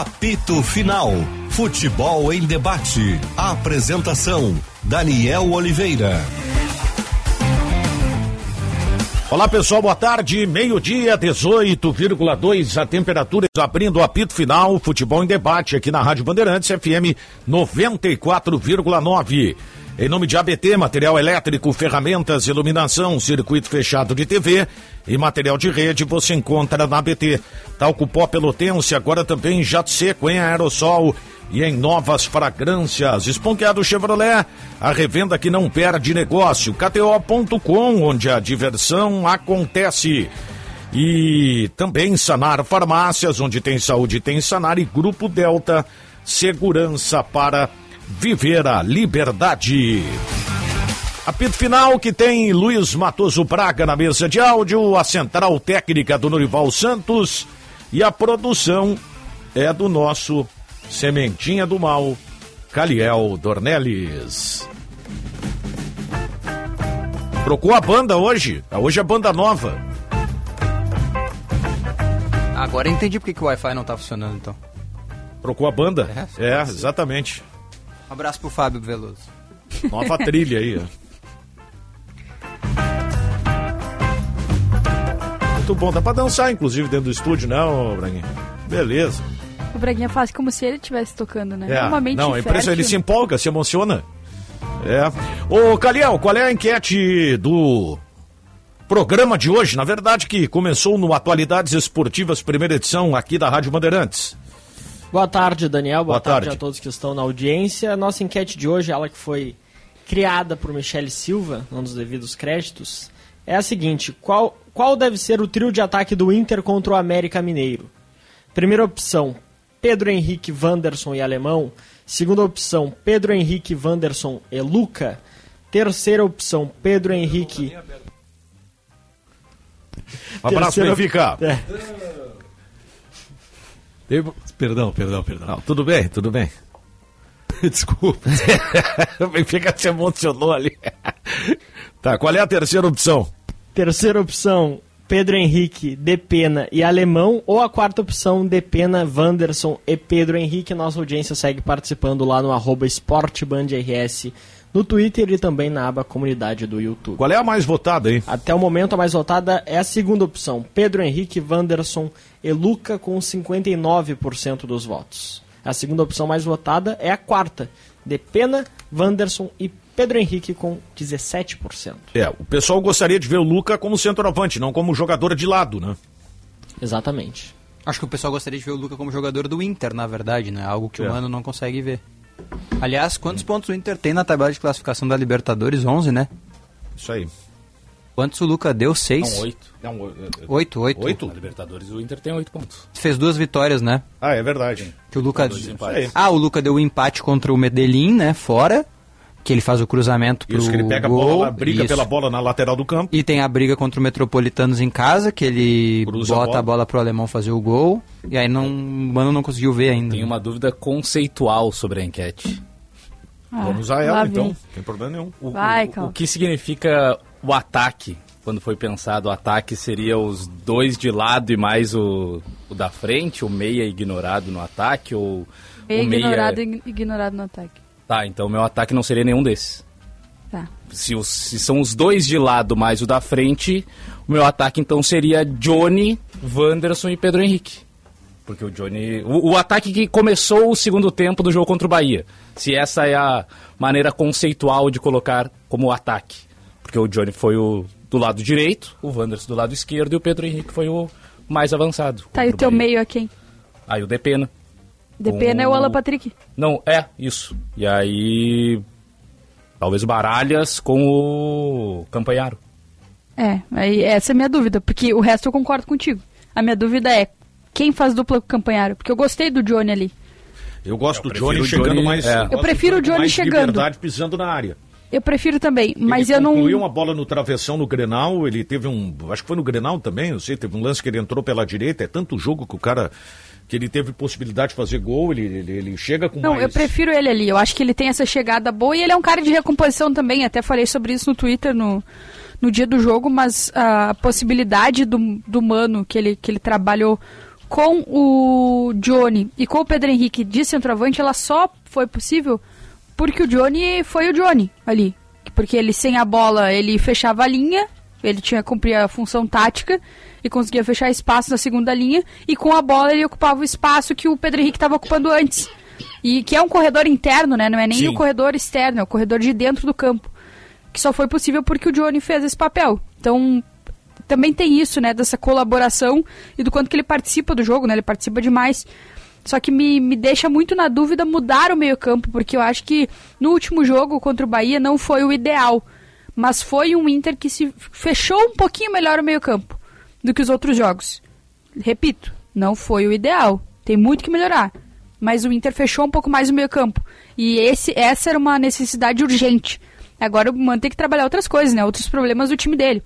Apito Final. Futebol em debate. Apresentação: Daniel Oliveira. Olá pessoal, boa tarde. Meio-dia, 18,2 a temperatura, abrindo o apito final, futebol em debate aqui na Rádio Bandeirantes FM 94,9. Em nome de ABT, material elétrico, ferramentas, iluminação, circuito fechado de TV e material de rede você encontra na ABT. Talco pó pelotense, agora também jato seco em aerossol e em novas fragrâncias. Esponqueado Chevrolet, a revenda que não perde negócio. KTO.com, onde a diversão acontece. E também Sanar Farmácias, onde tem saúde, tem Sanar e Grupo Delta, segurança para viver a liberdade. Apito final que tem Luiz Matoso Braga na mesa de áudio, a central técnica do Norival Santos e a produção é do nosso Sementinha do Mal, Caliel Dornelles. Trocou a banda hoje, hoje é banda nova. Agora entendi porque que o Wi-Fi não tá funcionando então. Trocou a banda? É, é exatamente. Um abraço pro Fábio Veloso. Nova trilha aí, ó. Muito bom, dá pra dançar, inclusive, dentro do estúdio, não, Braguinha? Beleza. O Braguinha faz como se ele estivesse tocando, né? É. Normalmente Não, é impressionante, ele se empolga, se emociona. É. Ô, Caliel, qual é a enquete do programa de hoje? Na verdade, que começou no Atualidades Esportivas, primeira edição aqui da Rádio Bandeirantes. Boa tarde, Daniel. Boa, Boa tarde. tarde. a todos que estão na audiência. Nossa enquete de hoje, ela que foi criada por Michele Silva, não dos devidos créditos, é a seguinte: qual, qual deve ser o trio de ataque do Inter contra o América Mineiro? Primeira opção, Pedro Henrique, Wanderson e Alemão. Segunda opção, Pedro Henrique, Wanderson e Luca. Terceira opção, Pedro Henrique. Um abraço, Terceira- Benfica. É. Teve- Perdão, perdão, perdão. Não, tudo bem, tudo bem. Desculpa. o Benfica se emocionou ali. tá, qual é a terceira opção? Terceira opção, Pedro Henrique, Depena e Alemão. Ou a quarta opção, Depena, Wanderson e Pedro Henrique. Nossa audiência segue participando lá no arroba esportebandrs no Twitter e também na aba comunidade do YouTube. Qual é a mais votada aí? Até o momento, a mais votada é a segunda opção, Pedro Henrique, Wanderson e Luca com 59% dos votos. A segunda opção mais votada é a quarta, Depena, Wanderson e Pedro Henrique com 17%. É, o pessoal gostaria de ver o Luca como centroavante, não como jogador de lado, né? Exatamente. Acho que o pessoal gostaria de ver o Luca como jogador do Inter, na verdade, né? Algo que É. o Mano não consegue ver. Aliás, quantos pontos o Inter tem na tabela de classificação da Libertadores? 11, né? Isso aí. Quantos o Luca deu? 6? Não, oito. Não, 8, 8. Oito? Na Libertadores o Inter tem oito pontos. Fez duas vitórias, né? Ah, é verdade. Que o Luca... Ah, o Luca deu o empate contra o Medellín, né? Fora. Que ele faz o cruzamento pro Isso, que ele pega a gol. bola, lá, briga Isso. pela bola na lateral do campo. E tem a briga contra o Metropolitanos em casa, que ele Cruza a bota bola. a bola pro alemão fazer o gol. E aí não, o Mano não conseguiu ver ainda. Tem uma dúvida conceitual sobre a enquete. Ah, Vamos a ela, então. Não tem problema nenhum. O, Vai, o- o que significa o ataque? Quando foi pensado o ataque, seria os dois de lado e mais o, o da frente, o meia ignorado no ataque, ou Meio o meia... ignorado, ignorado no ataque. Tá, então meu ataque não seria nenhum desses. Tá. Se, os- se são os dois de lado mais o da frente, o meu ataque então seria Johnny, Wanderson e Pedro Henrique. Porque o Johnny. O, o ataque que começou o segundo tempo do jogo contra o Bahia. Se essa é a maneira conceitual de colocar como ataque. Porque o Johnny foi o do lado direito, o Wanderson do lado esquerdo e o Pedro Henrique foi o mais avançado. Tá, e o teu meio é quem? Aí o Depena. Depena é o Alan Patrick. Não, é, isso. E aí. Talvez o Baralhas com o Campanharo. É, aí essa é a minha dúvida, porque o resto eu concordo contigo. A minha dúvida é quem faz dupla com o Campanharo? Porque eu gostei do Johnny ali. Eu gosto Eu do Johnny chegando Johnny, mais. é. Eu do prefiro o Johnny mais chegando. liberdade pisando na área. Eu prefiro também, mas ele eu não. concluiu uma bola no travessão no Grenal, ele teve um, acho que foi no Grenal também, não sei, teve um lance que ele entrou pela direita, é tanto jogo que o cara que ele teve possibilidade de fazer gol, ele, ele, ele chega com Não, mais... eu prefiro ele ali. Eu acho que ele tem essa chegada boa e ele é um cara de recomposição também. Até falei sobre isso no Twitter no, no dia do jogo, mas a possibilidade do, do Mano, que ele, que ele trabalhou com o Johnny e com o Pedro Henrique de centroavante, ela só foi possível porque o Johnny foi o Johnny ali. Porque ele sem a bola, ele fechava a linha, ele tinha cumprir a função tática e conseguia fechar espaço na segunda linha, e com a bola ele ocupava o espaço que o Pedro Henrique estava ocupando antes. E que é um corredor interno, né? Não é nem Sim. o corredor externo, é o corredor de dentro do campo. Que só foi possível porque o Johnny fez esse papel. Então, também tem isso, né? Dessa colaboração e do quanto que ele participa do jogo, né? Ele participa demais. Só que me, me deixa muito na dúvida mudar o meio-campo, porque eu acho que no último jogo contra o Bahia não foi o ideal. Mas foi um Inter que se fechou um pouquinho melhor o meio-campo do que os outros jogos. Repito, não foi o ideal. Tem muito que melhorar. Mas o Inter fechou um pouco mais o meio-campo. E esse, essa era uma necessidade urgente. Agora o Mano tem que trabalhar outras coisas, né? Outros problemas do time dele.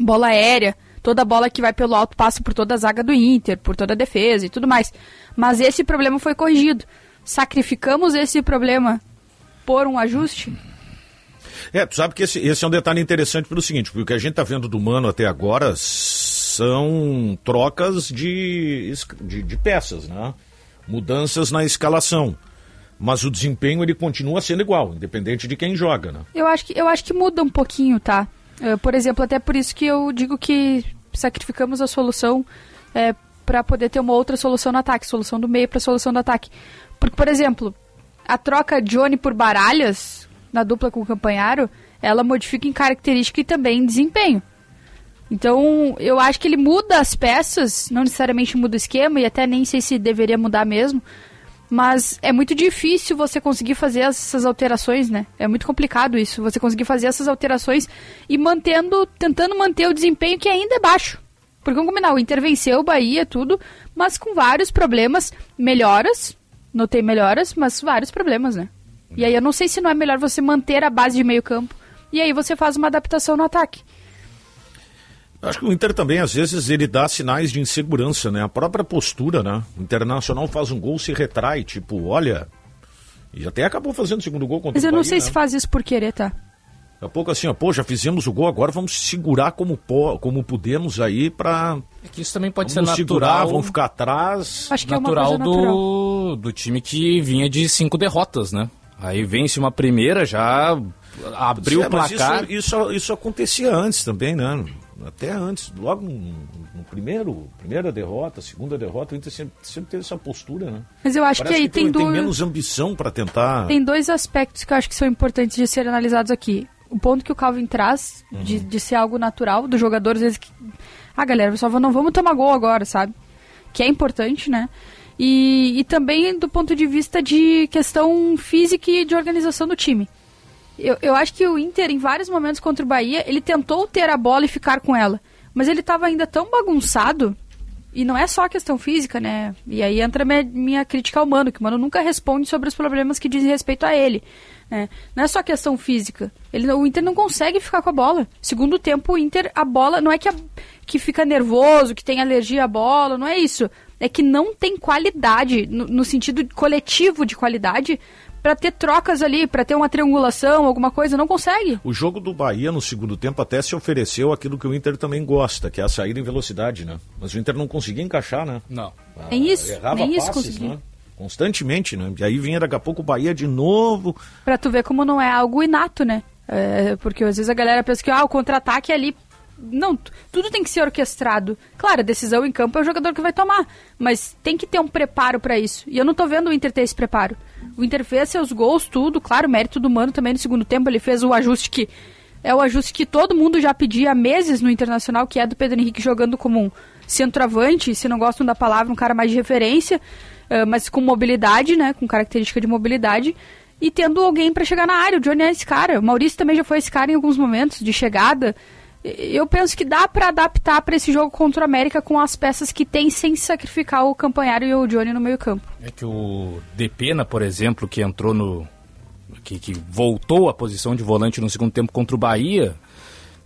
Bola aérea, toda bola que vai pelo alto passa por toda a zaga do Inter, por toda a defesa e tudo mais. Mas esse problema foi corrigido. Sacrificamos esse problema por um ajuste? É, tu sabe que esse, esse é um detalhe interessante pelo seguinte, porque o que a gente tá vendo do Mano até agora são trocas de, de, de peças, né? Mudanças na escalação. Mas o desempenho ele continua sendo igual, independente de quem joga, né? Eu acho que, eu acho que muda um pouquinho, tá? Eh, por exemplo, até por isso que eu digo que sacrificamos a solução é, para poder ter uma outra solução no ataque, solução do meio para solução do ataque. Porque, por exemplo, a troca Johnny por Baralhas na dupla com o Campanharo, ela modifica em característica e também em desempenho. Então, eu acho que ele muda as peças, não necessariamente muda o esquema, e até nem sei se deveria mudar mesmo. Mas é muito difícil você conseguir fazer essas alterações, né? É muito complicado isso, você conseguir fazer essas alterações e mantendo, tentando manter o desempenho que ainda é baixo. Porque vamos combinar, o Inter venceu o Bahia, tudo, mas com vários problemas, melhoras, notei melhoras, mas vários problemas, né? E aí eu não sei se não é melhor você manter a base de meio campo, e aí você faz uma adaptação no ataque. Acho que o Inter também, às vezes, ele dá sinais de insegurança, né? A própria postura, né? O Internacional faz um gol, se retrai, tipo, olha... E até acabou fazendo o segundo gol contra Mas o eu não Bahia, sei né? se faz isso por querer, tá? Daqui a pouco assim, ó, pô, já fizemos o gol, agora vamos segurar como, po como podemos aí pra... É que isso também pode Vamos ser segurar, natural, vamos ficar atrás. Acho que natural, é uma coisa natural. do, do time que vinha de cinco derrotas, né? Aí vence uma primeira, já abriu É, o mas placar. Isso, isso, isso acontecia antes também, né? Até antes, logo no, no primeiro, primeira derrota, segunda derrota, o Inter sempre, sempre teve essa postura, né? Mas eu acho Parece que aí tem, tem, duas... menos ambição para tentar. Tem dois aspectos que eu acho que são importantes de serem analisados aqui. O ponto que o Calvin traz, de, de ser algo natural, do jogador, às vezes que. Ah, galera, só não vamos tomar gol agora, sabe? Que é importante, né? E, e também do ponto de vista de questão física e de organização do time. Eu, eu acho que o Inter, em vários momentos contra o Bahia, ele tentou ter a bola e ficar com ela. Mas ele estava ainda tão bagunçado. E não é só a questão física, né? E aí entra minha, minha crítica ao Mano, que o Mano nunca responde sobre os problemas que dizem respeito a ele. Né? Não é só questão física. Ele, o Inter não consegue ficar com a bola. Segundo tempo, o Inter, a bola, não é que, a- que fica nervoso, que tem alergia à bola, não é isso. É que não tem qualidade, no, no sentido coletivo de qualidade, para ter trocas ali, para ter uma triangulação, alguma coisa, não consegue. O jogo do Bahia no segundo tempo até se ofereceu aquilo que o Inter também gosta, que é a saída em velocidade, né? Mas o Inter não conseguia encaixar, né? Não. Nem isso, Errava nem isso passes, conseguia. né? Constantemente, né? E aí vinha daqui a pouco o Bahia de novo. Pra tu ver como não é algo inato, né? É, porque às vezes a galera pensa que ah, o contra-ataque é ali. Não, tu- tudo tem que ser orquestrado. Claro, a decisão em campo é o jogador que vai tomar, mas tem que ter um preparo pra isso. E eu não tô vendo o Inter ter esse preparo. O Inter fez seus gols, tudo, claro, mérito do Mano também no segundo tempo, ele fez o ajuste que é o ajuste que todo mundo já pedia há meses no Internacional, que é do Pedro Henrique jogando como um centroavante, se não gostam da palavra, um cara mais de referência, eh, mas com mobilidade, né, com característica de mobilidade e tendo alguém para chegar na área. O Johnny é esse cara. O Maurício também já foi esse cara em alguns momentos de chegada. Eu penso que dá para adaptar para esse jogo contra o América com as peças que tem sem sacrificar o Campanharo e o Johnny no meio-campo. É que o Depena, por exemplo, que entrou no. Que, que voltou à posição de volante no segundo tempo contra o Bahia,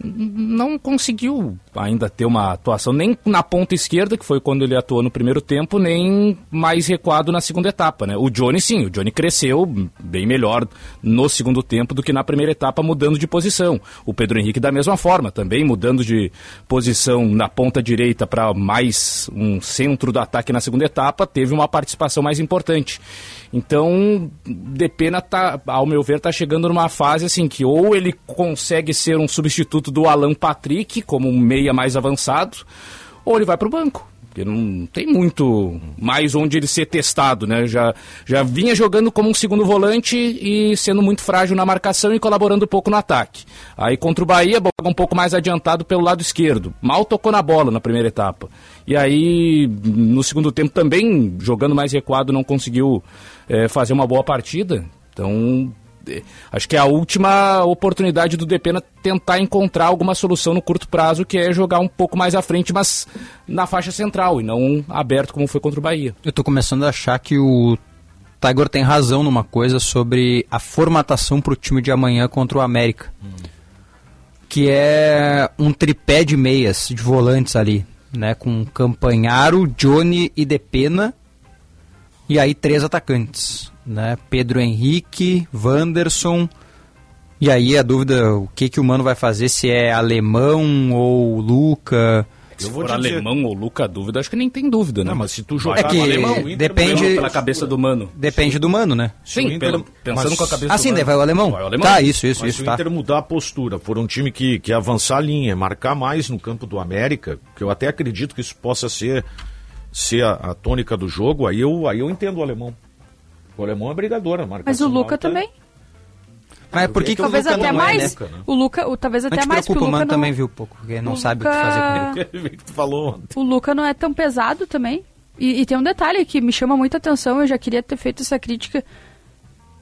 não conseguiu ainda ter uma atuação nem na ponta esquerda, que foi quando ele atuou no primeiro tempo, nem mais recuado na segunda etapa, né? O Johnny sim, o Johnny cresceu bem melhor no segundo tempo do que na primeira etapa, mudando de posição. O Pedro Henrique da mesma forma, também mudando de posição na ponta direita para mais um centro do ataque na segunda etapa, teve uma participação mais importante. Então, Depena tá, ao meu ver, tá chegando numa fase assim que ou ele consegue ser um substituto do Alan Patrick como um meia mais avançado, ou ele vai para o banco. Porque não tem muito mais onde ele ser testado, né? Já, já vinha jogando como um segundo volante e sendo muito frágil na marcação e colaborando pouco no ataque. Aí contra o Bahia, um pouco mais adiantado pelo lado esquerdo. Mal tocou na bola na primeira etapa. E aí, no segundo tempo também, jogando mais recuado, não conseguiu é, fazer uma boa partida. Então, acho que é a última oportunidade do Depena tentar encontrar alguma solução no curto prazo, que é jogar um pouco mais à frente, mas na faixa central e não aberto como foi contra o Bahia. Eu estou começando a achar que o Tiger tem razão numa coisa sobre a formatação para o time de amanhã contra o América. Hum. Que é um tripé de meias, de volantes ali, né? Com Campanharo, Johnny e Depena. E aí três atacantes né? Pedro Henrique, Wanderson. E aí a dúvida, o que que o Mano vai fazer, se é alemão ou Luca... Se for alemão ou Luca, dúvida, acho que nem tem dúvida, né? Não, mas se tu jogar é que alemão, depende pela cabeça do mano. Depende do mano, né? Sim, Inter, pensando mas, com a cabeça ah, sim, daí vai o alemão. Vai o alemão. Tá, isso, isso, mas isso. Se o tá. Inter mudar a postura, for um time que, que avançar a linha, marcar mais no campo do América, que eu até acredito que isso possa ser, ser a, a tônica do jogo, aí eu, aí eu entendo o alemão. O alemão é brigador, marca Mas o Luca alta... também. Mas por que, que talvez o Luca até não mais, é, né? O Luca, o, talvez até mais porque o Luca não... também viu pouco, porque não o sabe Luca... o que fazer com ele. tu falou ontem. O Luca não é tão pesado também. E, e, tem um detalhe que me chama muita atenção, eu já queria ter feito essa crítica,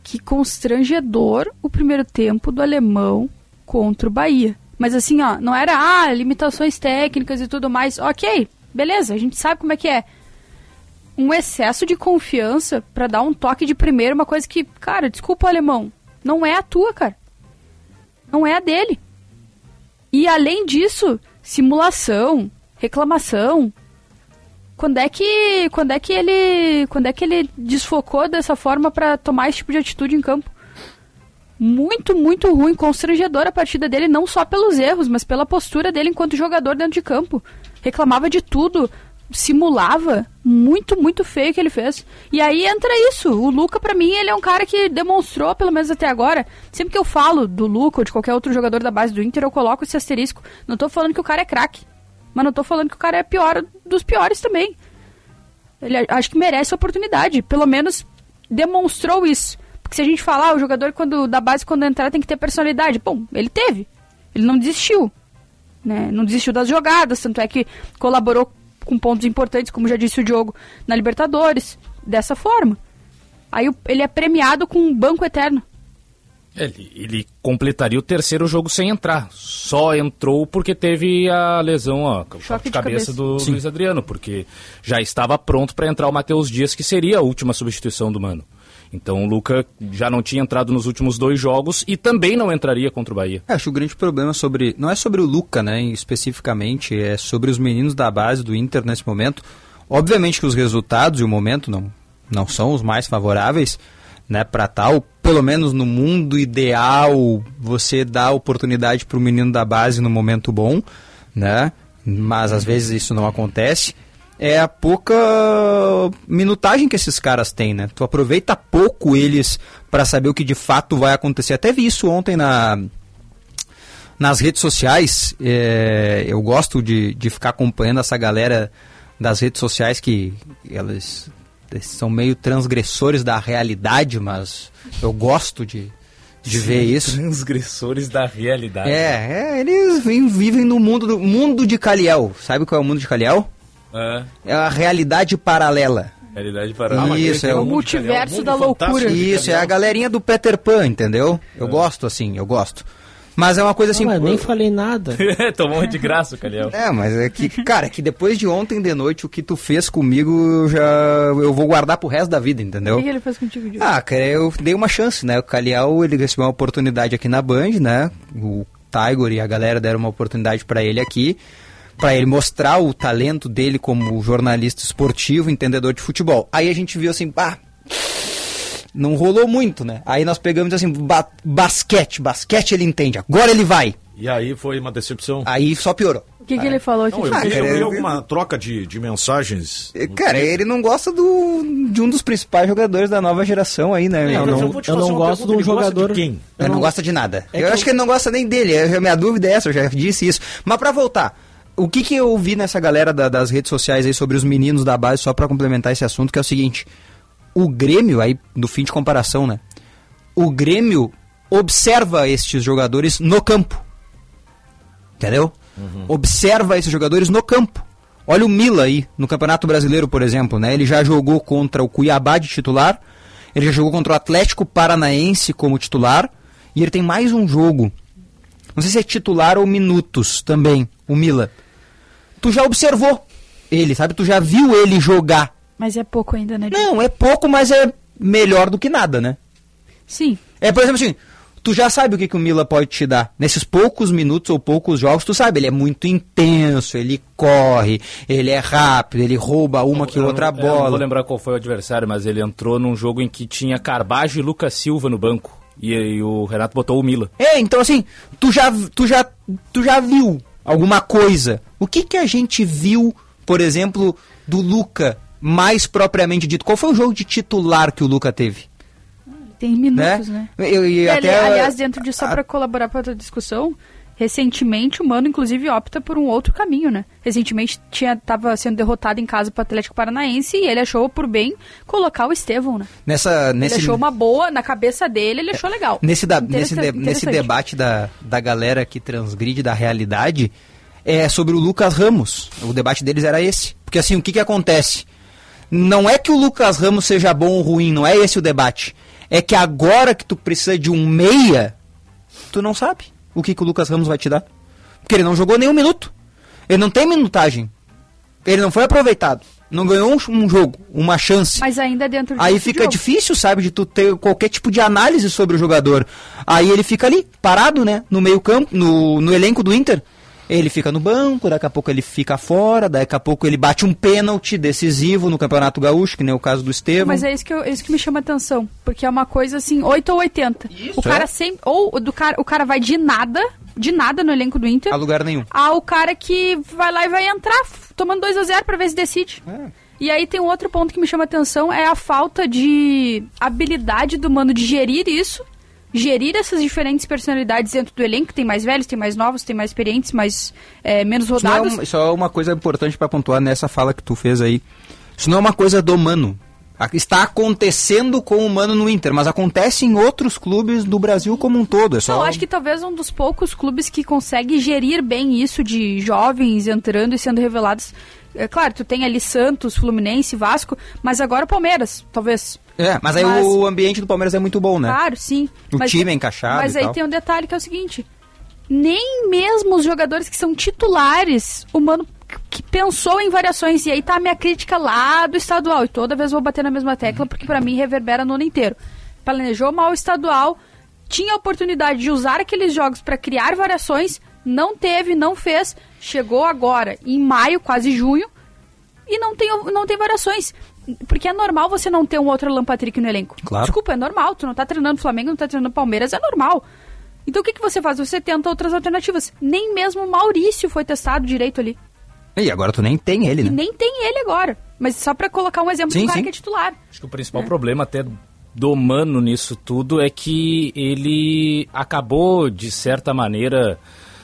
que constrangedor o primeiro tempo do alemão contra o Bahia. Mas assim, ó, não era, ah, limitações técnicas e tudo mais. Ok, beleza, a gente sabe como é que é um excesso de confiança para dar um toque de primeiro, uma coisa que, cara, desculpa alemão, não é a tua, cara. Não é a dele. E além disso, simulação, reclamação. Quando é que quando é que ele quando é que ele desfocou dessa forma para tomar esse tipo de atitude em campo? Muito, muito ruim, constrangedora a partida dele, não só pelos erros, mas pela postura dele enquanto jogador dentro de campo. Reclamava de tudo, simulava muito, muito feio que ele fez. E aí entra isso. O Luca, para mim, ele é um cara que demonstrou, pelo menos até agora, sempre que eu falo do Luca ou de qualquer outro jogador da base do Inter, eu coloco esse asterisco. Não tô falando que o cara é craque, mas não tô falando que o cara é pior dos piores também. Ele acho que merece a oportunidade, pelo menos demonstrou isso. Porque se a gente falar, o jogador quando da base quando entrar tem que ter personalidade. Bom, ele teve. Ele não desistiu. Né? Não desistiu das jogadas, tanto é que colaborou com pontos importantes, como já disse o Diogo, na Libertadores, dessa forma. Aí ele é premiado com um banco eterno. Ele, ele, completaria o terceiro jogo sem entrar. Só entrou porque teve a lesão, ó, choque de cabeça, cabeça. do Sim. Luiz Adriano, porque já estava pronto para entrar o Matheus Dias, que seria a última substituição do Mano. Então o Luca já não tinha entrado nos últimos dois jogos e também não entraria contra o Bahia. É, acho o grande problema sobre. Não é sobre o Luca, né, especificamente, é sobre os meninos da base do Inter nesse momento. Obviamente que os resultados e o momento não, não são os mais favoráveis, né, para tal. Pelo menos no mundo ideal, você dá oportunidade para o menino da base no momento bom, né? Mas às vezes isso não acontece é a pouca minutagem que esses caras têm, né? Tu aproveita pouco eles para saber o que de fato vai acontecer. Até vi isso ontem na nas redes sociais. É, eu gosto de, de ficar acompanhando essa galera das redes sociais que elas são meio transgressores da realidade, mas eu gosto de, de Sim, ver isso. Transgressores da realidade. É, é eles vivem no mundo do mundo de Caliel. Sabe qual é o mundo de Caliel? É. é a realidade paralela. Realidade paralela. Isso, é o multiverso da loucura. Isso, é a galerinha do Peter Pan, entendeu? Eu é. gosto assim, eu gosto. Mas é uma coisa assim. Mas nem falei nada. Tomou de graça, Calhão. É, mas é que, cara, que depois de ontem de noite, o que tu fez comigo, eu já. Eu vou guardar pro resto da vida, entendeu? O que, ele fez contigo, Diogo? Ah, cara, eu dei uma chance, né? O Calhau, ele recebeu uma oportunidade aqui na Band, né? O Tiger e a galera deram uma oportunidade para ele aqui, para ele mostrar o talento dele como jornalista esportivo, entendedor de futebol. Aí a gente viu assim, pá, não rolou muito, né? Aí nós pegamos assim, ba basquete, basquete ele entende, agora ele vai. E aí foi uma decepção. Aí só piorou. O que, que ele falou aqui? Não, eu Ah, vi, eu vi eu- alguma troca de, de mensagens. Eh, Cara, ele não gosta do, de um dos principais jogadores da nova geração aí, né? Eu Ele não- eu fazer não gosto de um ele gosta jogador- quem? Ele Eu não, não- gosta de nada. É eu que acho eu- que ele não gosta nem dele. Eu- a minha dúvida é essa, eu já disse isso. Mas pra voltar, o que, que eu vi nessa galera da- das redes sociais aí sobre os meninos da base, só pra complementar esse assunto, que é o seguinte: o Grêmio, aí, do fim de comparação, né? O Grêmio observa estes jogadores no campo. Entendeu? Observa esses jogadores no campo. Olha o Mila aí, no Campeonato Brasileiro, por exemplo, né? Ele já jogou contra o Cuiabá de titular, ele já jogou contra o Atlético Paranaense como titular, e ele tem mais um jogo. Não sei se é titular ou minutos também, o Mila. Tu já observou ele, sabe? Tu já viu ele jogar. Mas é pouco ainda, né? Não, é pouco, mas é melhor do que nada, né? Sim. É, por exemplo, assim, tu já sabe o que, que o Mila pode te dar. Nesses poucos minutos ou poucos jogos, tu sabe, ele é muito intenso, ele corre, ele é rápido, ele rouba uma que Eu outra não- eu Não vou bola. lembrar qual foi o adversário, mas ele entrou num jogo em que tinha Carbajo e Lucas Silva no banco. E, e o Renato botou o Mila. É, então assim, tu já, tu já, tu já viu alguma coisa. O que que a gente viu, por exemplo, do Luca, mais propriamente dito? Qual foi o jogo de titular que o Luca teve? Tem minutos, né? Eu, e E, ali- até, aliás, dentro disso, só a- pra colaborar pra outra discussão, recentemente o Mano, inclusive, opta por um outro caminho, né? Recentemente tinha, tava sendo derrotado em casa pro Atlético Paranaense e ele achou por bem colocar o Estevão, né? nessa, nesse, Ele achou uma boa, na cabeça dele, ele achou legal. Nesse, da- nesse, de- nesse debate da, da galera que transgride da realidade, é sobre o Lucas Ramos. O debate deles era esse. Porque assim, o que, que acontece? Não é que o Lucas Ramos seja bom ou ruim, não é esse o debate. É que agora que tu precisa de um meia, tu não sabe o que, que o Lucas Ramos vai te dar. Porque ele não jogou nenhum minuto. Ele não tem minutagem. Ele não foi aproveitado. Não ganhou um, um jogo, uma chance. Mas ainda dentro Aí desse fica jogo. difícil, sabe, de tu ter qualquer tipo de análise sobre o jogador. Aí ele fica ali, parado, né, no meio campo, no, no elenco do Inter. Ele fica no banco, daqui a pouco ele fica fora, daqui a pouco ele bate um pênalti decisivo no Campeonato Gaúcho, que nem o caso do Estevam. Mas é isso que, eu- isso que me chama atenção. Porque é uma coisa assim, 8 ou 80. o cara é. sempre. Ou o do cara, o cara vai de nada, de nada no elenco do Inter. A lugar nenhum. ao cara que vai lá e vai entrar tomando 2 a 0 pra ver se decide. E aí tem um outro ponto que me chama atenção, é a falta de habilidade do mano de gerir isso, gerir essas diferentes personalidades dentro do elenco, tem mais velhos, tem mais novos, tem mais experientes, mais é, menos Isso não é rodados. um- Isso é uma coisa importante pra pontuar nessa fala que tu fez aí. Isso não é uma coisa do Mano. A- Está acontecendo com o Mano no Inter, mas acontece em outros clubes do Brasil como um todo. É só... Não, acho que talvez um dos poucos clubes que consegue gerir bem isso de jovens entrando e sendo revelados. É claro, tu tem ali Santos, Fluminense, Vasco, mas agora o Palmeiras, talvez. É, mas aí Mas- o ambiente do Palmeiras é muito bom, né? Claro, sim. O time é encaixado Mas aí tal. tem um detalhe que é o seguinte: nem mesmo os jogadores que são titulares, o mano que pensou em variações, e aí tá a minha crítica lá do estadual, e toda vez vou bater na mesma tecla, porque pra mim reverbera no ano inteiro. Planejou mal o estadual, tinha a oportunidade de usar aqueles jogos pra criar variações, não teve, não fez, chegou agora, em maio, quase junho, e não tem, não tem variações. Porque é normal você não ter um outro Alan Patrick no elenco. Claro. Desculpa, é normal. Tu não tá treinando Flamengo, não tá treinando Palmeiras, é normal. Então o que, que você faz? Você tenta outras alternativas. Nem mesmo o Maurício foi testado direito ali. E agora tu nem tem ele, E né? nem tem ele agora. Mas só pra colocar um exemplo Sim, do cara sim. que é titular. Acho que o principal problema até do Mano nisso tudo é que ele acabou, de certa maneira,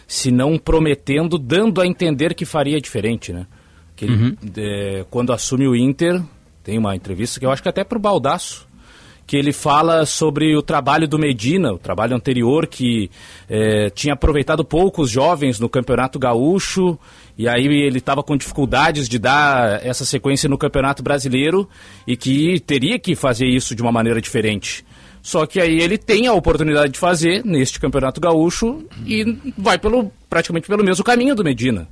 se não prometendo, dando a entender que faria diferente, né? Que ele, é, quando assume o Inter, tem uma entrevista que eu acho que até pro Baldaço, que ele fala sobre o trabalho do Medina, o trabalho anterior, que é, tinha aproveitado poucos jovens no Campeonato Gaúcho, e aí ele estava com dificuldades de dar essa sequência no Campeonato Brasileiro, e que teria que fazer isso de uma maneira diferente. Só que aí ele tem a oportunidade de fazer neste Campeonato Gaúcho e vai pelo praticamente pelo mesmo caminho do Medina.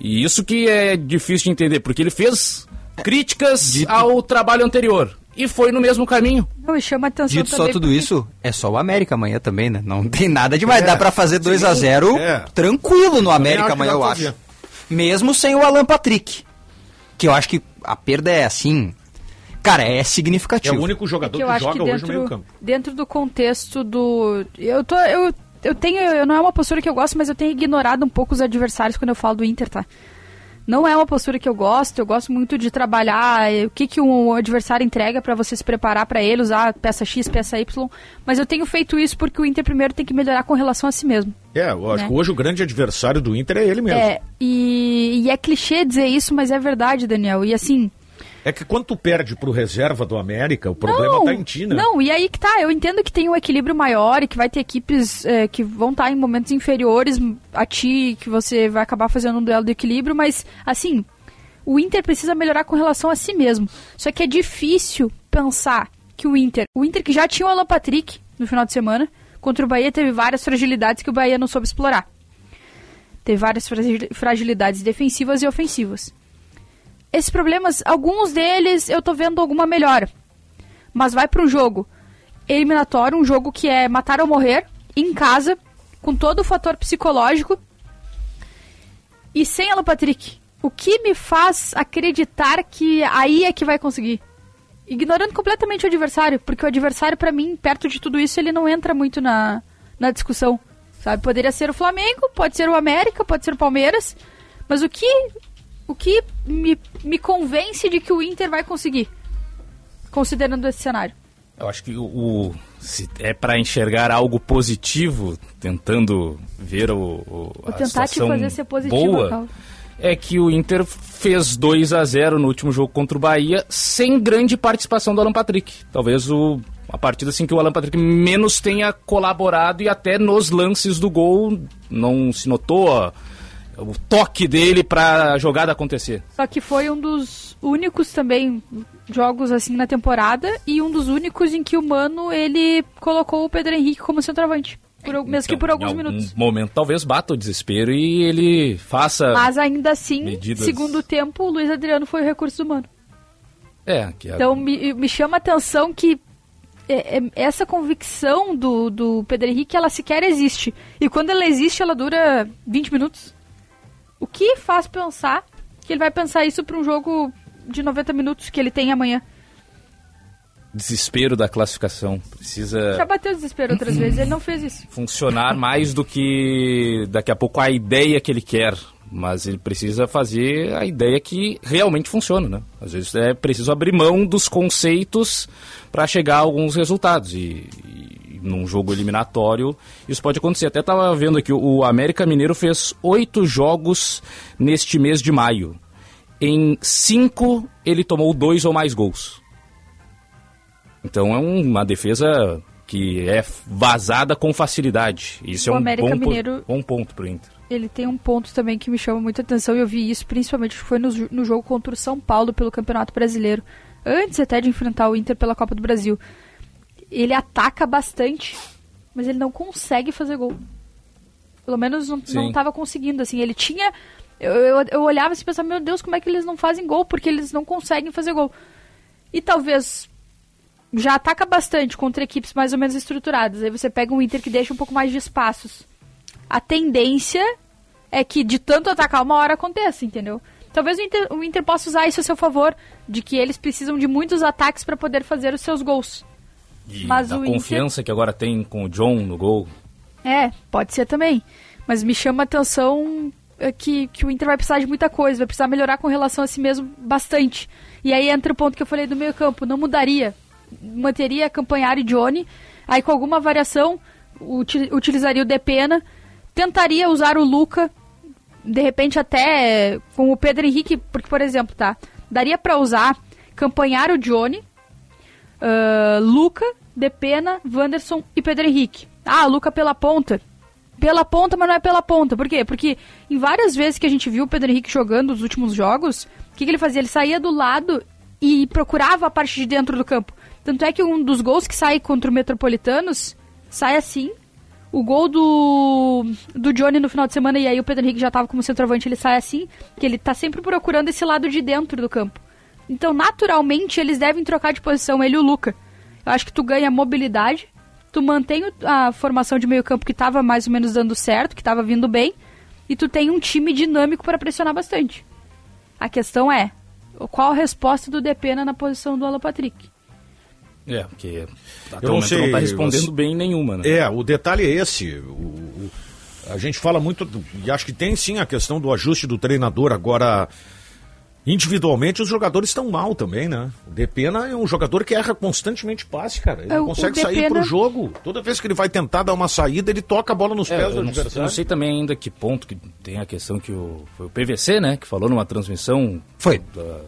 E isso que é difícil de entender, porque ele fez críticas ao trabalho anterior. e foi no mesmo caminho. Não, e chama atenção Dito só tudo porque- isso, é só o América amanhã também, né? Não tem nada demais. É, dá pra fazer 2 a 0 é. tranquilo no América acho que amanhã, eu acho. Mesmo sem o Alan Patrick. Que eu acho que a perda é assim. Cara, é É significativo. o único jogador que que, eu acho joga que hoje no dentro, meio campo. dentro do contexto do. Eu tô. Eu, eu tenho. Eu, não é uma postura que eu gosto, mas eu tenho ignorado um pouco os adversários quando eu falo do Inter, tá? Não é uma postura que eu gosto, eu gosto muito de trabalhar eh, o que, que um adversário entrega pra você se preparar pra ele, usar peça X, peça Y, mas eu tenho feito isso porque o Inter primeiro tem que melhorar com relação a si mesmo. É, eu acho Né? que hoje o grande adversário do Inter é ele mesmo. É, e, e é clichê dizer isso, mas é verdade, Daniel. E assim, É que quando tu perde pro reserva do América, o problema tá em ti, né? Não, e aí que tá. Eu entendo que tem um equilíbrio maior e que vai ter equipes é, que vão estar em momentos inferiores a ti, que você vai acabar fazendo um duelo de equilíbrio, mas assim, o Inter precisa melhorar com relação a si mesmo. Só que é difícil pensar que o Inter, o Inter que já tinha o Alan Patrick no final de semana, contra o Bahia teve várias fragilidades que o Bahia não soube explorar. Teve várias fragil- fragilidades defensivas e ofensivas. Esses problemas, alguns deles eu tô vendo alguma melhora mas vai para um jogo eliminatório, um jogo que é matar ou morrer, em casa, com todo o fator psicológico e sem Alan Patrick. O que me faz acreditar que aí é que vai conseguir? Ignorando completamente o adversário, porque o adversário, para mim, perto de tudo isso, ele não entra muito na, na discussão. Sabe? Poderia ser o Flamengo, pode ser o América, pode ser o Palmeiras, mas o que, o que me, me convence de que o Inter vai conseguir? considerando esse cenário. Eu acho que o, o- se é para enxergar algo positivo, tentando ver o, o Vou a tentar te fazer ser positiva, boa, Paulo. é que o Inter fez 2 a 0 no último jogo contra o Bahia sem grande participação do Alan Patrick. Talvez o a partida assim que o Alan Patrick menos tenha colaborado e até nos lances do gol não se notou o toque dele para a jogada acontecer. Só que foi um dos únicos também jogos assim na temporada e um dos únicos em que o Mano ele colocou o Pedro Henrique como centroavante. Por mesmo que Então, por alguns em algum minutos. momento talvez bata o desespero e ele faça Mas ainda assim, medidas- segundo tempo, o Luiz Adriano foi o recurso do Mano. é, que é- Então me, me chama a atenção que é, é, essa convicção do, do Pedro Henrique, ela sequer existe. E quando ela existe, ela dura 20 minutos. O que faz pensar que ele vai pensar isso para um jogo de 90 minutos que ele tem amanhã? desespero da classificação. Já Precisa bateu o desespero outras vezes, ele não fez isso. funcionar mais do que daqui a pouco a ideia que ele quer. Mas ele precisa fazer a ideia que realmente funciona, né? Às vezes é preciso abrir mão dos conceitos para chegar a alguns resultados. E, e num jogo eliminatório isso pode acontecer. Até estava vendo aqui, o América Mineiro fez oito jogos neste mês de maio. Em cinco ele tomou dois ou mais gols. Então é um- uma defesa que é vazada com facilidade. Isso O é um América bom, Mineiro- bom ponto pro Inter. Ele tem um ponto também que me chama muita atenção e eu vi isso principalmente foi no, no jogo contra o São Paulo pelo Campeonato Brasileiro. Antes até de enfrentar o Inter pela Copa do Brasil. Ele ataca bastante, mas ele não consegue fazer gol. Pelo menos não, Sim. não tava conseguindo, assim. Ele tinha... Eu, eu, eu olhava assim e pensava, meu Deus, como é que eles não fazem gol? Porque eles não conseguem fazer gol. E talvez já ataca bastante contra equipes mais ou menos estruturadas. Aí você pega um Inter que deixa um pouco mais de espaços. A tendência é que de tanto atacar uma hora aconteça, entendeu? Talvez o Inter, o Inter possa usar isso a seu favor, de que eles precisam de muitos ataques para poder fazer os seus gols. E Mas da o Inter- confiança que agora tem com o John no gol. É, pode ser também. Mas me chama a atenção é, que, que o Inter vai precisar de muita coisa, vai precisar melhorar com relação a si mesmo bastante. E aí entra o ponto que eu falei do meio campo, não mudaria. Manteria Campanhar e Johnny, aí com alguma variação, uti- utilizaria o Depena, tentaria usar o Luca, de repente até com o Pedro Henrique, porque, por exemplo, tá, daria pra usar Campanhar o Johnny, ah, Luca, Depena, Wanderson e Pedro Henrique. Ah, Luca pela ponta. Pela ponta, mas não é pela ponta. Por quê? Porque em várias vezes que a gente viu o Pedro Henrique jogando nos últimos jogos, o que, que ele fazia? Ele saía do lado e procurava a parte de dentro do campo. Tanto é que um dos gols que sai contra o Metropolitanos sai assim. O gol do, do Johnny no final de semana, e aí o Pedro Henrique já tava como centroavante, ele sai assim, que ele tá sempre procurando esse lado de dentro do campo. Então, naturalmente, eles devem trocar de posição, ele e o Luca. Eu acho que tu ganha mobilidade, tu mantém a formação de meio campo que estava mais ou menos dando certo, que estava vindo bem, e tu tem um time dinâmico para pressionar bastante. A questão é, qual a resposta do Depena na posição do Alan Patrick? É, porque até Eu não sei, não tá respondendo você- bem nenhuma, né? É, o detalhe é esse. O, o- a gente fala muito, do- e acho que tem sim a questão do ajuste do treinador. Agora, individualmente, os jogadores estão mal também, né? O Depena é um jogador que erra constantemente passe, cara. Ele É, não consegue o sair Depena- pro jogo. Toda vez que ele vai tentar dar uma saída, ele toca a bola nos É, pés eu do não, eu adversário. não sei também ainda que ponto que tem a questão que o, foi o PVC, né, que falou numa transmissão Foi. da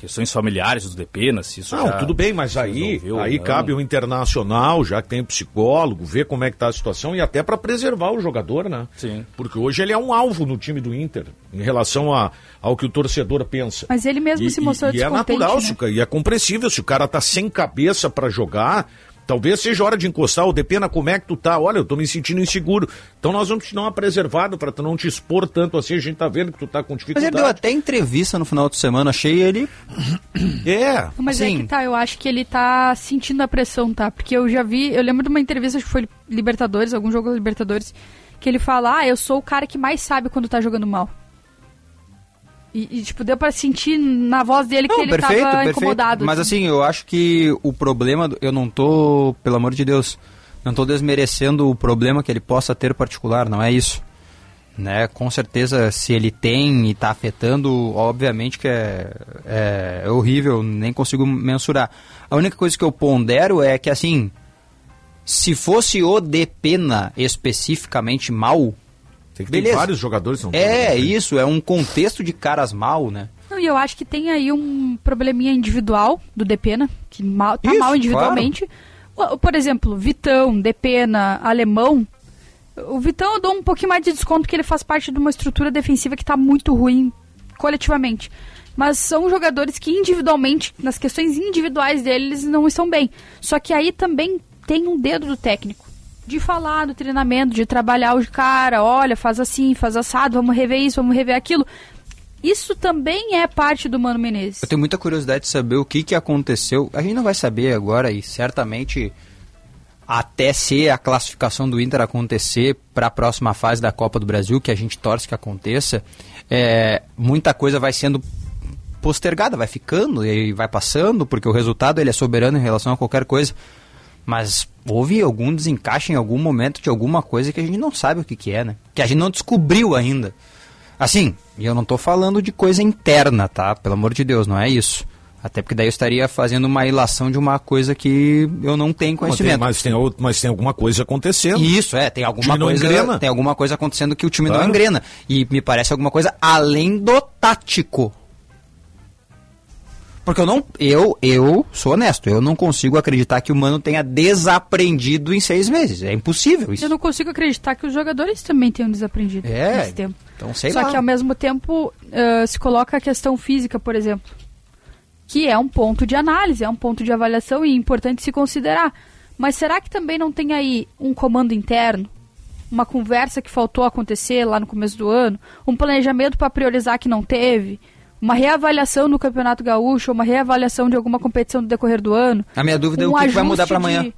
questões familiares do Depena, se isso Não, já tudo bem, mas aí, resolveu aí não. cabe o internacional, já que tem psicólogo, ver como é que tá a situação e até para preservar o jogador, né? Sim. Porque hoje ele é um alvo no time do Inter, em relação a, ao que o torcedor pensa. Mas ele mesmo E- se mostrou e, e é natural, né? e é compreensível, se o cara tá sem cabeça para jogar, talvez seja hora de encostar o Depena, como é que tu tá? Olha, eu tô me sentindo inseguro. Então nós vamos te dar uma preservada para tu não te expor tanto assim, a gente tá vendo que tu tá com Mas dificuldade. ele deu até entrevista no final de semana, achei ele. É, Mas é Sim. que tá, eu acho que ele tá sentindo a pressão, tá? Porque eu já vi, eu lembro de uma entrevista, acho que foi Libertadores, algum jogo da Libertadores, que ele fala, ah, eu sou o cara que mais sabe quando tá jogando mal. E, e, tipo, deu pra sentir na voz dele que Não, ele perfeito, tava perfeito. incomodado. Mas assim, eu acho que o problema. do- Eu não tô, pelo amor de Deus, não tô desmerecendo o problema que ele possa ter particular, não é isso. Né? Com certeza, se ele tem e está afetando, obviamente que é, é, é horrível, nem consigo mensurar. A única coisa que eu pondero é que, assim, se fosse o de pena especificamente mal, tem que ter Beleza. vários jogadores. Não é isso, é um contexto de caras mal, né? Não, e eu acho que tem aí um probleminha individual do Depena, que mal, tá Isso, mal individualmente. O- Por exemplo, Vitão, Depena, Alemão. O Vitão eu dou um pouquinho mais de desconto que ele faz parte de uma estrutura defensiva que tá muito ruim coletivamente. Mas são jogadores que individualmente, nas questões individuais deles, não estão bem. Só que aí também tem um dedo do técnico. De falar do treinamento, de trabalhar o cara, olha, faz assim, faz assado, vamos rever isso, vamos rever aquilo. Isso também é parte do Mano Menezes. Eu tenho muita curiosidade de saber o que, que aconteceu. A gente não vai saber agora e certamente até ser a classificação do Inter acontecer para a próxima fase da Copa do Brasil, que a gente torce que aconteça, é, muita coisa vai sendo postergada, vai ficando e vai passando, porque o resultado ele é soberano em relação a qualquer coisa. Mas houve algum desencaixe em algum momento de alguma coisa que a gente não sabe o que, que é, né? Que a gente não descobriu ainda. Assim, e eu não tô falando de coisa interna, tá? Pelo amor de Deus, não é isso. Até porque daí eu estaria fazendo uma ilação de uma coisa que eu não tenho Mas tem, conhecimento. mas, tem, mas tem alguma coisa acontecendo. Isso, é, tem alguma não coisa, tem alguma coisa acontecendo que o time não Claro. engrena. E me parece alguma coisa além do tático. Porque eu não, eu, eu sou honesto, eu não consigo acreditar que o Mano tenha desaprendido em seis meses. É impossível isso. Eu não consigo acreditar que os jogadores também tenham desaprendido É, nesse tempo. então sei Só lá. que ao mesmo tempo ah, se coloca a questão física, por exemplo, que é um ponto de análise, é um ponto de avaliação e importante se considerar. Mas será que também não tem aí um comando interno? Uma conversa que faltou acontecer lá no começo do ano? Um planejamento para priorizar que não teve? Uma reavaliação no Campeonato Gaúcho? Uma reavaliação de alguma competição do decorrer do ano? A minha dúvida é Um o que, que vai mudar para amanhã. de-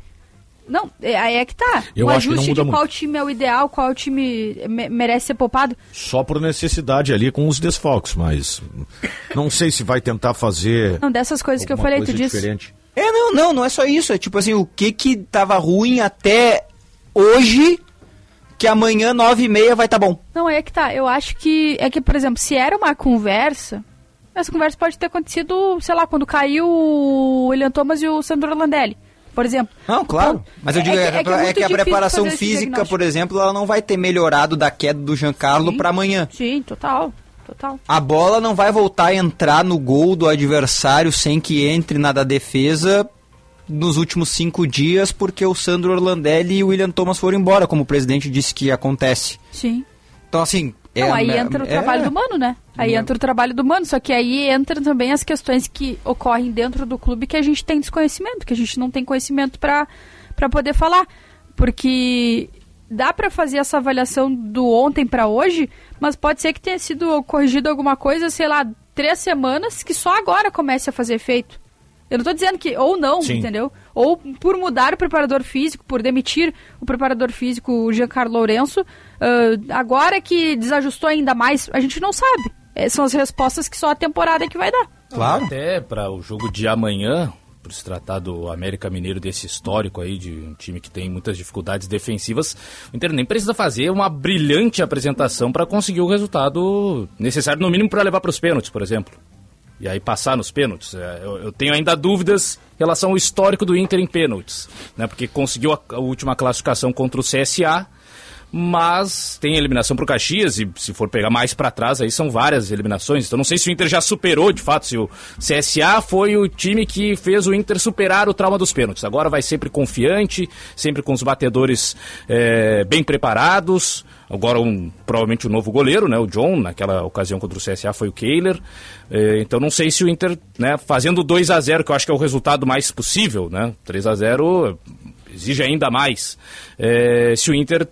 Não, é, aí é que tá. Eu um acho que não ajuste muda de muito. qual time é o ideal, qual time me- merece ser poupado. Só por necessidade ali com os desfalques, mas não sei se vai tentar fazer Não, dessas coisas que eu falei, tu disse. diferente. É, não, não, não é só isso. É tipo assim, o que que tava ruim até hoje, que amanhã, nove e meia, vai tá bom. Não, aí é que tá. Eu acho que. É que, por exemplo, se era uma conversa. Essa conversa pode ter acontecido, sei lá, quando caiu o William Thomas e o Sandro Landelli, por exemplo. Não, claro. Então, Mas eu é digo, que- é, é que é é muito que a preparação física, por exemplo, ela não vai ter melhorado da queda do Giancarlo para amanhã. Sim, total. Total. A bola não vai voltar a entrar no gol do adversário sem que entre na da defesa nos últimos cinco dias, porque o Sandro Orlandelli e o William Thomas foram embora, como o presidente disse que acontece. Sim. Então, assim. Não, é- aí é- entra o é- trabalho do mano, né? Aí entra o trabalho do mano, só que aí entram também as questões que ocorrem dentro do clube que a gente tem desconhecimento, que a gente não tem conhecimento pra poder falar. Porque dá pra fazer essa avaliação do ontem pra hoje, mas pode ser que tenha sido corrigido alguma coisa, sei lá, três semanas que só agora comece a fazer efeito. Eu não tô dizendo que, ou não, Sim. entendeu? Ou por mudar o preparador físico, por demitir o preparador físico, o Giancarlo Lourenço, ah, agora que desajustou ainda mais, a gente não sabe. Eh, são as respostas que só a temporada é que vai dar. Claro. Até para o jogo de amanhã, por se tratar do América Mineiro desse histórico aí, de um time que tem muitas dificuldades defensivas, o Inter nem precisa fazer uma brilhante apresentação para conseguir o resultado necessário, no mínimo, para levar para os pênaltis, por exemplo. E aí passar nos pênaltis. É, Eu, eu tenho ainda dúvidas em relação ao histórico do Inter em pênaltis, né? Porque conseguiu a, a última classificação contra o CSA, mas tem eliminação pro Caxias e se for pegar mais para trás aí são várias eliminações. Então não sei se o Inter já superou de fato, se o CSA foi o time que fez o Inter superar o trauma dos pênaltis. Agora vai sempre confiante, sempre com os batedores eh, bem preparados. Agora um, provavelmente o novo goleiro, né, o John, naquela ocasião contra o CSA foi o Kehler. Eh, então não sei se o Inter, né, fazendo 2 a 0 que eu acho que é o resultado mais possível, né, 3 a 0 exige ainda mais. Eh, se o Inter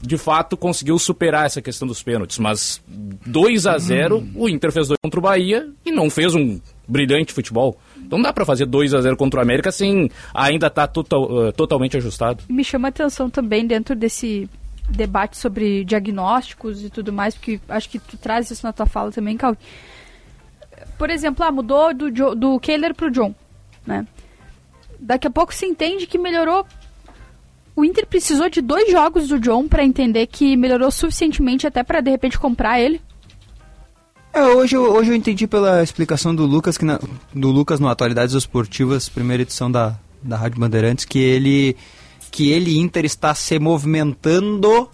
de fato conseguiu superar essa questão dos pênaltis, mas 2 a 0 o Inter fez dois contra o Bahia e não fez um brilhante futebol. Então dá pra fazer 2 a 0 contra o América sem ainda estar total, eh, totalmente ajustado. Me chama a atenção também dentro desse debate sobre diagnósticos e tudo mais, porque acho que tu traz isso na tua fala também, Cal. Por exemplo, ah, mudou do, Jo- do Kehler pro John, né? Daqui a pouco se entende que melhorou. O Inter precisou de dois jogos do John pra entender que melhorou suficientemente até pra de repente comprar ele. É, hoje, eu- hoje eu entendi pela explicação do Lucas, que na- do Lucas no Atualidades Esportivas, primeira edição da, da Rádio Bandeirantes, que ele, que ele, Inter, está se movimentando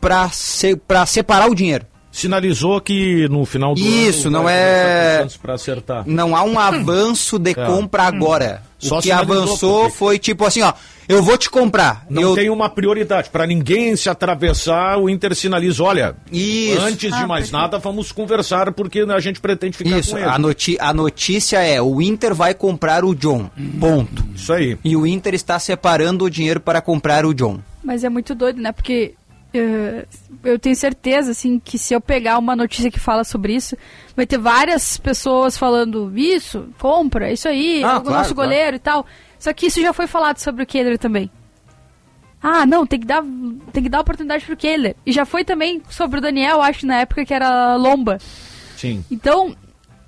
para se, pra separar o dinheiro. Sinalizou que no final do Isso, ano não é- pra acertar. Não há um avanço de compra agora. Só o que avançou porque- foi tipo assim, ó, eu vou te comprar. Não eu... tem uma prioridade. Para ninguém se atravessar, o Inter sinaliza: olha, Isso. antes de Ah, mais perfeito. nada, vamos conversar porque a gente pretende ficar Isso, com ele. a, noti a notícia é, o Inter vai comprar o John, ponto. Isso aí. E o Inter está separando o dinheiro para comprar o John. Mas é muito doido, né? Porque eu tenho certeza, assim, que se eu pegar uma notícia que fala sobre isso, vai ter várias pessoas falando isso, compra, isso aí, Ah, o claro, nosso claro. goleiro e tal. Só que isso já foi falado sobre o Kehler também. Ah, não, tem que dar, tem que dar oportunidade pro Kehler. E já foi também sobre o Daniel, acho, na época que era Lomba. Sim. Então,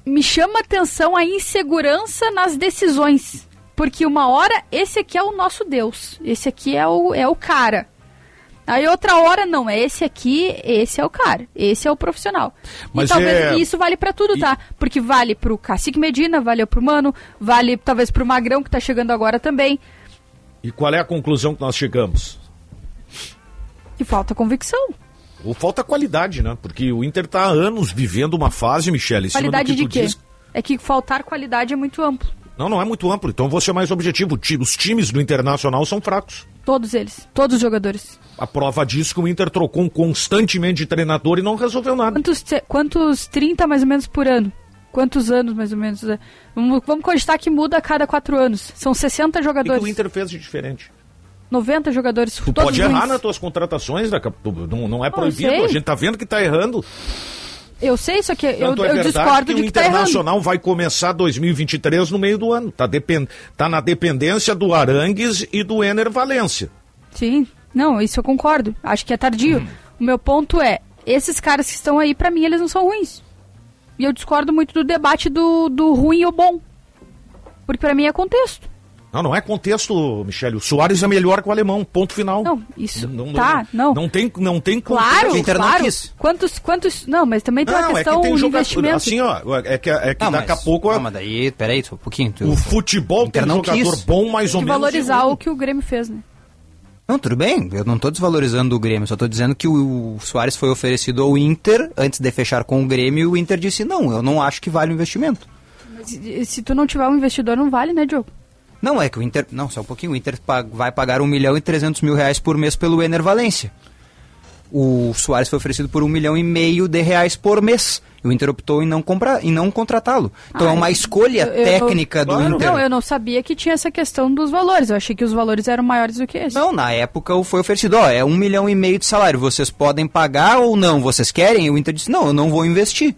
me chama atenção a insegurança nas decisões. Porque uma hora, esse aqui é o nosso Deus. Esse aqui é o, é o cara. Aí outra hora, não, é esse aqui, esse é o cara. Esse é o profissional. Mas e talvez é- e isso vale pra tudo, tá? Porque vale pro Cacique Medina, vale pro Mano, vale talvez pro Magrão, que tá chegando agora também. E qual é a conclusão que nós chegamos? Que falta convicção. Ou falta qualidade, né? Porque o Inter tá há anos vivendo uma fase, Michele, Qualidade de quê? diz. É que faltar qualidade é muito amplo. Não, não é muito amplo. Então vou ser mais objetivo. Ti- Os times do Internacional são fracos. Todos eles. Todos os jogadores. A prova disso é que o Inter trocou constantemente de treinador e não resolveu nada. Quantos, quantos 30 mais ou menos por ano? Quantos anos mais ou menos? é? Vamos, vamos cogitar que muda a cada quatro anos. São 60 O que, jogadores. o Inter fez de diferente? 90 jogadores. Tu pode errar ruins. nas tuas contratações, não, não é proibido. sei. A gente tá vendo que tá errando. Eu sei, só que eu, Tanto é eu discordo que de o que tá errando. Internacional vai começar 2023 no meio do ano. Tá, depen... tá na dependência do Arangues e do Ener Valência. Sim, não, isso eu concordo. Acho que é tardio. Hum. O meu ponto é, esses caras que estão aí, pra mim, eles não são ruins. E eu discordo muito do debate do, do ruim ou bom. Porque pra mim é contexto. Não, não é contexto, Michele. O Soares é melhor que o alemão, ponto final. Não, isso. tá, não. Não tem, não tem Claro, O Inter não claro. quis. Quantos, quantos. Não, mas também tem uma Não, é questão que tem de jogador. investimento. Assim, ó, é que, é que Ah, daqui mas- a pouco Não, mas daí, peraí, só um pouquinho. tu- o futebol tem não jogador quis. bom mais ou Tem que menos. valorizar o que o Grêmio fez, né? Não, tudo bem, eu não estou desvalorizando o Grêmio, só estou dizendo que o, Soares foi oferecido ao Inter antes de fechar com o Grêmio e o Inter disse não, eu não acho que vale o investimento. Mas se tu não tiver um investidor, não vale, né, Diogo? Não, é que o Inter. Não, só um pouquinho. O Inter vai pagar 1 milhão e 300 mil reais por mês pelo Ener Valência. O Soares foi oferecido por 1 milhão e meio de reais por mês. E o Inter optou em não, comprar, em não contratá-lo. Então Ah, é uma escolha eu- eu- técnica do Claro. Inter. Não, eu não sabia que tinha essa questão dos valores. Eu achei que os valores eram maiores do que esse. Não, na época o- foi oferecido, ó, é um milhão e meio de salário, vocês podem pagar ou não, vocês querem? E o Inter disse, não, eu não vou investir.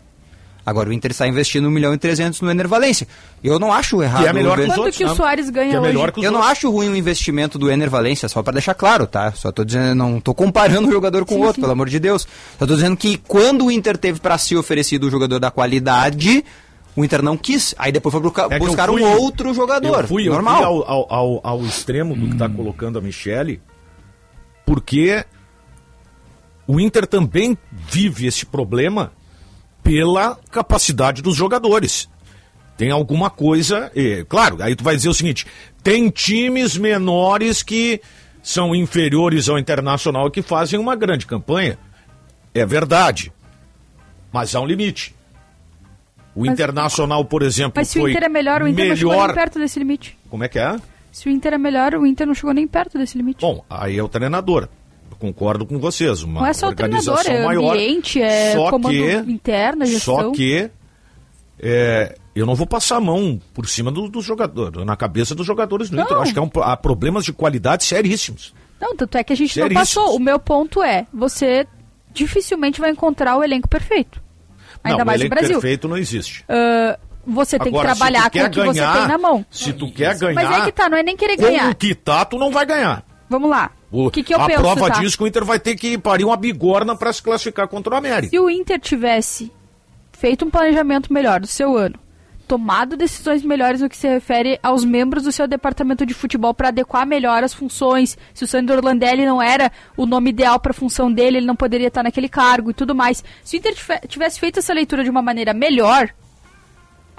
Agora o Inter está investindo 1 milhão e 300 no Ener Valência. Eu não acho errado. Que é melhor o que Quanto outros, que o né? Soares ganha Que é que Eu não acho ruim o investimento do Ener Valência, só para deixar claro, tá? Só tô dizendo, não tô comparando um jogador com o outro, sim. pelo amor de Deus. Só tô dizendo que quando o Inter teve para si oferecido o jogador da qualidade, o Inter não quis. Aí depois foi buscar, É eu buscar fui- um outro jogador. Eu fui, eu normal. fui ao, ao, ao, ao extremo do que está colocando a Michele, porque o Inter também vive esse problema pela capacidade dos jogadores. Tem alguma coisa. eh, claro, aí tu vai dizer o seguinte: tem times menores que são inferiores ao internacional que fazem uma grande campanha. É verdade. Mas há um limite. O Mas- Internacional, por exemplo, Mas se o Inter é melhor, o Inter não chegou melhor. nem perto desse limite. Como é que é? Se o Inter é melhor, o Inter não chegou nem perto desse limite. Bom, aí é o treinador. Concordo com vocês. Uma não é só o treinador, organização é maior. ambiente, é só comando que, interno, gestão. Só que é, eu não vou passar a mão por cima do, do jogador, na cabeça dos jogadores do. Inter. Eu acho que é um, há problemas de qualidade seríssimos. Não, tanto é que a gente não passou. O meu ponto é, você dificilmente vai encontrar o elenco perfeito. Ainda não, mais o no elenco Brasil. perfeito não existe. Ah, você tem Agora, que trabalhar com o que você ganhar, tem na mão. Se tu quer ganhar, Mas é que tá, não é nem querer com ganhar. o que tá, tu não vai ganhar. Vamos lá. O que, que eu a penso, prova tá? disso que o Inter vai ter que parir uma bigorna para se classificar contra o América. Se o Inter tivesse feito um planejamento melhor do seu ano, tomado decisões melhores no que se refere aos membros do seu departamento de futebol para adequar melhor as funções, se o Sandro Orlandelli não era o nome ideal para a função dele, ele não poderia estar naquele cargo e tudo mais. Se o Inter tivesse feito essa leitura de uma maneira melhor,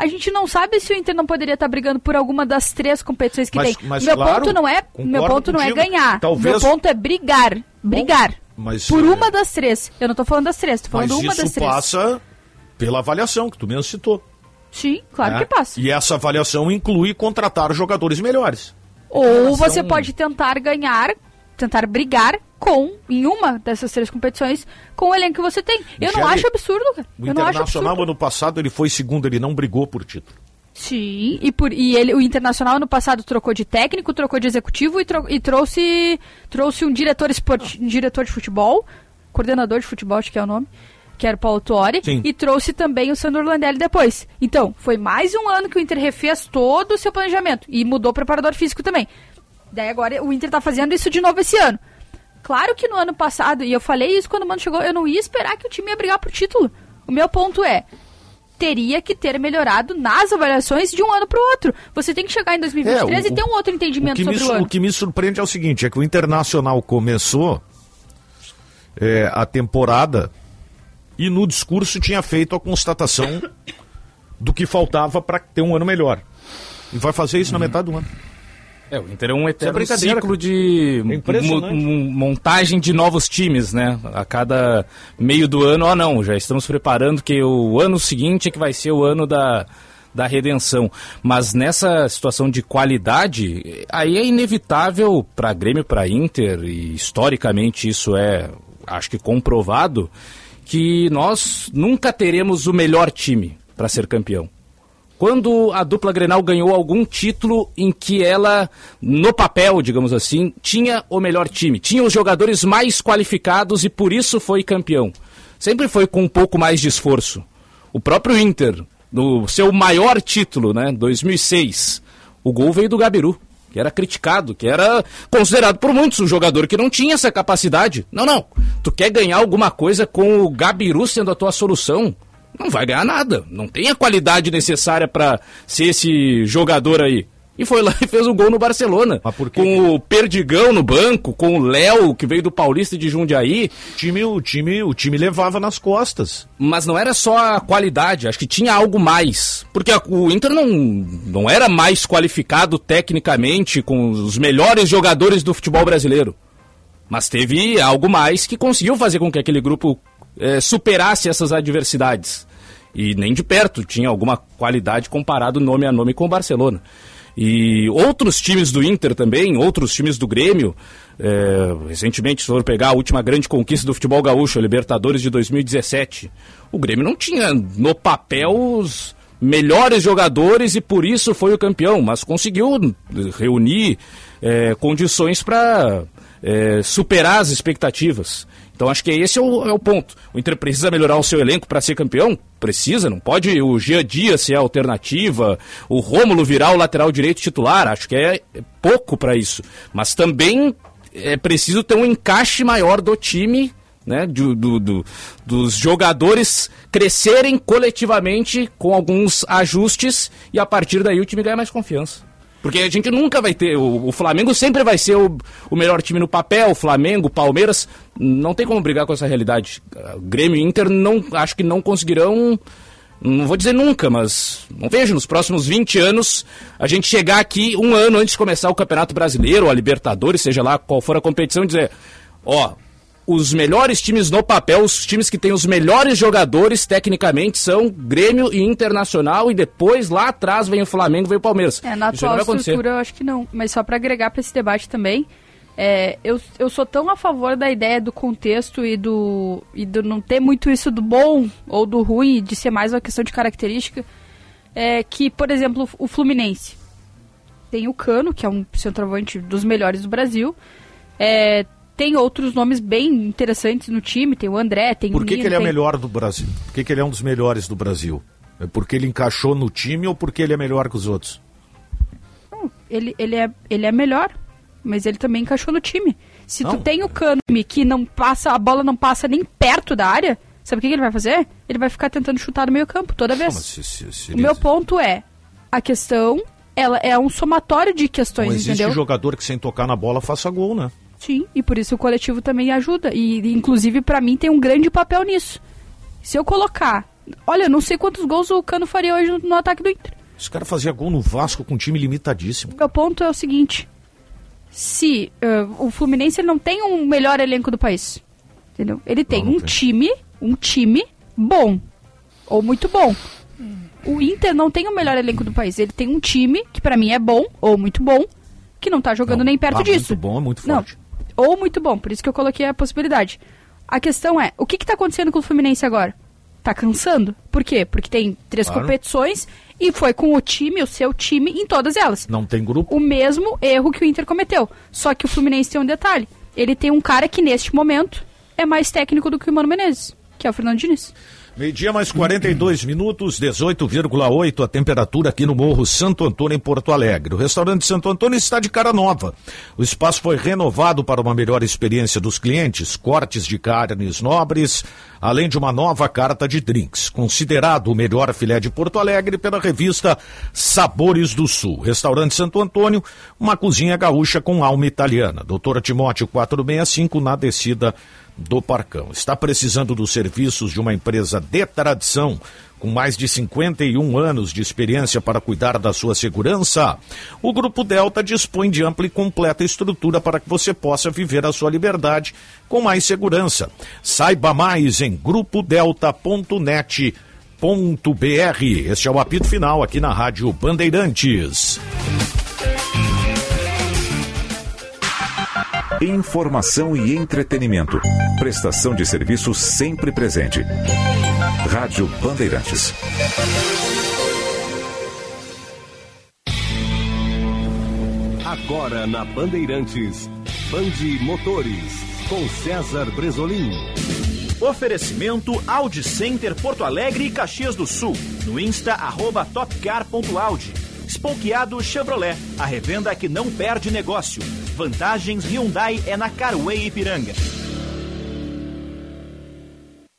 a gente não sabe se o Inter não poderia estar brigando por alguma das três competições que Mas- tem. mas meu claro, ponto não é, meu ponto não é contigo. ganhar. Talvez- Meu ponto é brigar, brigar. mas, por é, uma das três. Eu não tô falando das três, tô falando Mas uma das isso três. passa pela avaliação que tu mesmo citou. Sim, claro né? que passa. E essa avaliação inclui contratar jogadores melhores. Ou relação- você pode tentar ganhar, tentar brigar com, em uma dessas três competições, com o elenco que você tem. Eu não acho absurdo, cara. O Eu Internacional, absurdo. ano passado, ele foi segundo, ele não brigou por título. Sim, e, por, e ele, o Internacional ano passado trocou de técnico, trocou de executivo e, tro- e trouxe, trouxe um diretor, esporti, um diretor de futebol, coordenador de futebol, acho que é o nome, que era o Paulo Tuori, Sim. e trouxe também o Sandro Landelli depois. Então, foi mais um ano que o Inter refez todo o seu planejamento e mudou o preparador físico também. Daí agora o Inter tá fazendo isso de novo esse ano. Claro que no ano passado, e eu falei isso quando o Mano chegou, eu não ia esperar que o time ia brigar por título. O meu ponto é, teria que ter melhorado nas avaliações de um ano para o outro. Você tem que chegar em 2023 É, e o- ter um outro O entendimento que, me, sobre o su- ano. o que me surpreende é o seguinte, é que o Internacional começou é, a temporada e no discurso tinha feito a constatação do que faltava para ter um ano melhor. E vai fazer isso na metade do ano. É, o Inter é um eterno brincadeira, ciclo de É montagem de novos times, né? A cada meio do ano, ó não, já estamos preparando que o ano seguinte é que vai ser o ano da, da redenção. Mas nessa situação de qualidade, aí é inevitável para Grêmio, para Inter, e historicamente isso é, acho que comprovado, que nós nunca teremos o melhor time para ser campeão. Quando a dupla Grenal ganhou algum título em que ela, no papel, digamos assim, tinha o melhor time, tinha os jogadores mais qualificados e por isso foi campeão. Sempre foi com um pouco mais de esforço. O próprio Inter, no seu maior título, né, 2006, o gol veio do Gabiru, que era criticado, que era considerado por muitos um jogador que não tinha essa capacidade. Não, não. Tu quer ganhar alguma coisa com o Gabiru sendo a tua solução? Não vai ganhar nada. Não tem a qualidade necessária para ser esse jogador aí. E foi lá e fez o gol no Barcelona. Com o Perdigão no banco, com o Léo, que veio do Paulista de Jundiaí. O time, o time, o time levava nas costas. Mas não era só a qualidade, acho que tinha algo mais. Porque a- o Inter não, não era mais qualificado tecnicamente com os melhores jogadores do futebol brasileiro. Mas teve algo mais que conseguiu fazer com que aquele grupo eh, superasse essas adversidades. E nem de perto tinha alguma qualidade comparado nome a nome com o Barcelona. E outros times do Inter também, outros times do Grêmio, eh, recentemente, se for pegar a última grande conquista do futebol gaúcho, a Libertadores de 2017, o Grêmio não tinha no papel os melhores jogadores e por isso foi o campeão, mas conseguiu reunir é, condições para é, superar as expectativas. Então acho que esse é o, é o ponto. O Inter precisa melhorar o seu elenco para ser campeão? Precisa, não pode o Gia Dias ser a alternativa, o Rômulo virar o lateral direito titular, acho que é, é pouco para isso. Mas também é preciso ter um encaixe maior do time né, do, do, do, dos jogadores crescerem coletivamente com alguns ajustes e a partir daí o time ganha mais confiança. Porque a gente nunca vai ter. O, o Flamengo sempre vai ser o, o, melhor time no papel. O Flamengo, Palmeiras. Não tem como brigar com essa realidade. O Grêmio e Inter não, acho que não conseguirão. Não vou dizer nunca, mas não vejo nos próximos 20 anos a gente chegar aqui um ano antes de começar o Campeonato Brasileiro, a Libertadores, seja lá qual for a competição, e dizer: ó, os melhores times no papel, os times que têm os melhores jogadores tecnicamente são Grêmio e Internacional e depois lá atrás vem o Flamengo, vem o Palmeiras. É, na atual estrutura eu acho que não, mas só para agregar para esse debate também, é, eu, eu sou tão a favor da ideia do contexto e do, e do não ter muito isso do bom ou do ruim, de ser mais uma questão de característica, é, que, por exemplo, o Fluminense. Tem o Cano, que é um centroavante dos melhores do Brasil, é, tem outros nomes bem interessantes no time, tem o André, tem Por que, o Nino, que ele tem... é melhor do Brasil? Por que, que ele é um dos melhores do Brasil? É porque ele encaixou no time ou porque ele é melhor que os outros? ele, ele, é, ele é melhor, mas ele também encaixou no time. Se não. tu tem o Cano que não passa, a bola não passa nem perto da área, sabe o que, que ele vai fazer? Ele vai ficar tentando chutar no meio campo toda vez. Se, se, se o ele... meu ponto é, a questão ela é um somatório de questões, não existe entendeu? jogador que sem tocar na bola faça gol, né? Sim, e por isso o coletivo também ajuda. E, inclusive, para mim, tem um grande papel nisso. Se eu colocar. Olha, não sei quantos gols o Cano faria hoje no, no ataque do Inter. Esse cara fazia gol no Vasco com um time limitadíssimo. Meu ponto é o seguinte: se uh, o Fluminense não tem um melhor elenco do país, entendeu? Ele tem não, não um tem. time, um time bom ou muito bom. O Inter não tem o melhor elenco do país. Ele tem um time que para mim é bom ou muito bom, que não tá jogando não, nem perto ah, disso. Muito bom, é muito forte. Não, ou muito bom, por isso que eu coloquei a possibilidade. A questão é, o que está acontecendo com o Fluminense agora? Tá cansando? Por quê? Porque tem três claro. competições e foi com o time, o seu time, em todas elas. Não tem grupo. O mesmo erro que o Inter cometeu. Só que o Fluminense tem um detalhe. Ele tem um cara que, neste momento, é mais técnico do que o Mano Menezes, que é o Fernando Diniz. Meio-dia mais 42 minutos, 18,8 a temperatura aqui no Morro Santo Antônio, em Porto Alegre. O restaurante Santo Antônio está de cara nova. O espaço foi renovado para uma melhor experiência dos clientes, cortes de carnes nobres, além de uma nova carta de drinks. Considerado o melhor filé de Porto Alegre pela revista Sabores do Sul. Restaurante Santo Antônio, uma cozinha gaúcha com alma italiana. Doutora Timóteo 465 na descida do Parcão. Está precisando dos serviços de uma empresa de tradição com mais de 51 anos de experiência para cuidar da sua segurança? O Grupo Delta dispõe de ampla e completa estrutura para que você possa viver a sua liberdade com mais segurança. Saiba mais em grupodelta.net.br. Este é o apito final aqui na Rádio Bandeirantes. Informação e entretenimento. Prestação de serviço sempre presente. Rádio Bandeirantes. Agora na Bandeirantes. Bande Motores. Com César Bresolim. Oferecimento Audi Center Porto Alegre e Caxias do Sul. No Insta, arroba topcar.audi. Spokeado Chevrolet, a revenda que não perde negócio. Vantagens Hyundai é na Carway Ipiranga.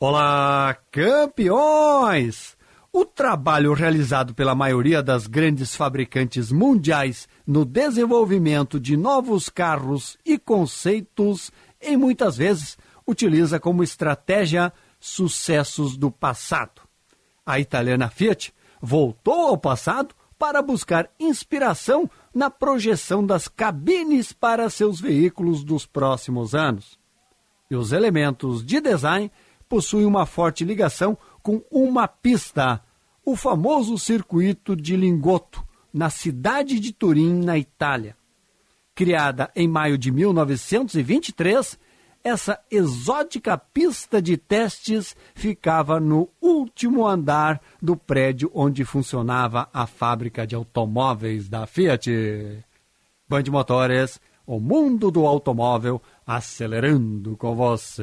Olá, campeões! O trabalho realizado pela maioria das grandes fabricantes mundiais no desenvolvimento de novos carros e conceitos, e muitas vezes utiliza como estratégia sucessos do passado. A italiana Fiat voltou ao passado para buscar inspiração na projeção das cabines para seus veículos dos próximos anos. E os elementos de design possuem uma forte ligação com uma pista, o famoso circuito de Lingotto, na cidade de Turim, na Itália. Criada em maio de 1923, essa exótica pista de testes ficava no último andar do prédio onde funcionava a fábrica de automóveis da Fiat. Band Motores, o mundo do automóvel acelerando com você.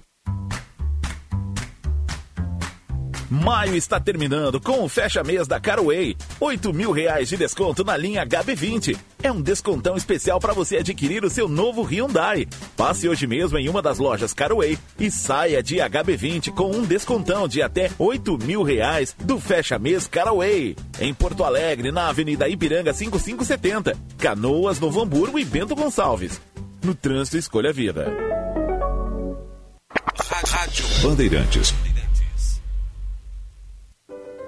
Maio está terminando com o fecha mês da Carway. 8 mil reais de desconto na linha HB20. É um descontão especial para você adquirir o seu novo Hyundai. Passe hoje mesmo em uma das lojas Carway e saia de HB20 com um descontão de até 8 mil reais do fecha mês Carway. Em Porto Alegre, na Avenida Ipiranga 5570. Canoas, Novo Hamburgo e Bento Gonçalves. No trânsito, escolha a vida. Rádio Bandeirantes.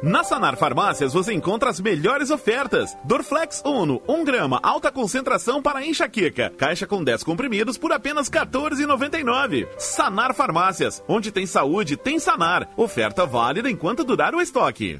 Na Sanar Farmácias você encontra as melhores ofertas. Dorflex Uno, 1 grama, alta concentração para enxaqueca. Caixa com 10 comprimidos por apenas R$ 14,99. Sanar Farmácias, onde tem saúde, tem Sanar. Oferta válida enquanto durar o estoque.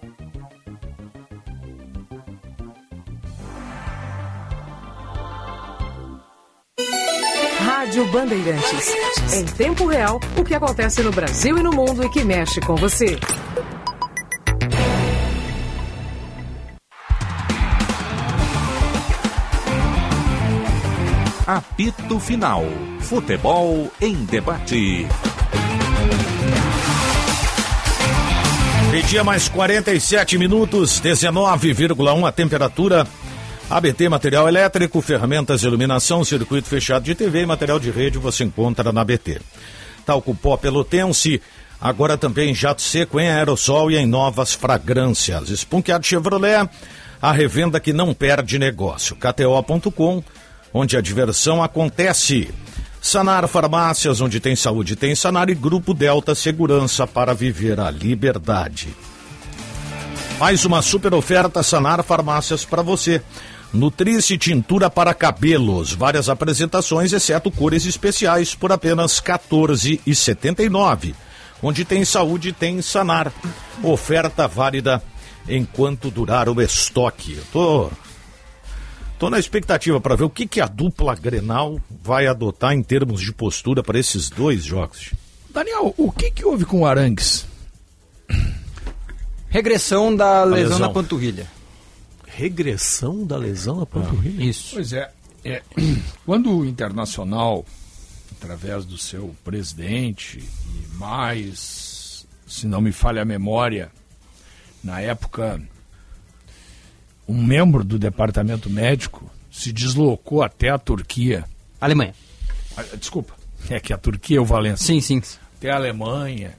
Rádio Bandeirantes. Em tempo real, o que acontece no Brasil e no mundo e que mexe com você. Apito Final. Futebol em debate. Media mais 47 minutos, 19,1 a temperatura. ABT Material Elétrico, ferramentas de iluminação, circuito fechado de TV e material de rede você encontra na ABT. Talco pó pelotense, agora também jato seco em aerossol e em novas fragrâncias. Espunqueado Chevrolet, a revenda que não perde negócio. KTO.com, onde a diversão acontece. Sanar Farmácias, onde tem saúde, tem Sanar e Grupo Delta Segurança para viver a liberdade. Mais uma super oferta Sanar Farmácias para você. Nutrice tintura para cabelos, várias apresentações, exceto cores especiais, por apenas R$ 14,79. Onde tem saúde, tem Sanar. Oferta válida enquanto durar o estoque. Eu tô, tô na expectativa para ver o que, que a dupla Grenal vai adotar em termos de postura para esses dois jogos. Daniel, o que, que houve com o Arangues? Regressão da lesão, lesão. na panturrilha. Regressão da lesão na panturrilha? Ah, isso. Pois é, é. Quando o Internacional, através do seu presidente e mais, se não me falha a memória, na época, um membro do departamento médico se deslocou até a Turquia. Alemanha. Ah, desculpa, é que a Turquia é o Valência. Sim, sim. Até a Alemanha.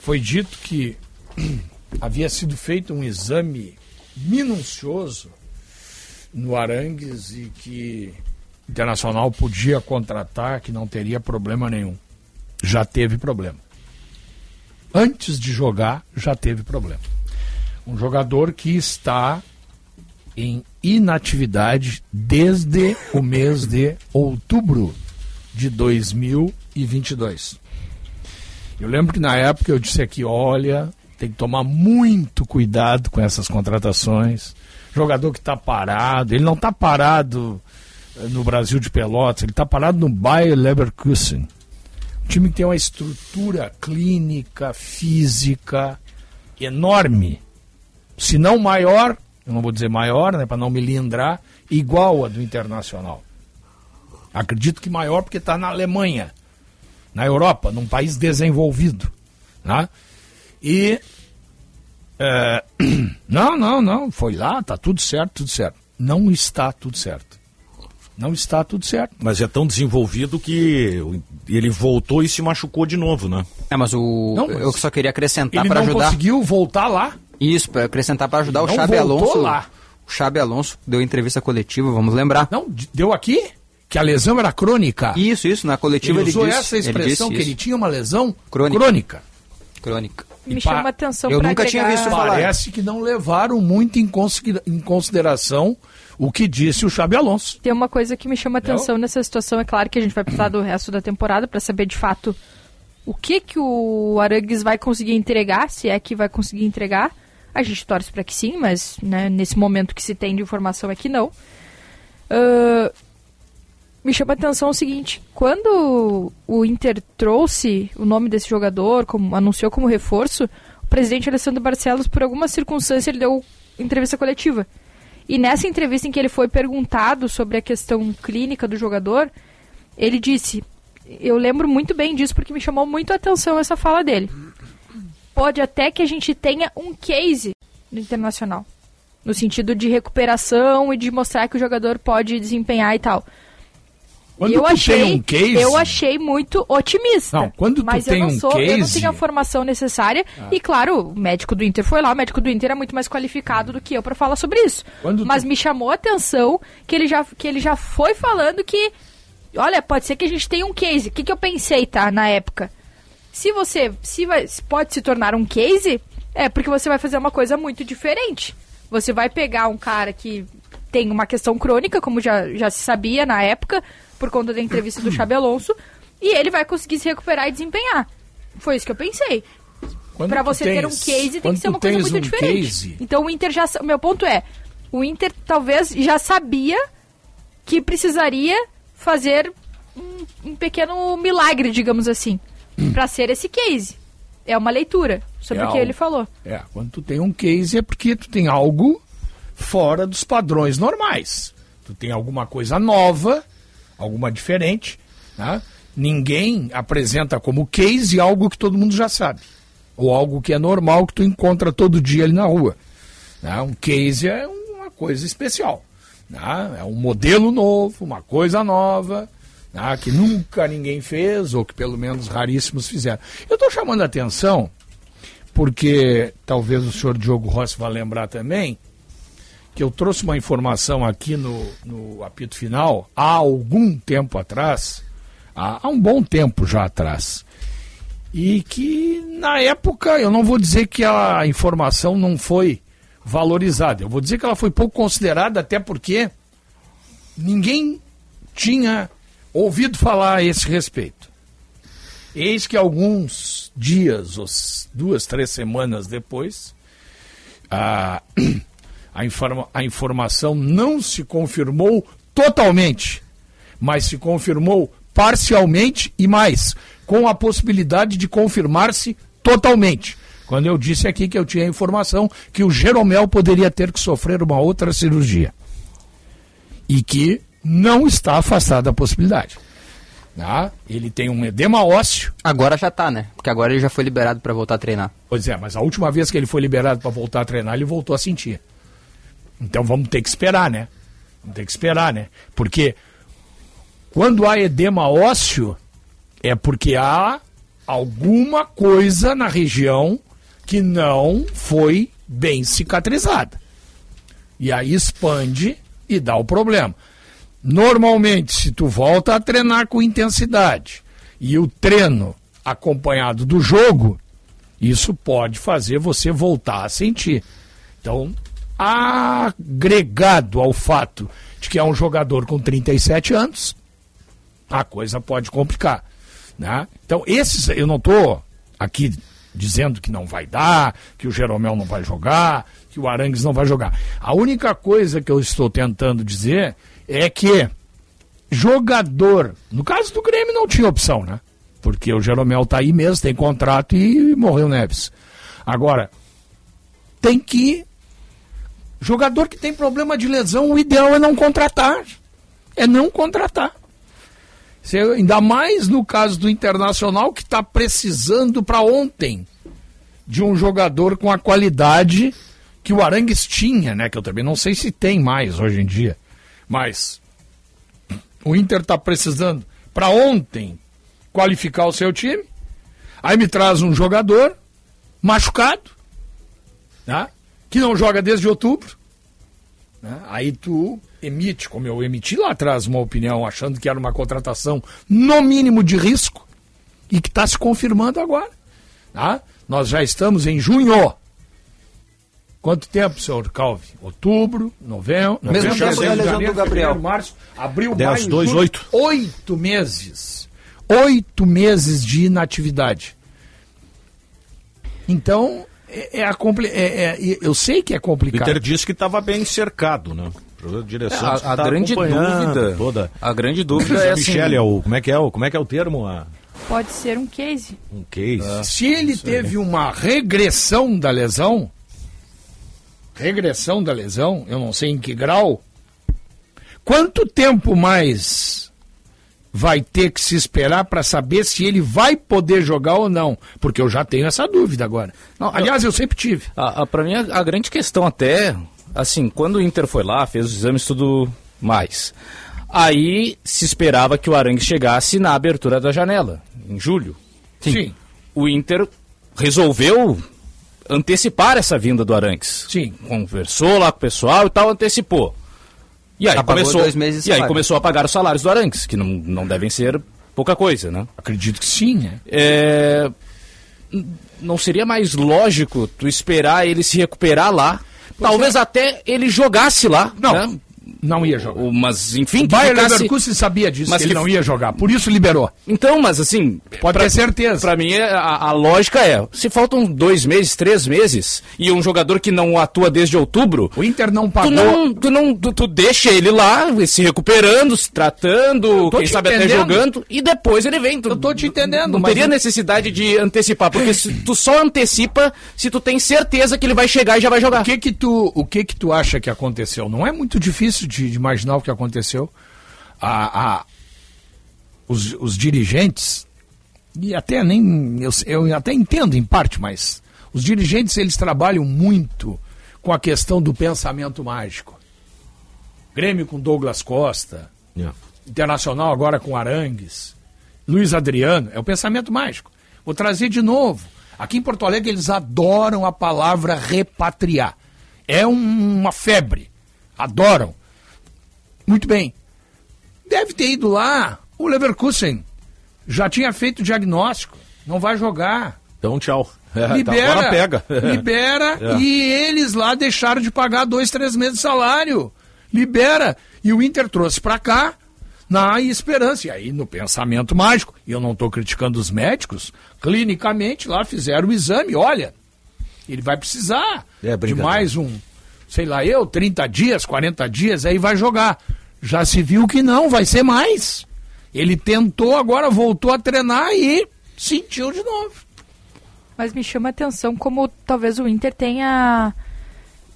Foi dito que havia sido feito um exame minucioso no Arangues e que o Internacional podia contratar, que não teria problema nenhum. Já teve problema. Antes de jogar, já teve problema. Um jogador que está em inatividade desde o mês de outubro de 2022. Eu lembro que na época eu disse aqui, olha, tem que tomar muito cuidado com essas contratações. Jogador que está parado, ele não está parado eh, no Brasil de Pelotas, ele está parado no Bayer Leverkusen. Um time que tem uma estrutura clínica, física enorme. Se não maior, eu não vou dizer maior, né, para não me lindrar, igual a do Internacional. Acredito que maior porque está na Alemanha, na Europa, num país desenvolvido. Né? E. é, não, não, não, foi lá, tá tudo certo, tudo certo. Não está tudo certo. Não está tudo certo. Mas é tão desenvolvido que ele voltou e se machucou de novo, né? É, mas o Não, mas eu só queria acrescentar Ele para não ajudar. conseguiu voltar lá. Isso, para acrescentar para ajudar o Não Xabi voltou Alonso. lá. O Xabi Alonso deu entrevista coletiva, vamos lembrar. Não, deu aqui que a lesão era crônica. Isso, isso, na coletiva ele ele, usou disse, essa expressão ele que ele tinha uma lesão Crônica. crônica. Crônica. Me pa- chama a atenção eu pra nunca tinha agregar- visto falar. Parece que não levaram muito em, considera- em consideração o que disse o Xabi Alonso. Tem uma coisa que me chama atenção nessa situação. É claro que a gente vai precisar do resto da temporada para saber de fato o que que o Arangues vai conseguir entregar, se é que vai conseguir entregar. A gente torce para que sim, mas né, nesse momento que se tem de informação é que não. Ah, me chama a atenção o seguinte: quando o Inter trouxe o nome desse jogador, como, anunciou como reforço, o presidente Alessandro Barcelos, por alguma circunstância, ele deu entrevista coletiva. E nessa entrevista em que ele foi perguntado sobre a questão clínica do jogador, ele disse: Eu lembro muito bem disso porque me chamou muito a atenção essa fala dele. Pode até que a gente tenha um case no internacional, no sentido de recuperação e de mostrar que o jogador pode desempenhar e tal. Quando eu tu achei, tem um case, eu achei muito otimista. Não, quando tu mas tem eu não um sou, eu não case- tenho a formação necessária. Ah. E claro, o médico do Inter foi lá, o médico do Inter é muito mais qualificado do que eu para falar sobre isso. Quando tu- Mas me chamou a atenção que ele já que ele já foi falando que olha, pode ser que a gente tenha um case. O que, que eu pensei, tá, na época? Se você se vai, pode se tornar um case, é porque você vai fazer uma coisa muito diferente. Você vai pegar um cara que tem uma questão crônica, como já, já se sabia na época, por conta da entrevista do Xabi Alonso, e ele vai conseguir se recuperar e desempenhar. Foi isso que eu pensei. Tu você ter um tens- case, tem que ser uma coisa tens muito um diferente. case- Então o Inter já. sa- Meu ponto é: o Inter talvez já sabia que precisaria fazer um, um pequeno milagre, digamos assim, pra ser esse case. É uma leitura sobre É o que ele falou. É, quando tu tem um case é porque tu tem algo fora dos padrões normais. Tu tem alguma coisa nova, alguma diferente. Né? Ninguém apresenta como case algo que todo mundo já sabe. Ou algo que é normal que tu encontra todo dia ali na rua. né? Um case é uma coisa especial. né? É um modelo novo, uma coisa nova, né? que nunca ninguém fez, ou que pelo menos raríssimos fizeram. Eu estou chamando a atenção porque talvez o senhor Diogo Rossi vá lembrar também que eu trouxe uma informação aqui no, no apito final há algum tempo atrás, há, há um bom tempo já atrás, e que na época eu não vou dizer que a informação não foi valorizada, eu vou dizer que ela foi pouco considerada, até porque ninguém tinha ouvido falar a esse respeito. Eis que alguns dias, duas, três semanas depois, a, a, informa- a informação não se confirmou totalmente, mas se confirmou parcialmente e mais, com a possibilidade de confirmar-se totalmente. Quando eu disse aqui que eu tinha a informação que o Jeromel poderia ter que sofrer uma outra cirurgia. E que não está afastada a possibilidade. Tá? Ele tem um edema ósseo. Agora já tá, né? Porque agora ele já foi liberado para voltar a treinar. Pois é, mas a última vez que ele foi liberado para voltar a treinar, ele voltou a sentir. Então vamos ter que esperar, né? Vamos ter que esperar, né? Porque quando há edema ósseo, é porque há alguma coisa na região que não foi bem cicatrizada. E aí expande e dá o problema. Normalmente, se tu volta a treinar com intensidade e o treino acompanhado do jogo, isso pode fazer você voltar a sentir. Então, agregado ao fato de que é um jogador com 37 anos, a coisa pode complicar. Né? Então, esses, eu não estou aqui dizendo que não vai dar, que o Jeromel não vai jogar, que o Arangues não vai jogar. A única coisa que eu estou tentando dizer é que jogador, no caso do Grêmio não tinha opção, né? Porque o Jeromel tá aí mesmo, tem contrato e morreu Neves. Agora, tem que. Jogador que tem problema de lesão, o ideal é não contratar. É não contratar. Você, ainda mais no caso do Internacional, que está precisando para ontem de um jogador com a qualidade que o Arangues tinha, né? Que eu também não sei se tem mais hoje em dia. Mas o Inter está precisando para ontem qualificar o seu time. Aí me traz um jogador machucado, né? Que não joga desde outubro. Né? Aí tu emite, como eu emiti lá atrás, uma opinião achando que era uma contratação no mínimo de risco e que está se confirmando agora. Tá? Nós já estamos em junho. Quanto tempo, senhor Calvi? Outubro, novembro, Mesmo novembro, tempo da lesão janeiro, do Gabriel. março, abril, 10, maio, 2, junho. 8. Oito meses. Oito meses de inatividade. Então, é, é a compli é- é- eu sei que é O complicado. Inter disse que estava bem cercado, né? A direção É, a- a tá grande acompanhando dúvida- toda. A grande dúvida é assim. Michele é o como é que é o como é que é o termo a, Pode ser um case. um case. Se ele teve uma regressão da lesão, regressão da lesão, eu não sei em que grau, quanto tempo mais vai ter que se esperar para saber se ele vai poder jogar ou não? Porque eu já tenho essa dúvida agora. Não, Aliás, eu sempre tive. A, a, pra mim, a, a grande questão até, assim, quando o Inter foi lá, fez os exames tudo mais, aí se esperava que o Arangue chegasse na abertura da janela, em julho. Sim. O Inter resolveu antecipar essa vinda do Arangues. Sim. Conversou lá com o pessoal e tal, antecipou. E aí, começou, dois meses de e aí começou a pagar os salários do Arangues, que não, não devem ser pouca coisa, né? Acredito que sim, né? É, Não seria mais lógico tu esperar ele se recuperar lá? Talvez até ele jogasse lá. Não, né? Não ia jogar. O- Mas, enfim, O que Bayer ficasse- Leverkusen sabia disso, Mas que ele que- não ia jogar, por isso liberou. Então, mas assim. Pode pra- ter certeza. Pra mim, é- a, a lógica é: se faltam dois meses, três meses, e um jogador que não atua desde outubro. O Inter não Tu pagou. não, tu não, tu, tu deixa ele lá, se recuperando, se tratando, quem sabe até entendendo. jogando, e depois ele vem. Tu, Eu tô te entendendo, Não mas teria eu- necessidade de antecipar, porque se, tu só antecipa se tu tem certeza que ele vai chegar e já vai jogar. O que que tu, o que que tu acha que aconteceu? Não é muito difícil de, de imaginar o que aconteceu. A, a- os, os dirigentes, e até nem, eu, eu até entendo em parte, mas os dirigentes eles trabalham muito com a questão do pensamento mágico. Grêmio com Douglas Costa, Yeah. Internacional agora com Arangues, Luiz Adriano, é o pensamento mágico. Vou trazer de novo. Aqui em Porto Alegre eles adoram a palavra repatriar. É um- uma febre. Adoram. Muito bem. Deve ter ido lá. O Leverkusen já tinha feito o diagnóstico. Não vai jogar. Então, tchau. É, tá, Libera. agora pega. Libera. É. E eles lá deixaram de pagar dois, três meses de salário. Libera. E o Inter trouxe pra cá na esperança. E aí, no pensamento mágico, e eu não estou criticando os médicos, clinicamente lá fizeram o exame. Olha, ele vai precisar É, de mais um, sei lá eu, 30 dias, 40 dias, aí vai jogar. Já se viu que não, vai ser mais. Ele tentou, agora voltou a treinar e sentiu de novo. Mas me chama a atenção como talvez o Inter tenha.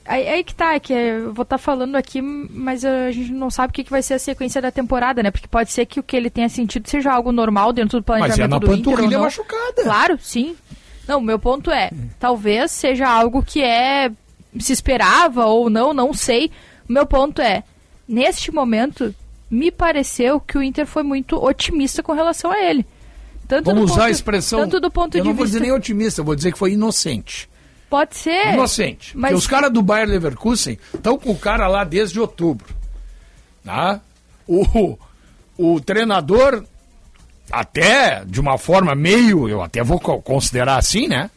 Aí, aí que tá, é que eu vou estar falando aqui, mas a gente não sabe o que, que vai ser a sequência da temporada, né? Porque pode ser que o que ele tenha sentido seja algo normal dentro do Mas planejamento é na do Inter. ou não. machucada. Claro, sim. Não, o meu ponto é, talvez seja algo que é se esperava ou não, não sei. O meu ponto é, neste momento, me pareceu que o Inter foi muito otimista com relação a ele. Tanto Vamos usar ponto- a expressão. Tanto do ponto eu de não vou vista. dizer nem otimista, vou dizer que foi inocente. Pode ser. Inocente. Mas Porque os caras do Bayer Leverkusen estão com o cara lá desde outubro. Tá? O, o treinador, até de uma forma meio, eu até vou co- considerar assim, né?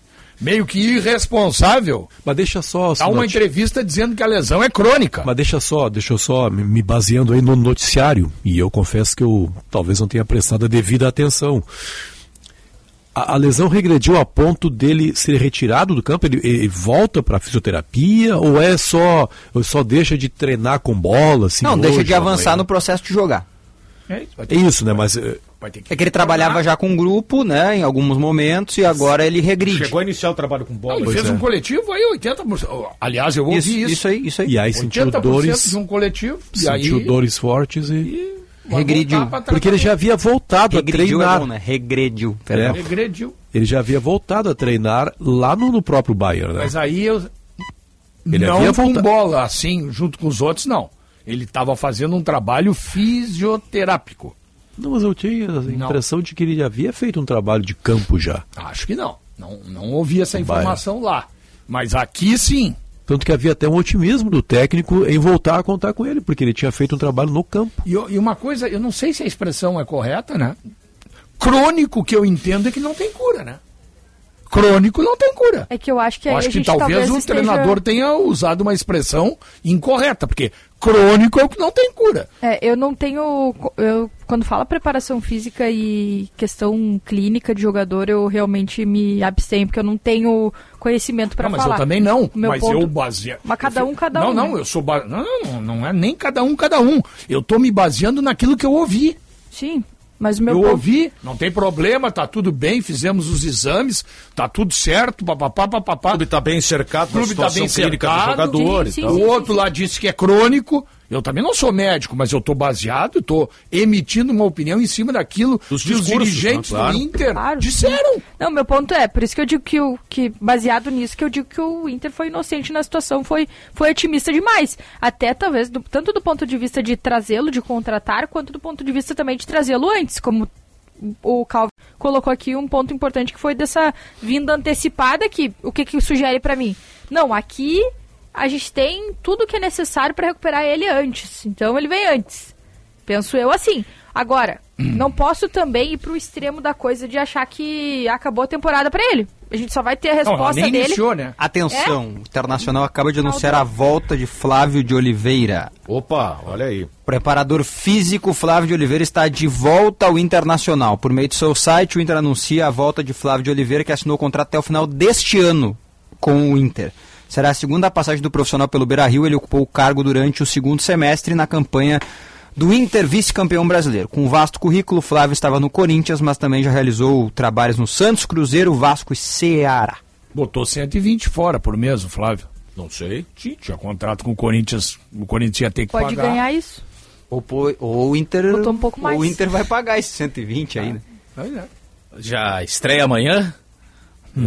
Meio que irresponsável, Mas deixa só. dá uma entrevista dizendo que a lesão é crônica. Mas deixa só, deixa eu só me baseando aí no noticiário. E eu confesso que eu talvez não tenha prestado a devida atenção. A, a lesão regrediu a ponto dele ser retirado do campo? Ele, ele volta para fisioterapia? Ou é só, ou só deixa de treinar com bola? Assim, Não, deixa hoje, de avançar amanhã? no processo de jogar. É, vai É isso, né? Mas eh, vai ter É que ele trabalhava já com grupo, né, em alguns momentos, e agora ele regride. Chegou a iniciar o trabalho com bola. ele Pois fez é. um coletivo aí, 80%. Aliás, eu ouvi Isso, isso. isso aí, isso aí. e aí sentiu 80% dores, de um coletivo. e aí, sentiu dores fortes e... e Regrediu. Porque ele já havia voltado a Regrediu é treinar. bom, né? Regrediu, perdão. Regrediu. Ele já havia voltado a treinar lá no, no próprio Bayern, né? Mas aí eu. Ele não havia com voltado. bola, assim, junto com os outros, não. Ele estava fazendo um trabalho fisioterápico. Não, mas eu tinha a impressão de que ele havia feito um trabalho de campo já. Acho que não. Não, não ouvi essa informação lá. Mas aqui sim. Tanto que havia até um otimismo do técnico em voltar a contar com ele, porque ele tinha feito um trabalho no campo. E, e uma coisa, eu não sei se a expressão é correta, né? Crônico que eu entendo é que não tem cura, né? Crônico não tem cura. É que eu acho que Eu acho que gente talvez, o esteja- treinador tenha usado uma expressão incorreta, porque crônico é o que não tem cura. É, eu não tenho. Eu, quando fala preparação física e questão clínica de jogador, eu realmente me abstenho, porque eu não tenho conhecimento para não, mas falar. eu também não. Meu mas ponto- eu baseio. Mas cada um, cada não, um. Não, né? eu sou. Ba... Não, não, não, não é nem cada um, cada um. Eu tô me baseando naquilo que eu ouvi. Sim, mas o meu eu ponto. ouvi, não tem problema, tá tudo bem, fizemos os exames, tá tudo certo, papapá, papapá. O clube está bem cercado O clube da tá bem cercado. jogador. Sim, e tal. sim, o outro lá disse que é crônico. Eu também não sou médico, mas eu tô baseado, tô emitindo uma opinião em cima daquilo Dos que os discursos, dirigentes né? Claro. do Inter Claro. disseram. Não, meu ponto é, por isso que eu digo que, o, que baseado nisso, que eu digo que o Inter foi inocente na situação, foi, foi otimista demais. Até talvez, do- tanto do ponto de vista de trazê-lo, de contratar, quanto do ponto de vista também de trazê-lo antes, como o Calvin colocou aqui um ponto importante que foi dessa vinda antecipada que o que que sugere pra mim? Não, aqui a gente tem tudo que é necessário pra recuperar ele antes. Então ele vem antes. Penso eu assim. Agora, não posso também ir pro extremo da coisa de achar que acabou a temporada pra ele. A gente só vai ter a Não, resposta nem dele. iniciou, né? Atenção, o Internacional acaba de anunciar a volta de Flávio de Oliveira. Opa, olha aí. Preparador físico Flávio de Oliveira está de volta ao Internacional. Por meio do seu site, o Inter anuncia a volta de Flávio de Oliveira, que assinou o contrato até o final deste ano com o Inter. Será a segunda passagem do profissional pelo Beira-Rio. Ele ocupou o cargo durante o segundo semestre na campanha do Inter vice-campeão brasileiro. Com um vasto currículo, Flávio estava no Corinthians, mas também já realizou trabalhos no Santos, Cruzeiro, Vasco e Ceará. Botou 120 fora por mês, o Flávio. Não sei. Tinha, tinha contrato com o Corinthians, o Corinthians ia ter que Pode pagar. ganhar isso. Ou, ou o Inter. Botou um pouco mais. ou O Inter vai pagar esses 120 aí, né? Pois é. Já estreia amanhã?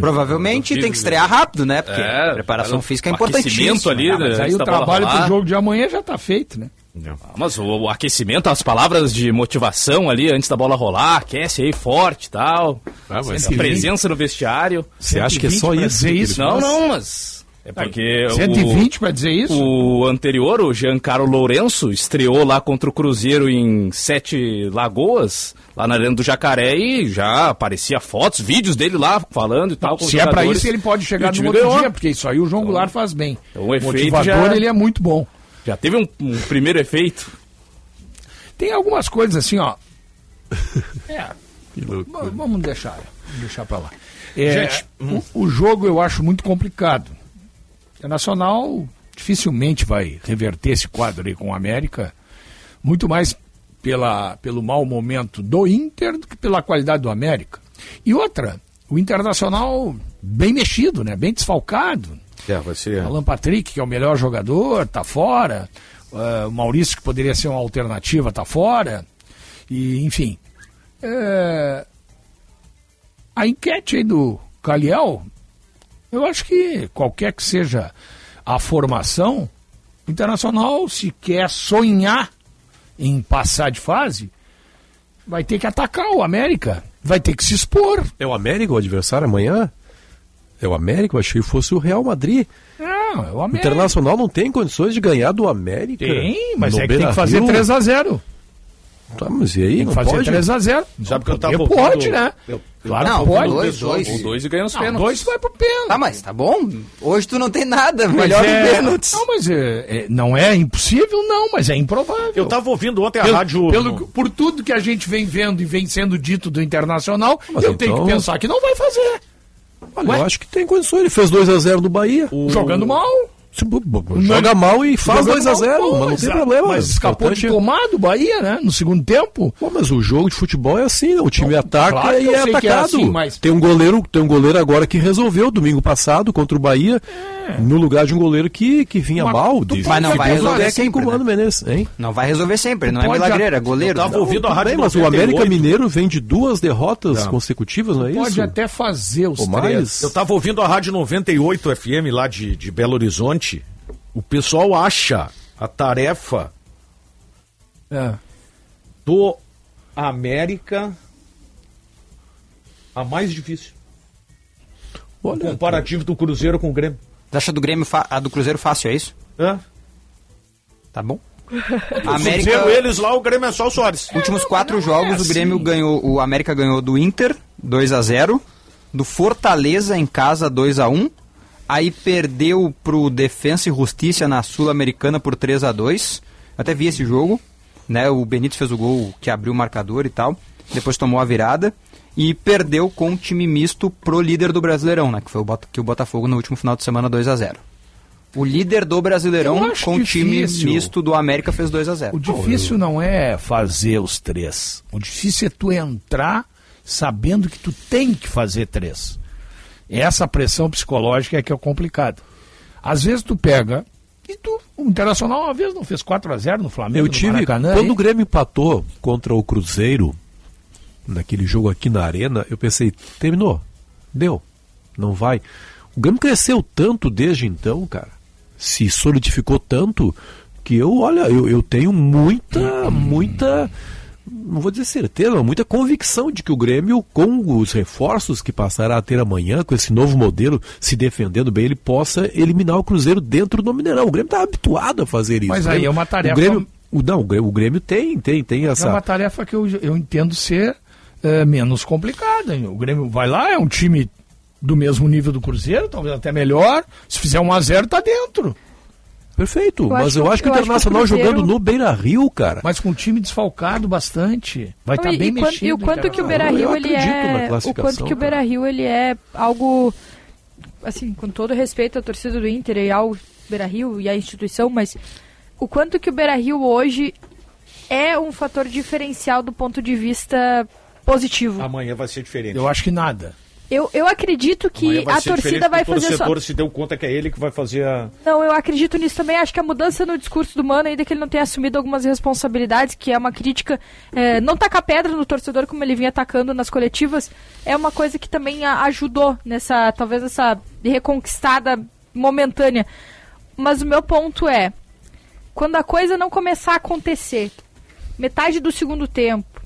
Provavelmente tem que estrear rápido, né? Porque É, preparação o física é importantíssima. ali, Ah, mas né, aí o bola trabalho pro jogo de amanhã já tá feito, né? Ah, Mas o, o aquecimento, as palavras de motivação ali antes da bola rolar, aquece aí forte e tal. Ah, mas a presença no vestiário. Você acha que é 120 só isso? que isso? Não, não, mas. É porque. 120 pra dizer isso? O, anterior, o Giancarlo Lourenço, estreou lá contra o Cruzeiro em Sete Lagoas, lá na Arena do Jacaré, e já aparecia fotos, vídeos dele lá falando e tal. Se é pra jogadores. isso, ele pode chegar no outro ganhou. dia, porque isso aí o João Goulart faz bem. Então, o o efeito motivador, já- ele é muito bom. Já teve um, um primeiro efeito. Tem algumas coisas assim, ó. É, vamos deixar, vamos deixar pra lá. É, o, o jogo eu acho muito complicado. O Internacional dificilmente vai reverter esse quadro aí com o América, muito mais pela, pelo mau momento do Inter do que pela qualidade do América. E outra, o Internacional bem mexido, né? Bem desfalcado. É, vai ser. Alan Patrick, que é o melhor jogador, tá fora. O Maurício, que poderia ser uma alternativa, tá fora. E, enfim. É, A enquete aí do Caliel, eu acho que qualquer que seja a formação, o Internacional, se quer sonhar em passar de fase, vai ter que atacar o América. Vai ter que se expor. É o América o adversário amanhã? É o América? Eu achei que fosse o Real Madrid. Não, é o O América. Internacional não tem condições de ganhar do América. Tem, mas no é que tem que fazer Beira-Rio? 3 a 0 Tá, mas e aí? Tem não que fazer pode? 3 a 0 Sabe que eu tava pode, ouvindo- né? eu- Claro não, que pode. dois, dois. O dois e ganha os Não, pênaltis. dois vai pro pênalti. Tá, mas tá bom. Hoje tu não tem nada. Mas Melhor é- que pênaltis. Não, mas é, é- não é impossível, não, mas é improvável. Eu tava ouvindo ontem a Pelo- rádio. pelo- por tudo que a gente vem vendo e vem sendo dito do Internacional, Mas eu tenho então- que pensar que não vai fazer. Olha, Ué? eu acho que tem condições. Ele fez 2x0 no Bahia. Jogando mal. Joga mal e faz Jogando 2x0, mal, mas não tem problema. Mas escapou de Importante- tomar do Bahia, né? No segundo tempo. Pô, mas o jogo de futebol é assim, né? O time Não, ataca claro e é é atacado. assim, mas- Tem um goleiro, tem um goleiro agora que resolveu domingo passado contra o Bahia, no lugar de um goleiro que, que vinha Mas mal. De, Mas não vai resolver sempre, Comando né? Menezes, hein? Não vai resolver sempre, não é Pode- milagreiro, é goleiro. Eu tava Não. ouvindo a rádio bem, mas o 98. América Mineiro vem de duas derrotas consecutivas, não é Pode isso? até fazer os três. mais. Eu tava ouvindo a rádio 98 FM lá de, de Belo Horizonte. O pessoal acha a tarefa É. do América a mais difícil. O Olha, comparativo do Cruzeiro com o Grêmio. Você acha do Grêmio a do Cruzeiro fácil, é isso? Hã? Tá bom. Cruzeiro, América, eles lá, o Grêmio é só o Soares. últimos quatro jogos, o Grêmio ganhou, o América ganhou do Inter 2 a 0 do Fortaleza em casa 2 a 1 aí perdeu pro Defensa e Justiça na Sul-Americana por 3 a 2 até vi esse jogo, né? O Benítez fez o gol que abriu o marcador e tal, depois tomou a virada e perdeu com um time misto pro líder do Brasileirão, né? Que foi o, Bota- que o Botafogo no último final de semana 2 a 0 O líder do Brasileirão com o time misto do América fez 2 a 0 O difícil não é fazer os três. O difícil é tu entrar sabendo que tu tem que fazer três. Essa pressão psicológica é que é complicado. Às vezes tu pega e tu, o Internacional uma vez não fez 4 a 0 no Flamengo, Eu no tive. Maracanã, quando hein? o Grêmio empatou contra o Cruzeiro, naquele jogo aqui na Arena, eu pensei, terminou. Deu. Não vai. O Grêmio cresceu tanto desde então, cara. Se solidificou tanto que eu, olha, eu, eu tenho muita, muita. Não vou dizer certeza, mas muita convicção de que o Grêmio, com os reforços que passará a ter amanhã, com esse novo modelo se defendendo bem, ele possa eliminar o Cruzeiro dentro do Mineirão. O Grêmio está habituado a fazer isso. Mas aí é uma tarefa- O Grêmio, o, não, o Grêmio, tem, tem, tem É essa. uma tarefa que eu, eu entendo ser é, menos complicada. hein? O Grêmio vai lá, é um time do mesmo nível do Cruzeiro, talvez até melhor. Se fizer 1 a 0 tá dentro. Perfeito, Eu mas acho eu acho que o acho que o Internacional Cruzeiro- jogando no Beira Rio, cara. Mas com o time desfalcado bastante. Vai estar e, bem e, mexido. e o quanto que o Internacional. Beira Rio ele é. O quanto que o. Beira Rio ele é algo. Assim, com todo respeito à torcida do Inter e ao Beira Rio e à instituição, mas o quanto que o Beira Rio hoje é um fator diferencial do ponto de vista positivo. Amanhã vai ser diferente. Eu acho que nada. Eu, eu acredito que a torcida vai fazer O só. torcedor se deu conta que é ele que vai fazer a. Não, eu acredito nisso também. Acho que a mudança no discurso do Mano, ainda que ele não tenha assumido algumas responsabilidades, que é uma crítica, é, não tacar pedra no torcedor como ele vinha atacando nas coletivas, é uma coisa que também a- ajudou nessa, talvez essa reconquistada momentânea. Mas o meu ponto é, quando a coisa não começar a acontecer, metade do segundo tempo,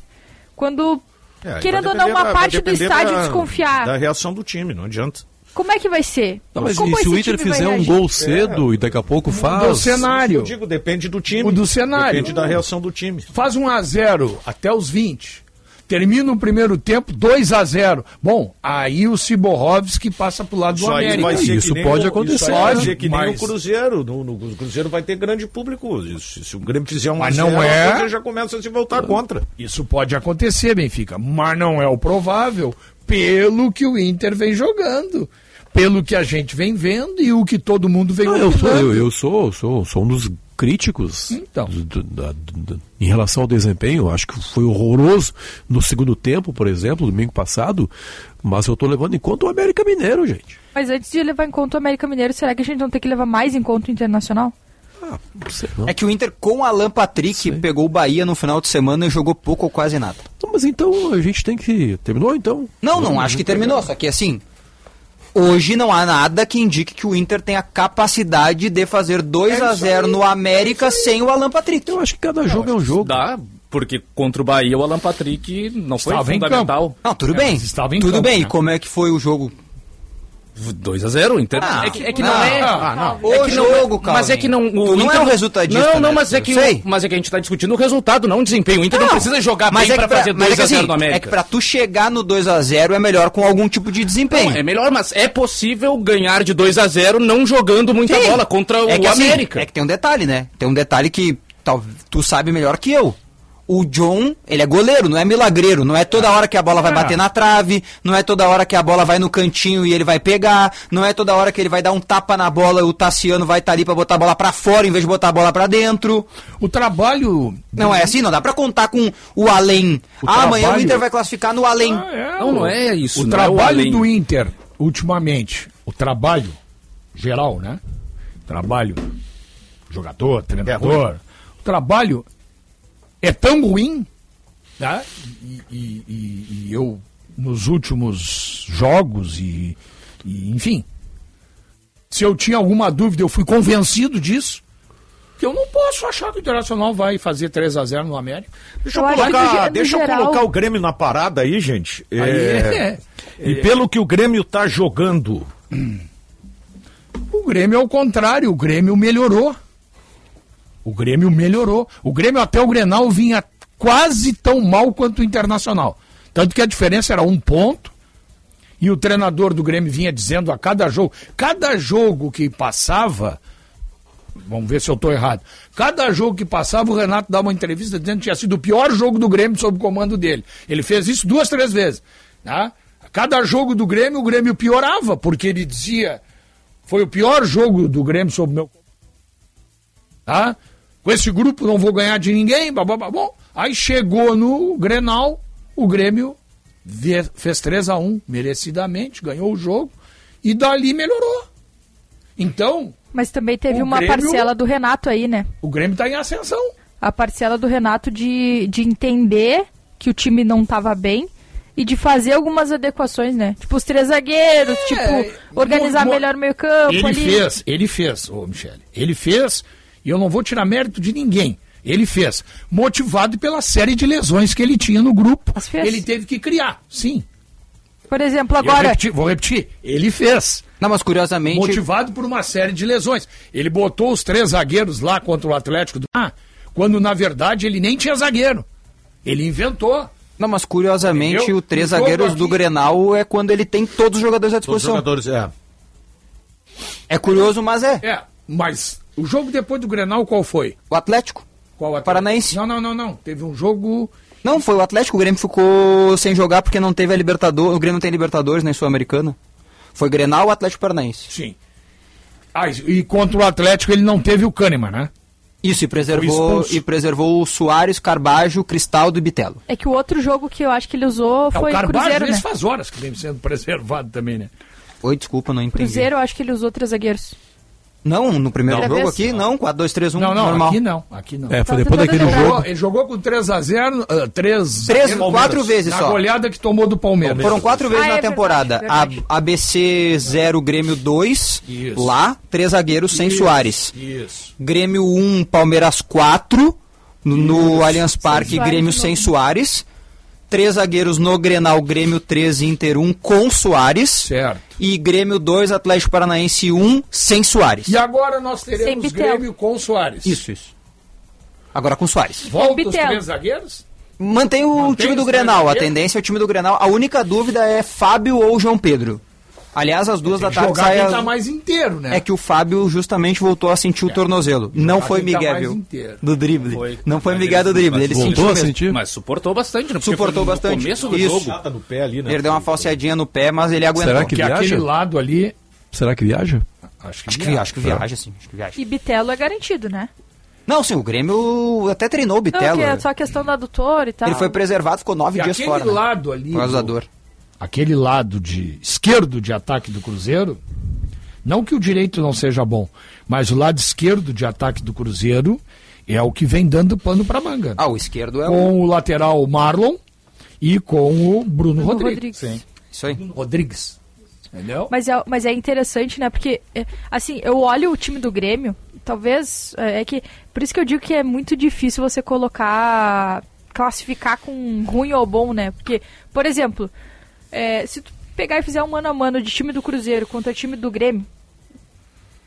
quando É, Querendo ou não, uma da- parte do estádio da- desconfiar. Da reação do time, não adianta. como é que vai ser? Não, mas como e se o Inter fizer um gol cedo e daqui a pouco Do faz. cenário. Eu digo, depende do time. O do cenário. Depende da reação do time. Faz 1 a 0 até os 20. Termina o primeiro tempo 2 a 0. Bom, aí o Siborovski passa pro lado do Isso América. vai ser Isso nem pode o- acontecer, Isso vai né? ser que nem Mas- o Cruzeiro. No, no- o Cruzeiro vai ter grande público. Isso, se o Grêmio fizer um Mas não zero, é- o Cruzeiro já começa a se voltar contra. Isso pode acontecer, Benfica, mas não é o provável pelo que o Inter vem jogando, pelo que a gente vem vendo e o que todo mundo vem Não, eu sou, eu, eu sou, sou, sou um dos críticos Então. do- do- do- do- em relação ao desempenho. Eu Acho que foi horroroso no segundo tempo, por exemplo, domingo passado. Mas eu tô levando em conta o América Mineiro, gente. Mas antes de levar em conta o América Mineiro, será que a gente não tem que levar mais em conta o Internacional? Não sei, não. É que o Inter com Alan Patrick pegou o Bahia no final de semana e jogou pouco ou quase nada. Não, Mas então a gente tem que. Terminou então? Não, não acho que terminou, só que assim, hoje não há nada que indique que o Inter tem a capacidade de fazer 2 a 0 no América sem o Alan Patrick. Eu acho que cada jogo é um jogo. Dá, porque contra o Bahia o Alan Patrick não foi Estava fundamental. Não, tudo É, bem. estava em Tudo campo, bem. né? E como é que foi o jogo? 2x0, o Inter. Ah, é que, é que não. não, é. Ah, não. É O que não jogo, é, Mas é que não. O Tu não Inter é um resultadista, Não, não, né? mas é que, o, mas é que a gente tá discutindo o resultado, não o desempenho. O Inter não, precisa jogar bem é pra, que fazer mas é que 2x0 assim, no América. É que pra tu chegar no 2x0 é melhor com algum tipo de desempenho. Não, é melhor, mas é possível ganhar de 2 a 0 não jogando muita Sim. bola contra o é que, assim, América. é que tem um detalhe, né? Tem um detalhe que tal, tu sabe melhor que eu. O John, ele é goleiro, não é milagreiro. Não é toda hora que a bola vai bater na trave, não é toda hora que a bola vai no cantinho e ele vai pegar, não é toda hora que ele vai dar um tapa na bola e o Tassiano vai estar ali pra botar a bola pra fora em vez de botar a bola pra dentro. O trabalho. Não é assim, não dá pra contar com o além. O ah, amanhã o trabalho- Inter vai classificar no além. Não, não é isso. O não é trabalho além. do Inter, ultimamente, o trabalho geral, né? Trabalho, jogador, treinador. o trabalho é tão ruim, né? E, e- e- e eu, nos últimos jogos, e, e, enfim, se eu tinha alguma dúvida, eu fui convencido disso. Que eu não posso achar que o Internacional vai fazer 3 a 0 no América. Deixa Eu eu, que, colocar, no deixa eu colocar o Grêmio na parada aí, gente. É, Aí é- E pelo que o Grêmio tá jogando, O Grêmio é o contrário, o Grêmio melhorou. O Grêmio melhorou. O Grêmio até o Grenal vinha quase tão mal quanto o Internacional. Tanto que a diferença era um ponto. E o treinador do Grêmio vinha dizendo a cada jogo, cada jogo que passava, vamos ver se eu estou errado. Cada jogo que passava, o Renato dava uma entrevista dizendo que tinha sido o pior jogo do Grêmio sob o comando dele. Ele fez isso duas, três vezes. Tá? Cada jogo do Grêmio, o Grêmio piorava, porque ele dizia foi o pior jogo do Grêmio sob meu. Tá? Com esse grupo não vou ganhar de ninguém. Blá. Bom, aí chegou no Grenal, o Grêmio fez 3 a 1 merecidamente, ganhou o jogo e dali melhorou. Então, Mas também teve uma Grêmio- parcela do Renato aí, né? o Grêmio está em ascensão. A parcela do Renato de, de entender que o time não tava bem e de fazer algumas adequações, né? Tipo, os três zagueiros, tipo, organizar É, mo- mo- melhor o meio campo Ele ali. fez, ele fez, ô Michele. Ele fez, e eu não vou tirar mérito de ninguém. Ele fez, motivado pela série de lesões que ele tinha no grupo. Ele teve que criar, sim. Por exemplo, eu agora... repeti- vou repetir, ele fez. Não, mas curiosamente. Motivado por uma série de lesões. Ele botou os três zagueiros lá contra o Atlético do Ah, quando na verdade ele nem tinha zagueiro. Ele inventou. Não, mas curiosamente, Entendeu? o três O jogo zagueiros do Grenal é quando ele tem todos os jogadores à todos os disposição. jogadores. É. É curioso, mas é. É, mas o jogo depois do Grenal qual foi? O Atlético. Qual Atlético? Paranaense. Não, não, não, não. Teve um jogo. Não, foi o Atlético. O Grêmio ficou sem jogar porque não teve a Libertadores. O Grêmio não tem Libertadores nem Sul-Americana. Foi Grenal o Atlético Paranaense. Sim. Ah, e contra o Atlético ele não teve o Kahneman, né? Isso, e preservou, e preservou o Soares, Carbajo, Cristaldo e Bitelo. É que o outro jogo que eu acho que ele usou É, foi o Carvalho Cruzeiro, né? faz horas que vem sendo preservado também, né? Oi, desculpa, não entendi. Cruzeiro, eu acho que ele usou três zagueiros. Não, no primeiro Não. jogo aqui, não, 4-2-3-1, Não, não, normal. aqui não, aqui não. É, foi Tá depois tentando daquele lembrar. Jogou- jogo. ele jogou com 3x0, 3 Três, quatro vezes na só. goleada que tomou do Palmeiras. Foram quatro vezes Ah, na é temporada. verdade, verdade. A, ABC 0, Grêmio 2, Isso. lá, três zagueiros sem Isso, Soares. Isso. Grêmio 1, Palmeiras 4, no, no Allianz Parque, Soares Grêmio sem. Soares. Três zagueiros no Grenal, Grêmio 3, Inter 1 com Soares. Certo. E Grêmio 2, Atlético Paranaense 1 sem Soares. E agora nós teremos. Grêmio com Soares. Isso, isso. Agora com Soares. Volta os Bitel. três zagueiros? Mantém o Mantém time do os três Grenal. A zagueiros? tendência é o time do Grenal. A única dúvida é Fábio ou João Pedro. Aliás, às duas da tarde jogar sai quem a- tá mais inteiro, né? É que o Fábio justamente voltou a sentir o tornozelo. Não Jogar foi quem tá Miguel, mais viu? inteiro. Do drible. Foi. Não foi Miguel do drible. mas Ele voltou sentiu Voltou a mesmo. sentir? Mas suportou bastante, né? Porque Suportou foi bastante. No começo do Isso. jogo. Chata no pé ali, né? Ele deu uma falseadinha no pé, mas ele aguentou. Será que Que viaja? aquele lado ali. Será que viaja? Acho que, Acho que, acho que viaja, sim. Acho que viaja. E Bitelo é garantido, né? Não, sim, o Grêmio até treinou o Não, Bitelo. que é só a questão do adutor e tal. Ele foi preservado, ficou nove E dias aquele fora. né? lado ali. Por causa da do- dor. Aquele lado de esquerdo de ataque do Cruzeiro, não que o direito não seja bom, mas o lado esquerdo de ataque do Cruzeiro é o que vem dando pano para manga. Ah, o esquerdo é o. Com o lateral Marlon e com o Bruno, Bruno Rodrigues. Rodrigues. Isso aí. Rodrigues. Entendeu? Mas é, mas é interessante, né? Porque, é, assim, eu olho o time do Grêmio, talvez. É, é que. Por isso que eu digo que é muito difícil você colocar. classificar com ruim ou bom, né? Porque, por exemplo, é, se tu pegar e fizer um mano a mano de time do Cruzeiro contra time do Grêmio,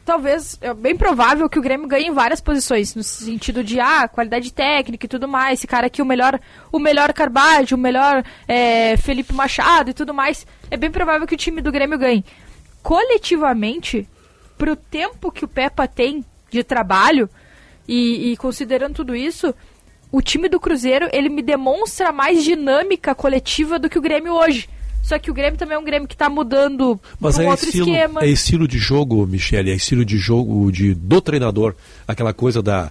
talvez é bem provável que o Grêmio ganhe em várias posições, no sentido de ah, qualidade técnica e tudo mais. Esse cara aqui, o melhor, o melhor Carvalho, o melhor é, Felipe Machado e tudo mais. É bem provável que o time do Grêmio ganhe. Coletivamente, pro tempo que o Pepa tem de trabalho e, e considerando tudo isso, o time do Cruzeiro ele me demonstra mais dinâmica coletiva do que o Grêmio hoje. Só que o Grêmio também é um Grêmio que está mudando Mas um é outro estilo, esquema. é estilo de jogo, Michele, é estilo de jogo de, do treinador. Aquela coisa da,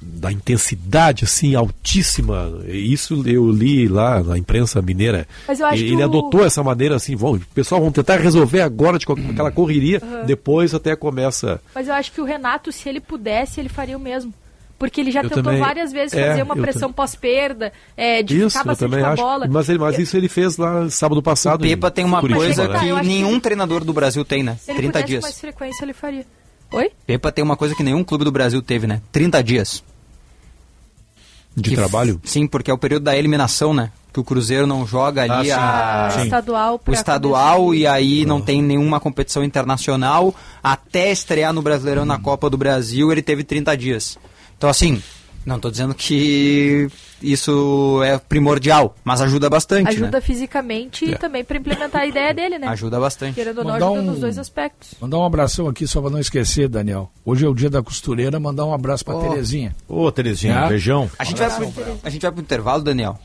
da intensidade assim altíssima. Isso eu li lá na imprensa mineira. Ele o- adotou essa maneira assim, vamos, pessoal, vamos tentar resolver agora de qualquer- aquela correria, Aham. depois até começa Mas eu acho que o Renato, se ele pudesse, ele faria o mesmo. Porque ele já Eu tentou também- várias vezes é, fazer uma pressão pós-perda, é, de isso, ficar eu bastante também com a acho. bola. Mas, ele, mas isso ele fez lá sábado passado. O Pepa em tem uma coisa que eu acho que- nenhum treinador do Brasil tem, né? Se ele 30 pudesse dias. com mais frequência, ele faria. Oi? Pepa tem uma coisa que nenhum clube do Brasil teve, né? 30 dias. De Que- trabalho? Sim, porque é o período da eliminação, né? Que o Cruzeiro não joga ali Ah, a... Estadual o estadual e aí não tem nenhuma competição internacional. Até estrear no Brasileirão na Copa do Brasil, ele teve 30 dias. Então, assim, não tô dizendo que isso é primordial, mas ajuda bastante, Ajuda né? fisicamente e É. também para implementar a ideia dele, né? Ajuda bastante. Querendo ou não, ajuda um- nos dois aspectos. Mandar um abração aqui, só pra não esquecer, Daniel. Hoje é o dia da costureira, mandar um abraço pra Oh. Terezinha. Ô, Terezinha, É. beijão. A gente, vai pro, a gente vai pro intervalo, Daniel.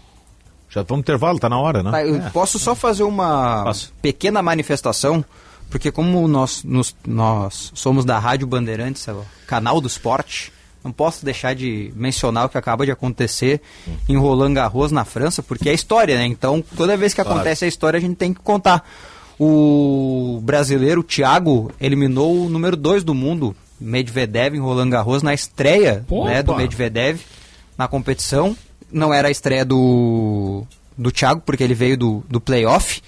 Já vamos pro intervalo, tá na hora, né? Tá, eu É. posso só fazer uma pequena manifestação, porque como nós, nos- nós somos da Rádio Bandeirantes, é o canal do esporte, não posso deixar de mencionar o que acaba de acontecer em Roland Garros, na França, porque é história, né? Então, toda vez que acontece a história, a gente tem que contar. O brasileiro Thiago eliminou o número 2 do mundo, Medvedev, em Roland Garros, na estreia né, do! Medvedev na competição. Não era a estreia do, do Thiago, porque ele veio do, do playoff,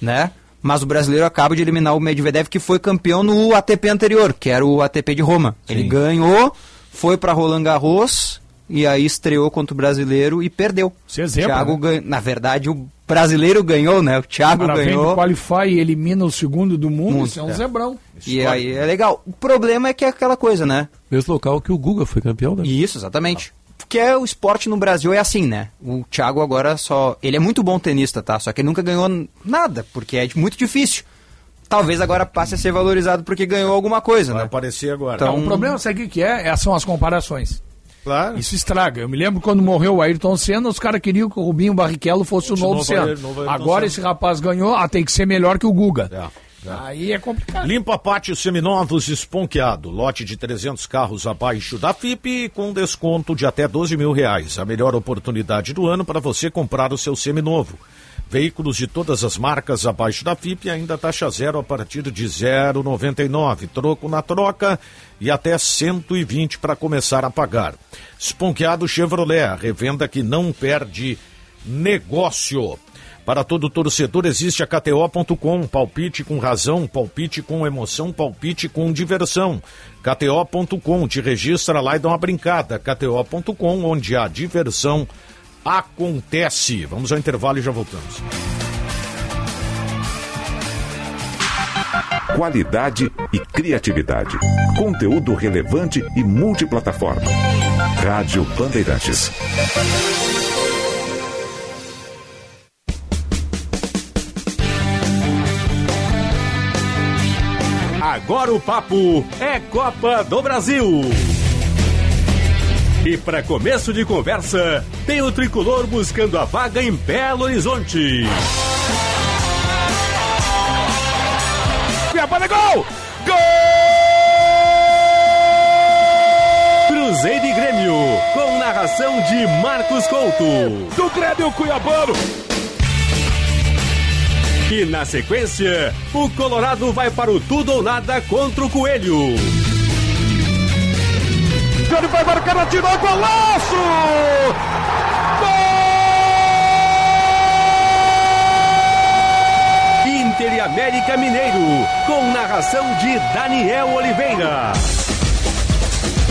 né? Mas o brasileiro acaba de eliminar o Medvedev, que foi campeão no ATP anterior, que era o ATP de Roma. Ele ganhou, foi para Roland Garros e aí estreou contra o brasileiro e perdeu. É exemplo, Thiago né? ganha- Na verdade, o brasileiro ganhou, né? O Thiago do ganhou. Qualify e elimina o segundo do mundo, Mundo, isso é um é. zebrão. E aí é legal. O problema é que é aquela coisa, né? Mesmo local que o Guga foi campeão, né? Isso, exatamente. Porque é o esporte no Brasil é assim, né? O Thiago agora só. Ele é muito bom tenista, tá? Só que ele nunca ganhou nada, porque é muito difícil. Talvez agora passe a ser valorizado porque ganhou alguma coisa, Vai né? aparecer agora. Então- Não, o problema, sabe o que é? É- São as comparações. Claro. Isso estraga. Eu me lembro quando morreu o Ayrton Senna, os caras queriam que o Rubinho Barrichello fosse o o novo novo Senna. Ayrton Agora Senna. esse rapaz ganhou, ah, tem que ser melhor que o Guga. É. Aí é complicado. Limpa Pátio Seminovos Esponqueado. Lote de 300 carros abaixo da FIP com desconto de até 12 mil reais. A melhor oportunidade do ano para você comprar o seu seminovo. Veículos de todas as marcas abaixo da FIP ainda taxa zero a partir de 0,99. Troco na troca e até 120 para começar a pagar. Esponqueado Chevrolet, a revenda que não perde negócio. Para todo torcedor existe a KTO.com, palpite com razão, palpite com emoção, palpite com diversão. KTO.com, te registra lá e dá uma brincada. KTO.com, onde a diversão acontece. Vamos ao intervalo e já voltamos. Qualidade e criatividade. Conteúdo relevante e multiplataforma. Rádio Bandeirantes. Agora o papo é Copa do Brasil. E para começo de conversa, tem o tricolor buscando a vaga em Belo Horizonte. Cuiabá é gol! Gol! Cruzeiro e Grêmio, com narração de Marcos Couto. Do Grêmio Cuiabano! E na sequência, o Colorado vai para o tudo ou nada contra o Coelho. Ele vai marcar, atirou, golaço! Inter e América Mineiro, com narração de Daniel Oliveira.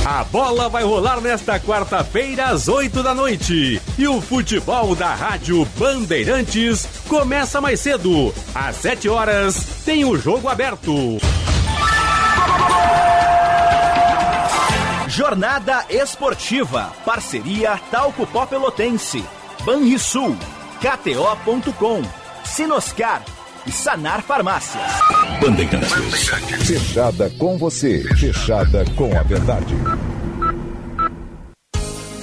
A bola vai rolar nesta quarta-feira às 8 da noite. E o futebol da Rádio Bandeirantes começa mais cedo. Às 7 horas tem o jogo aberto. Jornada Esportiva. Parceria Talco Pó Pelotense. Banrisul. KTO.com. Sinoscar. E Sanar Farmácias. Bandeirantes. Fechada com você. Fechada com a verdade.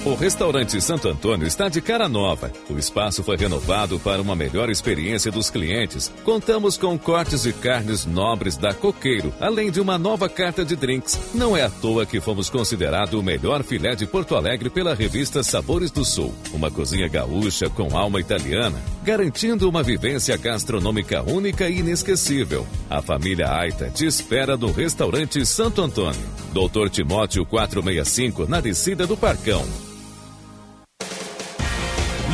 O restaurante Santo Antônio está de cara nova. O espaço foi renovado para uma melhor experiência dos clientes. Contamos com cortes de carnes nobres da Coqueiro, além de uma nova carta de drinks. Não é à toa que fomos considerado o melhor filé de Porto Alegre pela revista Sabores do Sul. Uma cozinha gaúcha com alma italiana, garantindo uma vivência gastronômica única e inesquecível. A família Aita te espera no restaurante Santo Antônio. Doutor Timóteo 465, na descida do Parcão.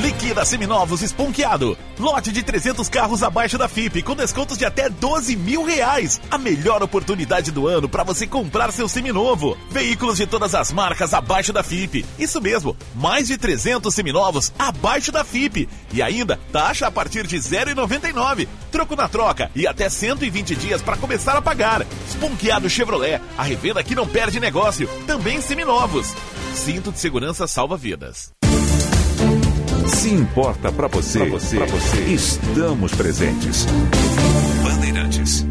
Liquida Seminovos Esponqueado. Lote de 300 carros abaixo da FIP, com descontos de até 12 mil reais. A melhor oportunidade do ano para você comprar seu seminovo. Veículos de todas as marcas abaixo da FIP. Isso mesmo, mais de 300 seminovos abaixo da FIP. E ainda, taxa a partir de 0,99. Troco na troca e até 120 dias para começar a pagar. Esponqueado Chevrolet, a revenda que não perde negócio. Também seminovos. Cinto de segurança salva vidas. Se importa pra você, pra você, pra você, estamos presentes. Bandeirantes.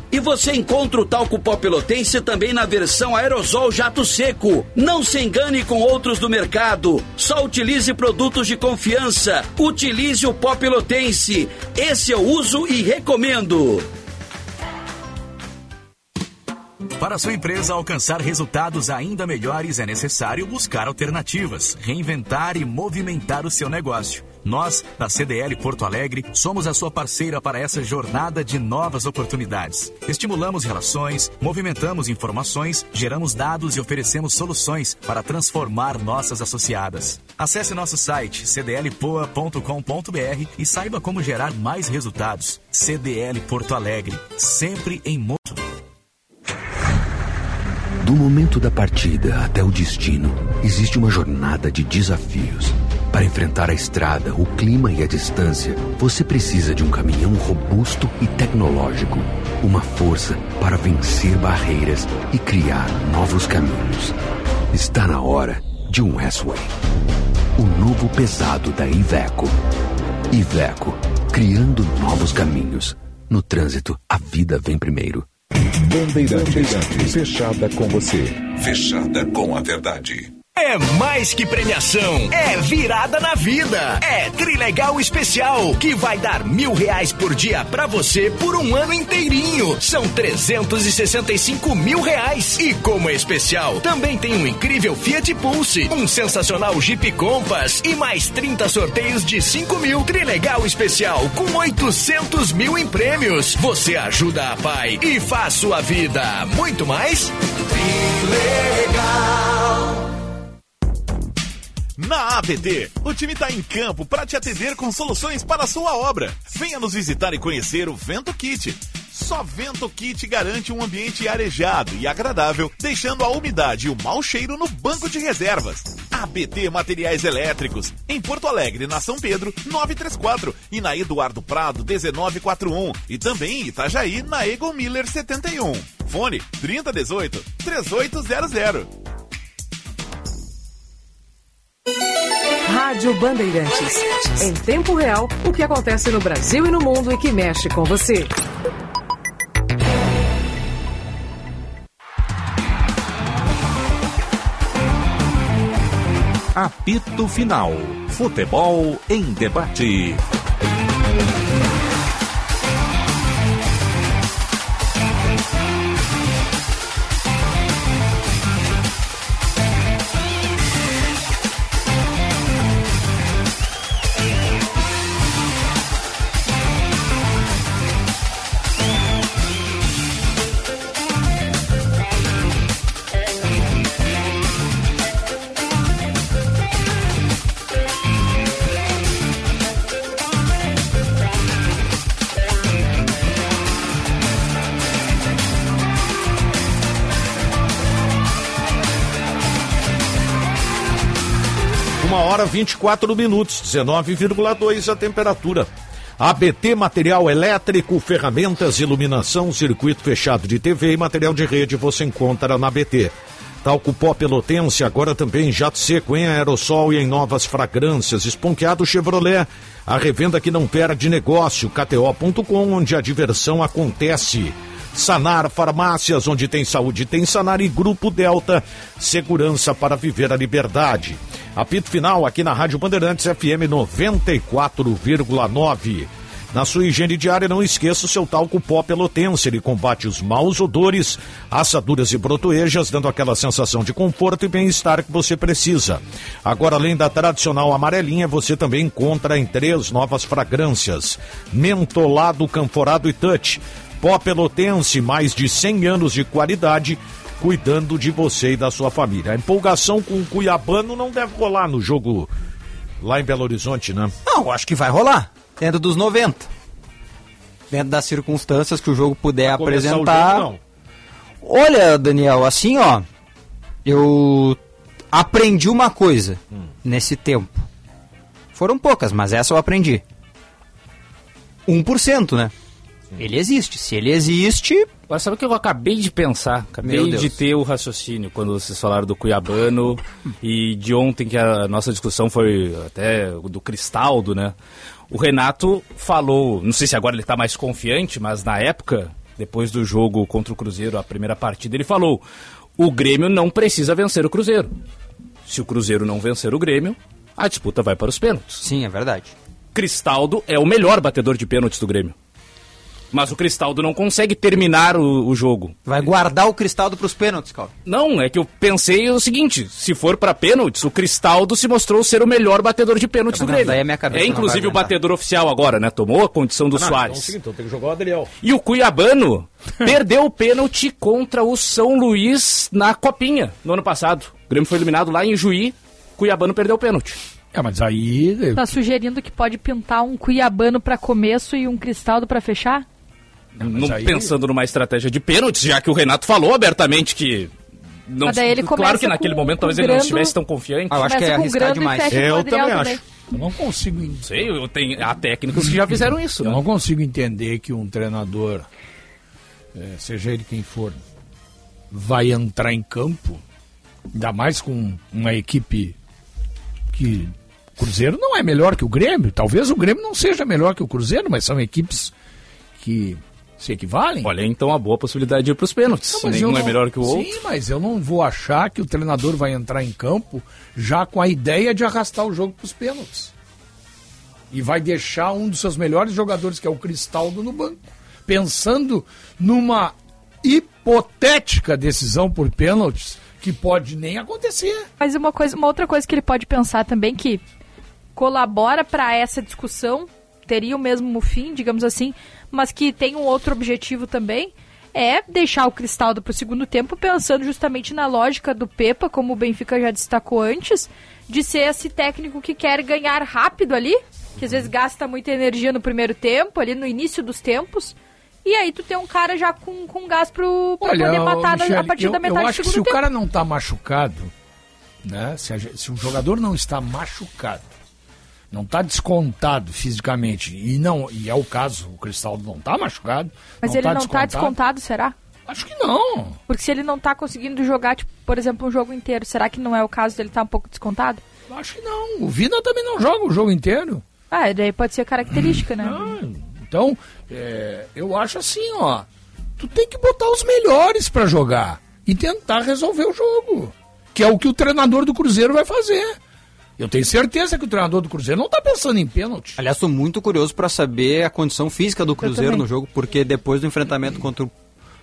E você encontra o talco pó pelotense também na versão aerosol jato seco. Não se engane com outros do mercado. Só utilize produtos de confiança. Utilize o pó pelotense. Esse eu uso e recomendo. Para sua empresa alcançar resultados ainda melhores, é necessário buscar alternativas, reinventar e movimentar o seu negócio. Nós, da CDL Porto Alegre, somos a sua parceira para essa jornada de novas oportunidades. Estimulamos relações, movimentamos informações, geramos dados e oferecemos soluções para transformar nossas associadas. Acesse nosso site cdlpoa.com.br e saiba como gerar mais resultados. CDL Porto Alegre, sempre em moto. Do momento da partida até o destino, existe uma jornada de desafios. Para enfrentar a estrada, o clima e a distância, você precisa de um caminhão robusto e tecnológico. Uma força para vencer barreiras e criar novos caminhos. Está na hora de um S-Way. O novo pesado da Iveco. Iveco, criando novos caminhos. No trânsito, a vida vem primeiro. Bandeirantes, fechada com você. Fechada com a verdade. É mais que premiação, é virada na vida. É Trilegal Especial, que vai dar mil reais por dia pra você por um ano inteirinho. São 365 mil reais. E como é especial, também tem um incrível Fiat Pulse, um sensacional Jeep Compass e mais 30 sorteios de 5 mil. Trilegal Especial com 800 mil em prêmios. Você ajuda a pai e faz sua vida muito mais. Trilegal. Na ABT, o time está em campo para te atender com soluções para a sua obra. Venha nos visitar e conhecer o Vento Kit. Só Vento Kit garante um ambiente arejado e agradável, deixando a umidade e o mau cheiro no banco de reservas. ABT Materiais Elétricos, em Porto Alegre, na São Pedro, 934 e na Eduardo Prado, 1941 e também em Itajaí, na Egon Miller 71. Fone 3018 3800. Rádio Bandeirantes. Em tempo real, o que acontece no Brasil e no mundo e que mexe com você. Apito Final. Futebol em debate. 24 minutos, 19,2 a temperatura. ABT Material Elétrico, ferramentas, iluminação, circuito fechado de TV e material de rede você encontra na ABT. Talco pó pelotense, agora também jato seco em aerossol e em novas fragrâncias. Esponqueado Chevrolet, a revenda que não perde negócio. KTO.com, onde a diversão acontece. Sanar Farmácias, onde tem saúde, tem Sanar e Grupo Delta, segurança para viver a liberdade. Apito final aqui na Rádio Bandeirantes FM 94,9. Na sua higiene diária, não esqueça o seu talco pó pelotense. Ele combate os maus odores, assaduras e brotoejas, dando aquela sensação de conforto e bem-estar que você precisa. Agora, além da tradicional amarelinha, você também encontra em três novas fragrâncias: mentolado, canforado e touch. Pó pelotense, mais de 100 anos de qualidade, cuidando de você e da sua família. A empolgação com o Cuiabano não deve rolar no jogo lá em Belo Horizonte, né? Não, acho que vai rolar. Dentro dos 90. Dentro das circunstâncias que o jogo puder o apresentar. jogo, não. Olha, Daniel, assim, ó. Eu aprendi uma coisa Hum. nesse tempo. Foram poucas, mas essa eu aprendi. 1%, né? Ele existe. Se ele existe. Agora, sabe o que eu acabei de pensar? Acabei de ter o raciocínio quando vocês falaram do Cuiabano e de ontem que a nossa discussão foi até do Cristaldo, né? O Renato falou, não sei se agora ele tá mais confiante, mas na época, depois do jogo contra o Cruzeiro, a primeira partida, ele falou: o Grêmio não precisa vencer o Cruzeiro. Se o Cruzeiro não vencer o Grêmio, a disputa vai para os pênaltis. Sim, é verdade. Cristaldo é o melhor batedor de pênaltis do Grêmio. Mas o Cristaldo não consegue terminar o, o jogo. Vai guardar o Cristaldo para os pênaltis, Calvin. Não, é que eu pensei o seguinte: se for pra pênaltis, o Cristaldo se mostrou ser o melhor batedor de pênaltis Não, do Grêmio. daí a minha cabeça é vai inclusive o batedor oficial agora, né? Tomou a condição do Ah, não, então é Soares. então tem que jogar o Adriel. E o Cuiabano perdeu o pênalti contra o São Luís na Copinha no ano passado. O Grêmio foi eliminado lá em Juí, Cuiabano perdeu o pênalti. É, mas aí. Tá sugerindo que pode pintar um cuiabano pra começo e um cristaldo pra fechar? Não pensando numa estratégia de pênaltis, já que o Renato falou abertamente que. Não, Mas daí ele claro que naquele com- momento talvez ele não Grando- estivesse tão confiante. Ah, eu acho que é arriscar Grando demais. Eu também também. acho. Eu não consigo. en- Sei, eu tenho, há técnicos que já fizeram isso, Eu né? não consigo entender que um treinador, eh, seja ele quem for, vai entrar em campo, ainda mais com uma equipe que. O Cruzeiro não é melhor que o Grêmio. Talvez o Grêmio não seja melhor que o Cruzeiro, mas são equipes que se equivalem. Olha, então a boa possibilidade de ir pros pênaltis. Não, mas Nenhum eu é melhor que o Sim, outro. mas eu não vou achar que o treinador vai entrar em campo já com a ideia de arrastar o jogo para os pênaltis. E vai deixar um dos seus melhores jogadores, que é o Cristaldo, no banco. Pensando numa hipotética decisão por pênaltis que pode nem acontecer. Mas uma, coisa, uma outra coisa que ele pode pensar também que colabora para essa discussão, teria o mesmo fim, digamos assim, mas que tem um outro objetivo também, é deixar o Cristaldo para o segundo tempo, pensando justamente na lógica do Pepa, como o Benfica já destacou antes, de ser esse técnico que quer ganhar rápido ali, que às vezes gasta muita energia no primeiro tempo, ali no início dos tempos, e aí tu tem um cara já com, com gás pro, pra Olha, poder matar a partir eu, da metade eu do acho que segundo se o tempo. cara não está machucado, né? Se, a se o jogador não está machucado, não está descontado fisicamente, e não e é o caso, o Cristaldo não está machucado. Mas não ele tá não tá descontado, será? Acho que não. Porque se ele não tá conseguindo jogar, tipo, por exemplo, um jogo inteiro, será que não é o caso dele estar um pouco descontado? Acho que não. O Vina também não joga o jogo inteiro. Ah, daí pode ser característica, né? Então, é, eu acho assim, ó. Tu tem que botar os melhores pra jogar e tentar resolver o jogo. Que é o que o treinador do Cruzeiro vai fazer. Eu tenho certeza que o treinador do Cruzeiro não tá pensando em pênalti. Aliás, estou muito curioso para saber a condição física do Cruzeiro no jogo, porque depois do enfrentamento contra o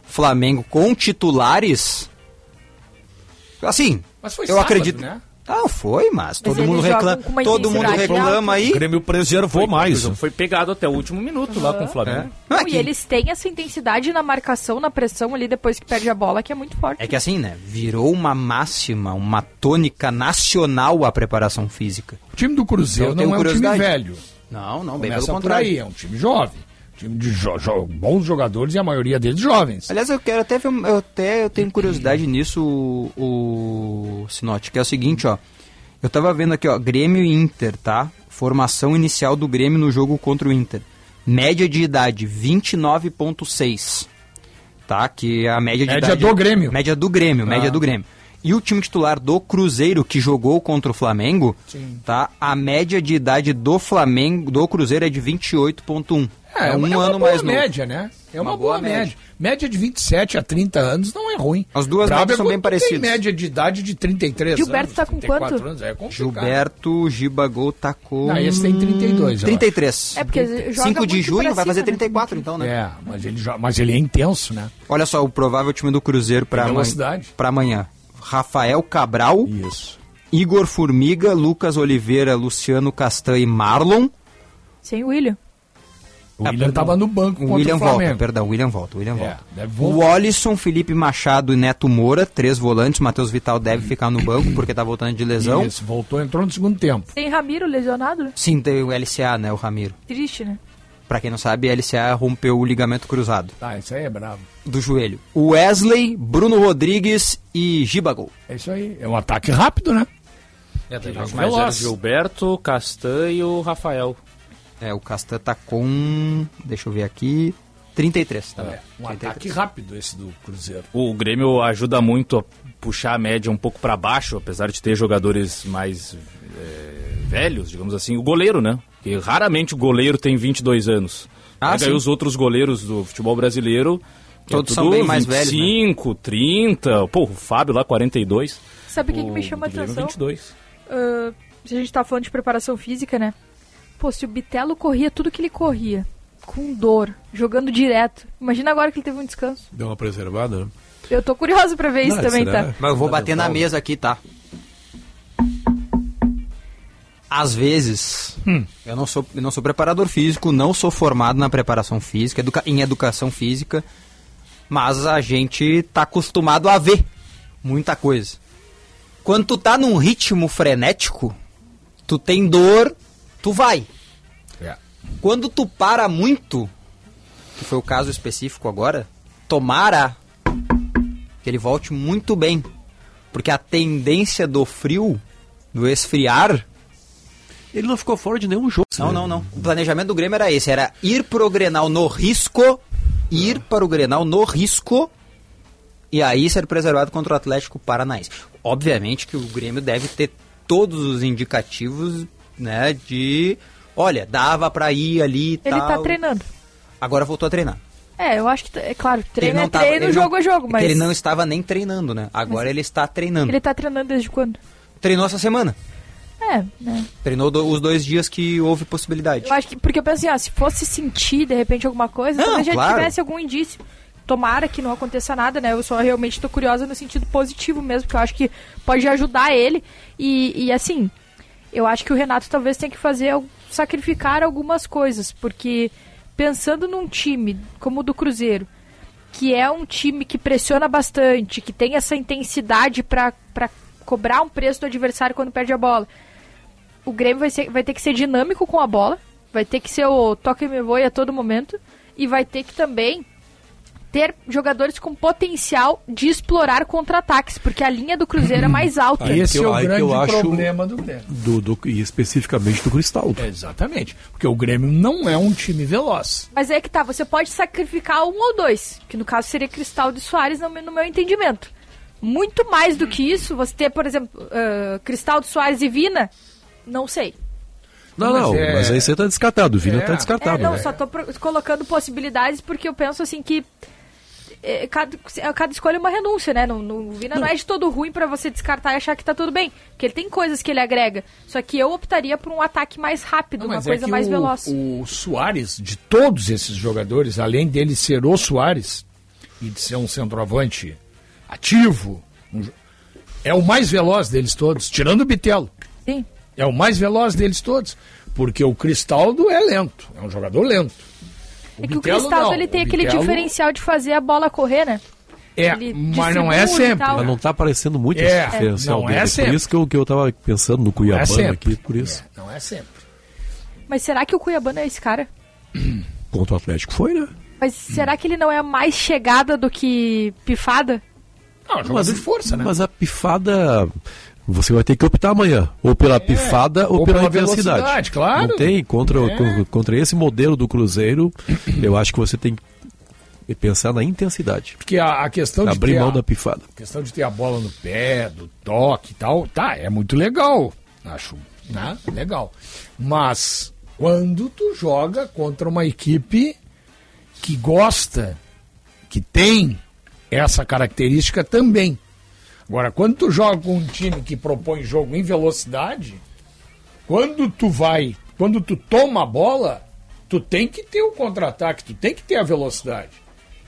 Flamengo com titulares. Assim, Mas foi eu sábado, acredito. né? Não, foi, mas, todo eles mundo reclama. Todo mundo reclama aí. O Grêmio preservou mais. O jogo foi pegado até o último minuto lá com o Flamengo. Não, é Não, que- E eles têm essa intensidade na marcação, na pressão ali depois que perde a bola, que é muito forte. É que assim, né? Virou uma máxima, uma tônica nacional a preparação física. O time do Cruzeiro Então, não é um time velho. Não, não, bem Começa pelo por contrário. aí, é um time jovem. Time de jo- jo- bons jogadores e a maioria deles jovens. Aliás, eu quero até ver, eu até eu tenho curiosidade nisso, o, o Sinote, que é o seguinte, ó. Eu tava vendo aqui, ó, Grêmio e Inter, tá? Formação inicial do Grêmio no jogo contra o Inter. Média de idade, 29.6. Tá? Que é a média de Média idade... do Grêmio. Média do Grêmio, Ah. média do Grêmio. E o time titular do Cruzeiro, que jogou contra o Flamengo, Sim. tá? A média de idade do Flamengo, do Cruzeiro é de 28.1. É, É, um é uma ano boa mais novo. média, né? É uma, Uma boa, boa média. média. média. de 27 a 30 anos não é ruim. As duas médias é são bem tu tem parecidas. média de idade de 33 Gilberto anos. tá com 34 quanto? Anos, é complicado. Gilberto Gibagol tá com... Não, esse tem 32, eu 33. É porque joga 5 de junho pra vai fazer cima, né? 34 então, né? É, mas ele, jo- mas ele é intenso, né? Olha só, o provável time do Cruzeiro para Tem amanhã. amanhã. Rafael Cabral. Isso. Igor Formiga, Lucas Oliveira, Luciano Castan e Marlon. Sem o William. O William tava no banco O contra William o Flamengo. volta, perdão, o William volta, o William É, volta. deve O. Alisson, Felipe Machado e Neto Moura, três volantes. Matheus Vital deve ficar no banco porque tá voltando de lesão. Isso, voltou, entrou no segundo tempo. Tem Ramiro lesionado? Sim, tem o LCA, né, o Ramiro. Triste, né? Pra quem não sabe, a LCA rompeu o ligamento cruzado Tá, isso aí é bravo. do joelho. O Wesley, Bruno Rodrigues e Gibagol. É isso aí. É um ataque rápido, né? É, os mais Gilberto, Castan e o Rafael. É, o Castan tá com. Deixa eu ver aqui. 33 também. É, um ataque rápido esse do Cruzeiro. O Grêmio ajuda muito a puxar a média um pouco para baixo, apesar de ter jogadores mais é, velhos, digamos assim. O goleiro, né? Que raramente o goleiro tem 22 anos. Ah, Pega aí sim. os outros goleiros do futebol brasileiro. que Todos é são bem mais velhos, né? 25, 30. Pô, o Fábio lá, 42. Sabe o que, que me chama a atenção? 22. Ah, se a gente tá falando de preparação física, né? Pô, se o Bitelo corria tudo que ele corria, com dor, jogando direto. Imagina agora que ele teve um descanso. Deu uma preservada, né? Eu tô curioso pra ver isso Não, também, será? tá? Mas eu vou Tá bater na mesa aqui, tá? Às vezes, Hum. eu, não sou, eu não sou preparador físico, não sou formado na preparação física, educa- em educação física, mas a gente tá acostumado a ver muita coisa. Quando tu tá num ritmo frenético, tu tem dor, tu vai. É. Quando tu para muito, que foi o caso específico agora, tomara que ele volte muito bem. Porque a tendência do frio, do esfriar. Ele não ficou fora de nenhum jogo. Não, não, não. O planejamento do Grêmio era esse: era ir pro Grenal no risco, ir para o Grenal no risco e aí ser preservado contra o Atlético Paranaense. Obviamente que o Grêmio deve ter todos os indicativos, né, de. Olha, dava pra ir ali e Ele tal. tá treinando. Agora voltou a treinar. É, eu acho que, é claro, treino é tava- treino, ele não- jogo é jogo, é que mas ele não estava nem treinando, né? Agora ele está treinando. ele tá treinando desde quando? Treinou essa semana. É, né? Treinou do- os dois dias que houve possibilidade. Eu acho que, porque eu penso assim, ó, se fosse sentir de repente alguma coisa, Não, talvez já claro. tivesse algum indício. Tomara que não aconteça nada, né? Eu só realmente tô curiosa no sentido positivo mesmo, porque eu acho que pode ajudar ele. E, e assim, eu acho que o Renato talvez tenha que fazer, sacrificar algumas coisas, porque pensando num time como o do Cruzeiro, que é um time que pressiona bastante, que tem essa intensidade pra cobrar um preço do adversário quando perde a bola. O Grêmio vai, ser- vai ter que ser dinâmico com a bola, vai ter que ser o toque e me voe a todo momento, e vai ter que também ter jogadores com potencial de explorar contra-ataques, porque a linha do Cruzeiro é mais alta. Aí Esse eu- é o grande eu acho problema do Grêmio. Do, do- e especificamente do Cristal. Exatamente. Porque o Grêmio não é um time veloz. Mas é que tá, você pode sacrificar um ou dois, que no caso seria Cristal de Soares, no, meu- no meu entendimento. Muito mais do que isso, você ter, por exemplo, ah, Cristal de Soares e Vina, não sei. Não, Mas não, é- mas aí você tá descartado. O Vina É. tá É, descartado. não, né? só tô colocando possibilidades porque eu penso assim que é, cada, cada escolha é uma renúncia, né? No, no, o Vina não. é de todo ruim pra você descartar e achar que tá tudo bem. Porque ele tem coisas que ele agrega. Só que eu optaria por um ataque mais rápido, Não, uma é coisa que mais o, veloz. O Soares, de todos esses jogadores, além dele ser o Soares e de ser um centroavante ativo, um é o mais veloz deles todos, tirando o Bitelo. Sim. É o mais veloz deles todos. Porque o Cristaldo é lento, é um jogador lento. É que o Cristaldo não, ele tem aquele diferencial de fazer a bola correr, né? É, Ele mas não é sempre. Mas não tá aparecendo muito É, esse diferencial não é dele. sempre. Por isso que eu, que eu tava pensando no Cuiabá sempre. aqui, por isso. Não é sempre. Mas será que o Cuiabano é esse cara? Contra o Atlético foi, né? Mas será que ele não é mais chegada do que pifada? Não, jogador de força, né? Mas a pifada. Você vai ter que optar amanhã, ou pela pifada ou, ou pela, pela intensidade. velocidade, claro. Não tem contra, É. con- contra esse modelo do Cruzeiro, eu acho que você tem que pensar na intensidade. Porque a, a questão de Abrir mão a- da pifada. A questão de ter a bola no pé, do toque e tal, tá, é muito legal. Acho, né? Legal. Mas quando tu joga contra uma equipe que gosta, que tem essa característica também. Agora, quando tu joga com um time que propõe jogo em velocidade, quando tu vai, quando tu toma a bola, tu tem que ter o contra-ataque, tu tem que ter a velocidade.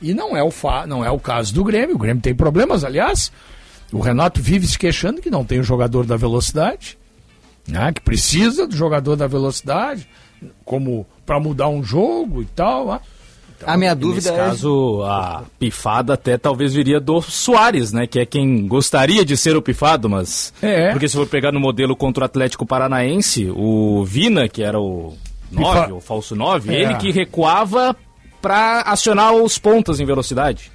E não é o fa não é o caso do Grêmio. O Grêmio tem problemas, aliás. O Renato vive se queixando que não tem o jogador da velocidade, né? Que precisa do jogador da velocidade, como para mudar um jogo e tal. né? A minha dúvida Nesse é. caso, a pifada até talvez viria do Soares, né? Que é quem gostaria de ser o pifado, mas. É. Porque se for pegar no modelo contra o Atlético Paranaense, o Vina, que era o 9, Pifa- o falso 9, É. ele que recuava pra acionar os pontas em velocidade.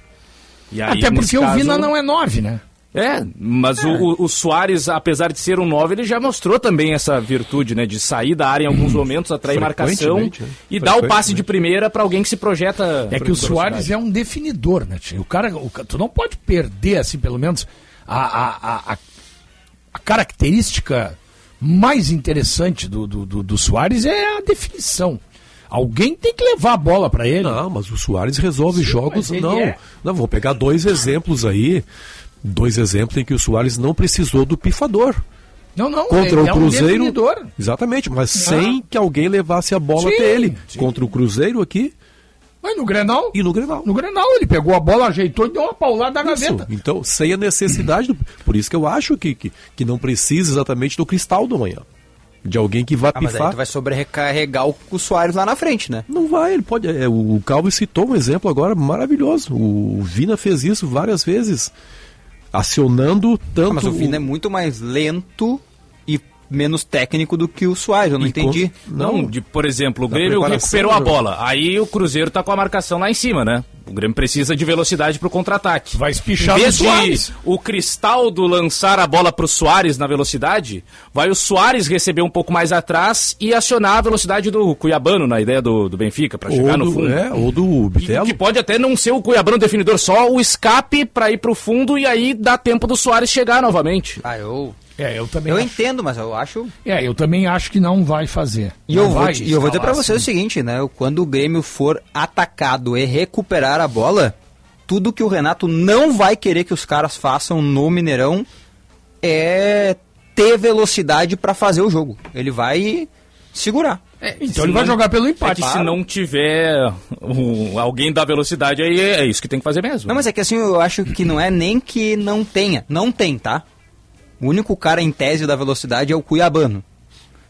Aí, Até porque o caso- Vina não é 9, né? É, mas O, o, o Soares, apesar de ser um 9, ele já mostrou também essa virtude, né? De sair da área em alguns momentos, atrair marcação né? e dar o passe de primeira pra alguém que se projeta. É que o Soares é um definidor, né, tio? O cara, o tu não pode perder, assim, pelo menos, a, a, a, a- a característica mais interessante do, do, do, do Soares é a definição. Alguém tem que levar a bola para ele. Não, mas o Soares resolve jogos. mas ele Não, é. não, vou pegar dois exemplos aí. Dois exemplos em que o Soares não precisou do pifador. Não, não, Contra ele o é um Cruzeiro. definidor. exatamente, mas Ah. sem que alguém levasse a bola Sim, até ele. sim. Contra o Cruzeiro aqui. Mas no Grenal? E no Grenal. No Grenal, ele pegou a bola, ajeitou e deu uma paulada na Isso, gaveta. Então, sem a necessidade. Do... Por isso que eu acho que, que, que não precisa exatamente do cristal do amanhã. De alguém que vá Ah, mas aí pifar. tu vai sobrecarregar o, o Soares lá na frente, né? Não vai, ele pode. é, o Calvo citou um exemplo agora maravilhoso. O Vina fez isso várias vezes, acionando tanto. Ah, mas o Vina é muito mais lento e menos técnico do que o Soares, eu não E entendi. con- Não, de, por exemplo, o Grêmio recuperou a jogo. bola. Aí o Cruzeiro tá com a marcação lá em cima, né? O Grêmio precisa de velocidade pro contra-ataque. Vai espichar no Soares. o Cristaldo lançar a bola pro Soares na velocidade, vai o Soares receber um pouco mais atrás e acionar a velocidade do Cuiabano, na ideia do, do Benfica, pra chegar ou no do, fundo. é, ou do Bitelo. Que pode até não ser o Cuiabano definidor, só o escape pra ir pro fundo e aí dá tempo do Soares chegar novamente. Ah, eu. É, eu também Eu acho. entendo, mas eu acho. É, eu também acho que não vai fazer. E Não eu, vou, vai te- e eu vou dizer pra escalar você o assim. seguinte, né? Quando o Grêmio for atacado e recuperar a bola, tudo que o Renato não vai querer que os caras façam no Mineirão é ter velocidade pra fazer o jogo. Ele vai segurar. Então ele vai jogar pelo empate. É se não tiver um, alguém da velocidade, aí é, é isso que tem que fazer mesmo. Não, mas é que assim, eu acho que não é nem que não tenha. Não tem, tá? O único cara em tese da velocidade é o Cuiabano.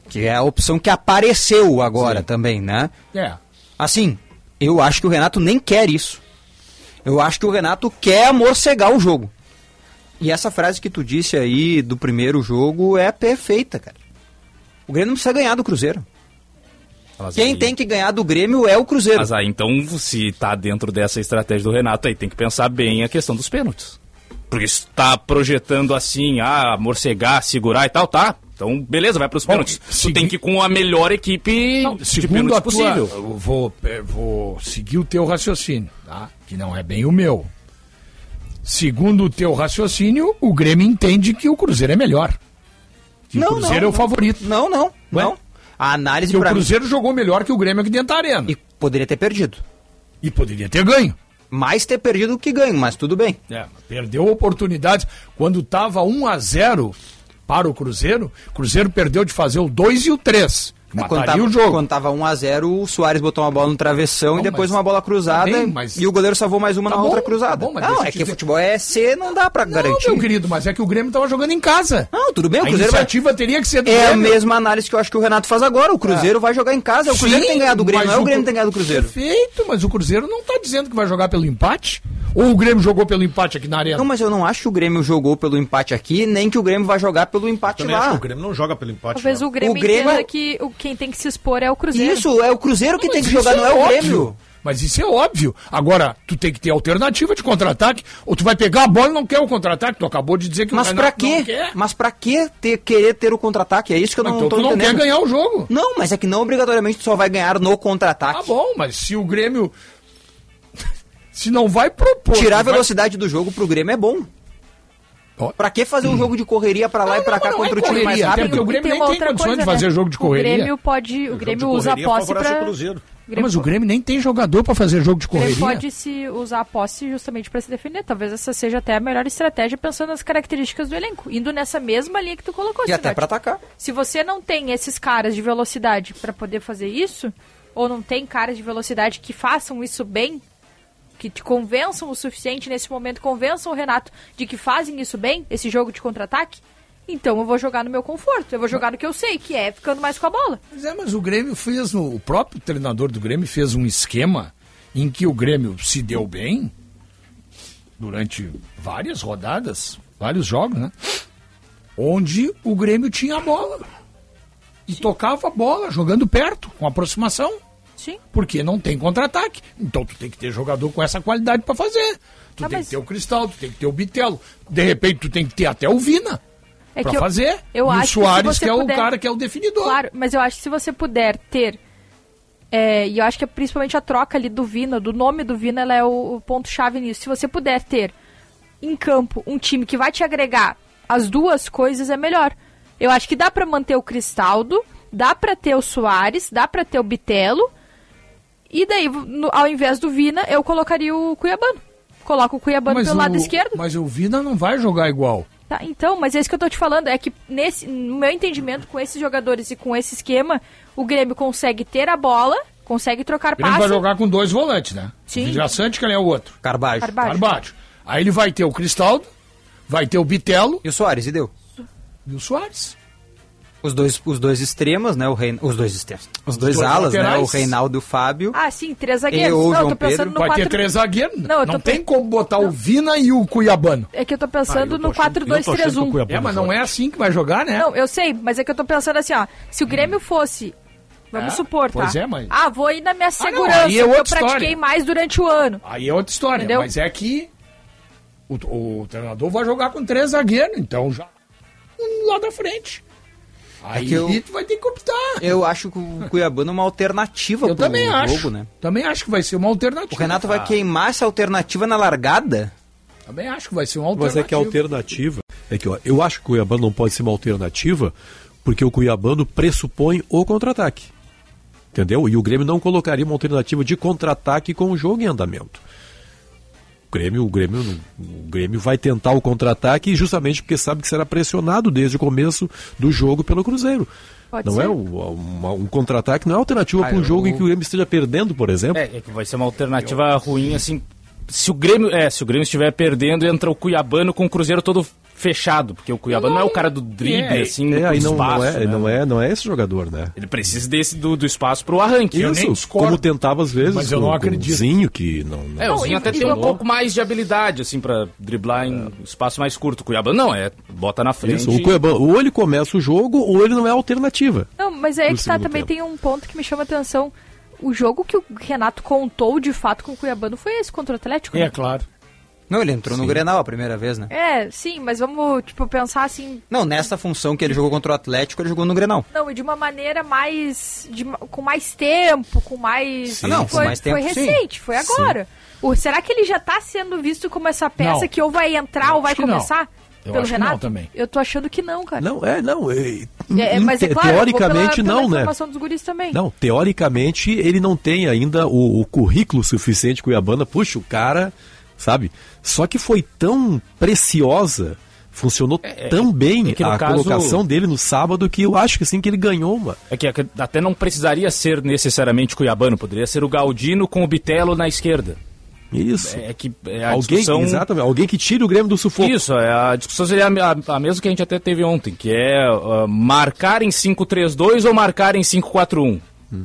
Que é a opção que apareceu agora também, né? É. Assim, eu acho que o Renato nem quer isso. Eu acho que o Renato quer amorcegar o jogo. E essa frase que tu disse aí do primeiro jogo é perfeita, cara. O Grêmio não precisa ganhar do Cruzeiro. Mas Quem aí- tem que ganhar do Grêmio é o Cruzeiro. Mas aí, então, se tá dentro dessa estratégia do Renato, aí tem que pensar bem a questão dos pênaltis. Porque se tá projetando assim, ah, morcegar, segurar e tal, tá. Então, beleza, vai pros pênaltis. Tu tem que ir com a melhor equipe de Segundo pênaltis a tua, possível. eu vou, eu vou seguir o teu raciocínio, tá? Que não é bem o meu. Segundo o teu raciocínio, o Grêmio entende que o Cruzeiro é melhor. Que Não, o Cruzeiro não, é o favorito. Não, não, Ué? não. A análise Que o pra mim- Cruzeiro jogou melhor que o Grêmio aqui dentro da arena. E poderia ter perdido. E poderia ter ganho. Mais ter perdido que ganho, mas tudo bem. É, perdeu oportunidades. Quando estava 1 a 0 para o Cruzeiro, o Cruzeiro perdeu de fazer o 2 e o 3. Que É, Quando mataria tava, o jogo. quando tava 1x0, o Soares botou uma bola no travessão Não, e depois uma bola cruzada Tá bem, mas- e o goleiro salvou mais uma Tá na bom, outra tá cruzada. bom, mas não, é que dizer- futebol é C, não dá pra garantir. Não, meu querido, mas é que o Grêmio estava jogando em casa. Não, tudo bem, o a Cruzeiro vai... iniciativa teria que ser do É a Grêmio. mesma análise que eu acho que o Renato faz agora. O Cruzeiro vai jogar em casa. É o Cruzeiro que tem ganhado do Grêmio, mas não é o o Grêmio tem ganhado do Cruzeiro. Perfeito, mas o Cruzeiro não está dizendo que vai jogar pelo empate? Ou o Grêmio jogou pelo empate aqui na arena? Não, mas eu não acho que o Grêmio jogou pelo empate aqui, nem que o Grêmio vai jogar pelo empate acho lá. que o Grêmio não joga pelo empate. Talvez não. o Grêmio, O Grêmio- entenda que o, quem tem que se expor é o Cruzeiro. Isso, é o Cruzeiro que Não, tem que jogar, isso não é o óbvio. Grêmio. Mas isso é óbvio. Agora, tu tem que ter alternativa de contra-ataque, ou tu vai pegar a bola e não quer o contra-ataque. Tu acabou de dizer que Mas o pra Renato não quê? quer. Mas pra quê ter, querer ter o contra-ataque? É isso que eu não Então tô tu não entendendo. quer ganhar o jogo. Não, mas é que não obrigatoriamente tu só vai ganhar no contra-ataque. Tá bom, mas se o Grêmio. Se não vai propor. Tirar a vai- velocidade do jogo pro Grêmio é bom. Pra que fazer um jogo de correria pra lá e pra cá contra o time mais até rápido? porque o Grêmio Tem nem uma tem outra condições coisa, de fazer né? jogo de O correria. Grêmio pode, o Grêmio usa a posse pra... Grêmio Mas o Grêmio nem tem jogador pra fazer jogo de O correria. pode se usar a posse justamente para se defender. Talvez essa seja até a melhor estratégia pensando nas características do elenco, indo nessa mesma linha que tu colocou. E até pra atacar. Se você não tem esses caras de velocidade para poder fazer isso, ou não tem caras de velocidade que façam isso bem, que te convençam o suficiente nesse momento, convençam o Renato de que fazem isso bem, esse jogo de contra-ataque, então eu vou jogar no meu conforto, eu vou jogar no que eu sei, que é ficando mais com a bola. Mas é, mas o Grêmio fez, o próprio treinador do Grêmio fez um esquema em que o Grêmio se deu bem durante várias rodadas, vários jogos, né? Onde o Grêmio tinha a bola. E tocava a bola, jogando perto, com aproximação. Sim. Porque não tem contra-ataque. Então tu tem que ter jogador com essa qualidade pra fazer. Tu Ah, tem mas- que ter o Cristal, tu tem que ter o Bitelo. De repente tu tem que ter até o Vina. É pra que eu- fazer. eu e acho o que Soares, você que, é puder- o cara que é o definidor. Claro, mas eu acho que se você puder ter. é, e eu acho que é principalmente a troca ali do Vina, do nome do Vina, ela é o, o ponto-chave nisso. Se você puder ter em campo um time que vai te agregar as duas coisas, é melhor. Eu acho que dá pra manter o Cristaldo, dá pra ter o Soares, dá pra ter o Bitelo. E daí, no- ao invés do Vina, eu colocaria o Cuiabano. Coloco o Cuiabano Mas pelo o- lado esquerdo. Mas o Vina não vai jogar igual. Tá, então, mas é isso que eu tô te falando, é que nesse, no meu entendimento, com esses jogadores e com esse esquema, o Grêmio consegue ter a bola, consegue trocar Grêmio passe. vai jogar com dois volantes, né? Sim. Sante, quem é o outro? Carbajo. Carbajo. Aí ele vai ter o Cristaldo, vai ter o Bitelo. E o Soares, e deu? E o Soares. Os dois, os dois extremos, né? O Rein... Os dois extremos. Os dois, dois alas, né? laterais. O Reinaldo e o Fábio. Ah, sim, três zagueiros. E o Não, eu tô pensando Pedro. no Vai 4... ter três zagueiros. Não, eu não pe- tem como botar o Vina e o Cuiabano. É que eu tô pensando no 4-2-3-1. É, mas não é assim que vai jogar, né? Não, eu sei, mas é que eu tô pensando assim, ó. Se o Grêmio fosse. Vamos É, supor, tá? pois é, mas- Ah, vou ir na minha não, segurança, aí é que eu outra pratiquei história. mais durante o ano. Aí é outra história. Entendeu? Mas é que o, o treinador vai jogar com três zagueiros, então já um lá da frente. Aí É que eu- tu vai ter que optar. Eu acho que o Cuiabano é uma alternativa Eu pro também jogo, acho. né? Também acho que vai ser uma alternativa. O Renato vai Ah, queimar essa alternativa na largada? Também acho que vai ser uma Mas alternativa. é que a alternativa. É que ó, eu acho que o Cuiabano não pode ser uma alternativa, porque o Cuiabano pressupõe o contra-ataque. Entendeu? E o Grêmio não colocaria uma alternativa de contra-ataque com o jogo em andamento. O Grêmio, o Grêmio, o Grêmio vai tentar o contra-ataque justamente porque sabe que será pressionado desde o começo do jogo pelo Cruzeiro. Pode não ser. é um, um contra-ataque, não é alternativa Ah, para um eu- jogo em que o Grêmio esteja perdendo, por exemplo. É, é que vai ser uma alternativa ruim, assim. Se o Grêmio, é, se o Grêmio estiver perdendo, entra o Cuiabano com o Cruzeiro todo fechado, porque o Cuiabano não, é o cara do drible, É, assim, é, do não, espaço, não, é, né? não, é, não é esse jogador, né? Ele precisa desse do, do espaço pro arranque. Isso, como tentava às vezes Mas eu não com- com acredito. o Zinho, que não... não É, o Zinho até tem um pouco mais de habilidade, assim, pra driblar em espaço mais curto. O Cuiabano não, é, bota na frente. Isso, o Cuiabano, ou ele começa o jogo, ou ele não é alternativa. Não, mas aí No que tá, também tempo. tem um ponto que me chama a atenção. O jogo que o Renato contou de fato com o Cuiabano foi esse contra o Atlético. né? claro. Não, ele entrou no Sim. Grenal a primeira vez, né? É, sim, mas vamos, tipo, pensar assim. Não, nessa função que ele jogou contra o Atlético, ele jogou no Grenal. Não, e de uma maneira mais. de com mais tempo, com mais. Sim. Não, com foi, mais tempo, Foi sim. recente, foi agora. O, será que ele já tá sendo visto como essa peça Não. que ou vai entrar ou vai que não. Eu pelo acho que não Renato? também. Eu tô achando que não, cara. Não, é, não. É, É, mas é claro, teoricamente pela, pela não, né? dos guris também. Não, teoricamente ele não tem ainda o, o currículo suficiente Cuiabana. Puxa, o cara, sabe? Só que foi tão preciosa, funcionou tão bem é que no a caso- colocação dele no sábado que eu acho que sim que ele ganhou uma. É que até não precisaria ser necessariamente Cuiabano, poderia ser o Galdino com o Bitelo na esquerda. Isso. É que é a alguém, discussão... exatamente, alguém que tire o Grêmio do sufoco. Isso, é, a discussão seria a, a- a mesma que a gente até teve ontem, que é ah, marcar em 5-3-2 ou marcar em 5-4-1.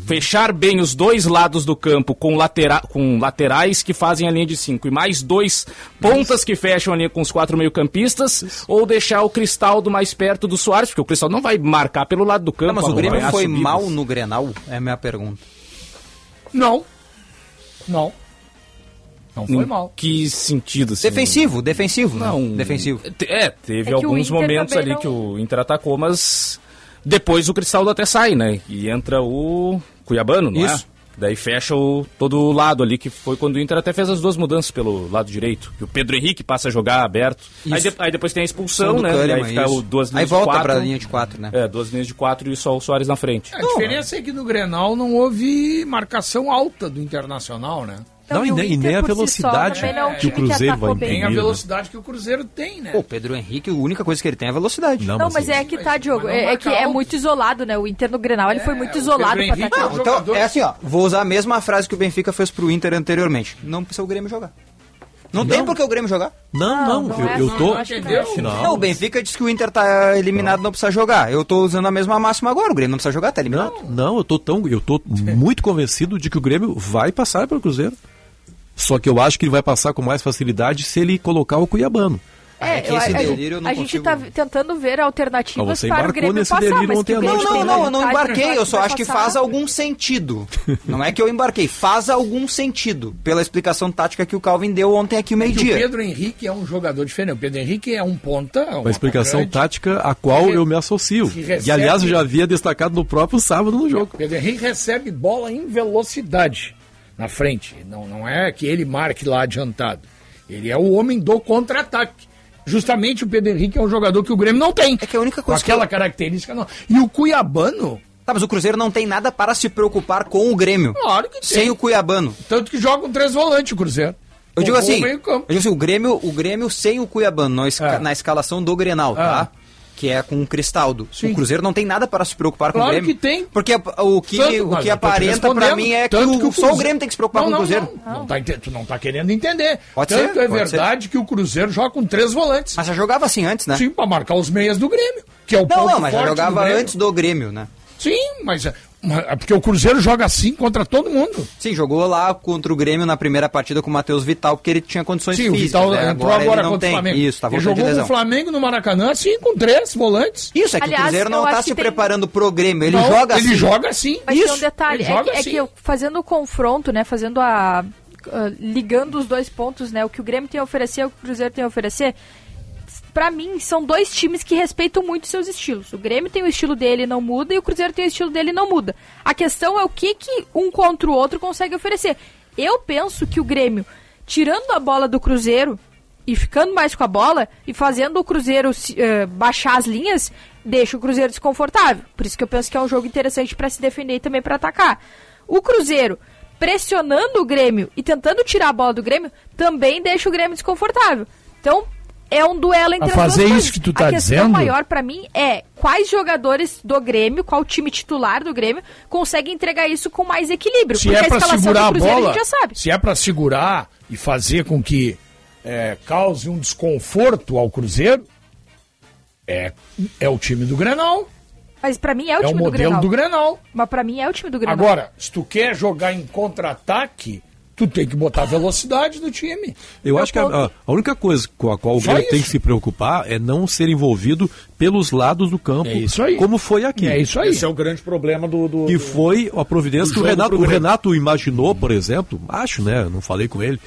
Fechar bem os dois lados do campo com, latera com laterais que fazem a linha de 5 e mais dois pontas que fecham a linha com os quatro meio-campistas, ou deixar o Cristaldo mais perto do Soares, porque o Cristaldo não vai marcar pelo lado do campo. Não, mas o Grêmio foi subidas. mal no Grenal? É a minha pergunta. Não. Não. Não foi Em mal. Que sentido? Assim? Defensivo, defensivo. né? Não. Defensivo. Te- É, teve É alguns momentos ali não- que o Inter atacou, mas depois o Cristaldo até sai, né? E entra o Cuiabano, não Isso. é? Daí fecha o, todo o lado ali, que foi quando o Inter até fez as duas mudanças pelo lado direito. Que o Pedro Henrique passa a jogar aberto. Aí, de- aí depois tem a expulsão, né? Kahneman, aí fica isso. o, duas Aí linhas volta de quatro. pra linha de quatro, né? É, duas linhas de quatro e só o Soares na frente. A diferença é que no Grenal não houve marcação alta do Internacional, né? Não, e nem, e nem a velocidade também não é que o que Cruzeiro atacou vai bem. Tem a imprimir. né? velocidade que o Cruzeiro tem, né? O Pedro Henrique, a única coisa que ele tem é a velocidade. Não, Não, mas é que tá, Diogo. mas não É, é que marca é alto. muito isolado, né? O Inter no Grenal, ele foi muito isolado pra Henrique atacar. é um Então, jogador- é assim, ó. Vou usar a mesma frase que o Benfica fez pro Inter anteriormente. Não precisa o Grêmio jogar. Não, tem por que o Grêmio jogar. Não, não, não eu, é eu assim, tô. que não é assim. Não. Não, o Benfica disse que o Inter tá eliminado, não, precisa jogar. Eu tô usando a mesma máxima agora. O Grêmio não precisa jogar, tá eliminado. Não, não, eu tô tão, eu tô muito convencido de que o Grêmio vai passar pelo Cruzeiro. Só que eu acho que ele vai passar com mais facilidade se ele colocar o Cuiabano. É, É que eu- esse a, delírio eu não a gente consigo- tá tentando ver alternativas você para o embarcou Grêmio nesse passar, delírio mas ontem o à Não, não, não, eu não embarquei, eu só acho que faz algum sentido. Não é que eu embarquei, faz algum sentido. Pela explicação tática que o Calvin deu ontem aqui o Que o meio-dia. Pedro Henrique é um jogador diferente. O Pedro Henrique é um ponta. um Uma explicação atacante. tática a qual eu me associo. que recebe- E aliás, eu já havia destacado no próprio sábado no jogo. O Pedro Henrique recebe bola em velocidade na frente. Não, não é que ele marque lá adiantado. Ele é o homem do contra-ataque. Justamente o Pedro Henrique é um jogador que o Grêmio não tem. É que a única Com coisa que aquela eu- característica não. E o Cuiabano, Tá, mas o Cruzeiro não tem nada para se preocupar com o Grêmio. claro que tem. Sem o Cuiabano. Tanto que joga com três volantes o Cruzeiro. Eu digo Com assim, eu digo assim, o Grêmio, o Grêmio sem o Cuiabano na, esca- É. na escalação do Grenal, tá? Que é com o Cristaldo. Sim. O Cruzeiro não tem nada para se preocupar com Claro o Grêmio. que tem. Porque o que, Tanto- o que aparenta pra respondendo, mim é que, tanto o, só o Grêmio tem que se preocupar Não, com o não, Cruzeiro. Não, não tá ente- tu não tá querendo entender. Pode Tanto ser, é pode verdade que o Cruzeiro joga com três volantes. Mas já jogava assim antes, né? Sim, pra marcar os meias do Grêmio. Que é o Não, ponto não, mas já forte do jogava Grêmio. antes do Grêmio, né? Sim, mas mas é porque o Cruzeiro joga assim contra todo mundo. Sim, jogou lá contra o Grêmio na primeira partida com o Matheus Vital, porque ele tinha condições Sim, o físicas. Vital né? entrou agora, agora ele não contra tem. o Flamengo. Isso, tá Ele jogou com o Flamengo no Maracanã, assim, com três volantes. Isso, é que Aliás, o Cruzeiro eu não tá acho se tem- preparando pro Grêmio. Ele Não, joga ele assim. joga assim. Mas Isso, tem um detalhe, ele é joga que, é assim. que eu- fazendo o confronto, né, fazendo a... ah, ligando os dois pontos, né, o que o Grêmio tem a oferecer e o que o Cruzeiro tem a oferecer, pra mim, são dois times que respeitam muito seus estilos. O Grêmio tem o estilo dele e não muda, e o Cruzeiro tem o estilo dele e não muda. A questão é o que, que um contra o outro consegue oferecer. Eu penso que o Grêmio, tirando a bola do Cruzeiro e ficando mais com a bola e fazendo o Cruzeiro eh, baixar as linhas, deixa o Cruzeiro desconfortável. Por isso que eu penso que é um jogo interessante pra se defender e também pra atacar. O Cruzeiro pressionando o Grêmio e tentando tirar a bola do Grêmio também deixa o Grêmio desconfortável. Então, é um duelo entre A fazer isso coisas. que tu tá A questão dizendo- maior pra mim é quais jogadores do Grêmio, qual time titular do Grêmio consegue entregar isso com mais equilíbrio. Se porque é a pra escalação segurar do a bola, a gente já sabe. se é pra segurar e fazer com que é, cause um desconforto ao Cruzeiro, é, é o time do Grenal. Mas pra mim é o É o time do modelo Grenal. do Grenal. Mas pra mim é o time do Grenal. Agora, se tu quer jogar em contra-ataque, tu tem que botar velocidade no time. Eu Meu acho que a, a- a única coisa com a qual o Grêmio tem que se preocupar é não ser envolvido pelos lados do campo, É isso aí. como foi aqui. É isso aí. Esse é o grande problema do. do- Que do- foi a providência do que o Renato, o. Renato imaginou, por exemplo, acho, né? Não falei com ele,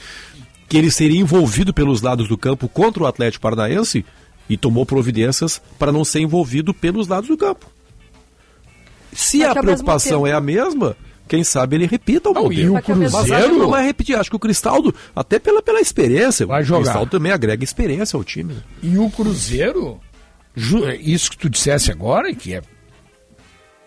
que ele seria envolvido pelos lados do campo contra o Atlético Paranaense e tomou providências para não ser envolvido pelos lados do campo. Se Só a preocupação tempo- é a mesma, quem sabe ele repita o Não, e modelo. o que ao mesmo Mas Cruzeiro- acho que não vai repetir. Acho que o Cristaldo, até pela, pela experiência, Vai o jogar. Cristaldo também agrega experiência ao time. né? E o Cruzeiro, isso que tu dissesse agora, e que é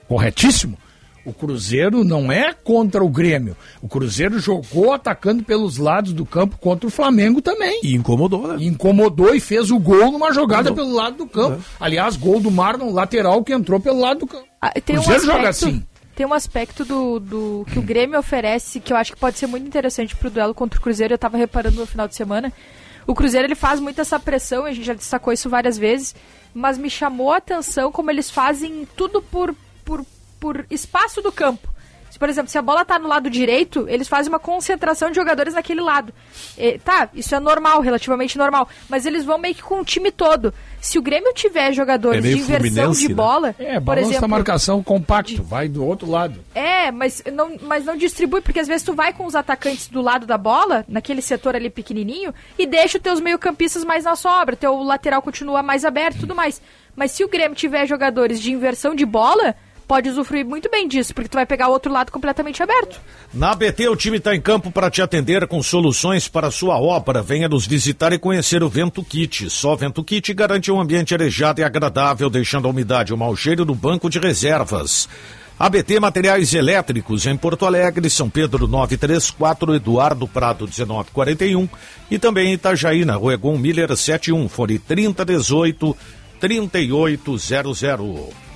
corretíssimo, o Cruzeiro não é contra o Grêmio. O Cruzeiro jogou atacando pelos lados do campo contra o Flamengo também. E incomodou, né? E incomodou e fez o gol numa jogada Incomodou. pelo lado do campo. Aliás, gol do Marlon, lateral que entrou pelo lado do campo. Ah, tem um Cruzeiro aspecto, joga assim. Tem um aspecto do, do que o Grêmio oferece que eu acho que pode ser muito interessante pro duelo contra o Cruzeiro. Eu tava reparando no final de semana. O Cruzeiro ele faz muito essa pressão, a gente já destacou isso várias vezes, mas me chamou a atenção como eles fazem tudo por, por, por espaço do campo. Se, por exemplo, se a bola tá no lado direito, eles fazem uma concentração de jogadores naquele lado. E, tá, isso é normal, relativamente normal. Mas eles vão meio que com o time todo. Se o Grêmio tiver jogadores É de inversão de né? bola, É, por balança exemplo, a marcação compacto, vai do outro lado. é, mas não, mas não distribui, porque às vezes tu vai com os atacantes do lado da bola, naquele setor ali pequenininho, e deixa os teus meio-campistas mais na sobra, teu lateral continua mais aberto e tudo mais. Mas se o Grêmio tiver jogadores de inversão de bola, pode usufruir muito bem disso, porque tu vai pegar o outro lado completamente aberto. Na ABT, o time está em campo para te atender com soluções para sua obra. Venha nos visitar e conhecer o Vento Kit. Só Vento Kit garante um ambiente arejado e agradável, deixando a umidade o mau cheiro no banco de reservas. ABT Materiais Elétricos em Porto Alegre, São Pedro 934, Eduardo Prado 1941 e também Itajaí, na Rua Egon Miller 71, fone 3018 3800.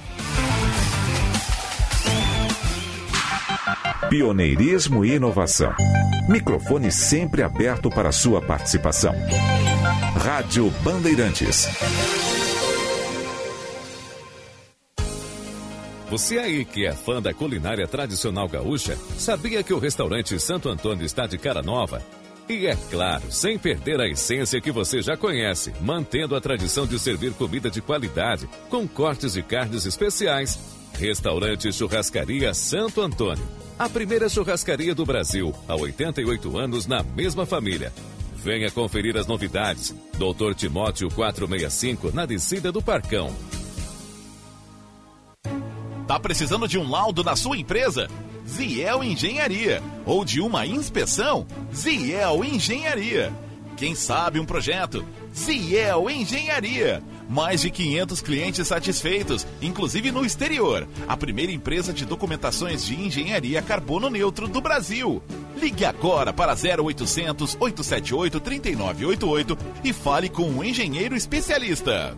Pioneirismo e inovação. Microfone sempre aberto para sua participação. Rádio Bandeirantes. Você aí que é fã da culinária tradicional gaúcha, sabia que o restaurante Santo Antônio está de cara nova? E é claro, sem perder a essência que você já conhece, mantendo a tradição de servir comida de qualidade, com cortes de carnes especiais. Restaurante Churrascaria Santo Antônio. A primeira churrascaria do Brasil, há 88 anos na mesma família. Venha conferir as novidades. Doutor Timóteo 465, na descida do Parcão. Tá precisando de um laudo na sua empresa? Ziel Engenharia. Ou de uma inspeção? Ziel Engenharia. Quem sabe um projeto? Ziel Engenharia. Mais de 500 clientes satisfeitos, inclusive no exterior. A primeira empresa de documentações de engenharia carbono neutro do Brasil. Ligue agora para 0800 878 3988 e fale com um engenheiro especialista.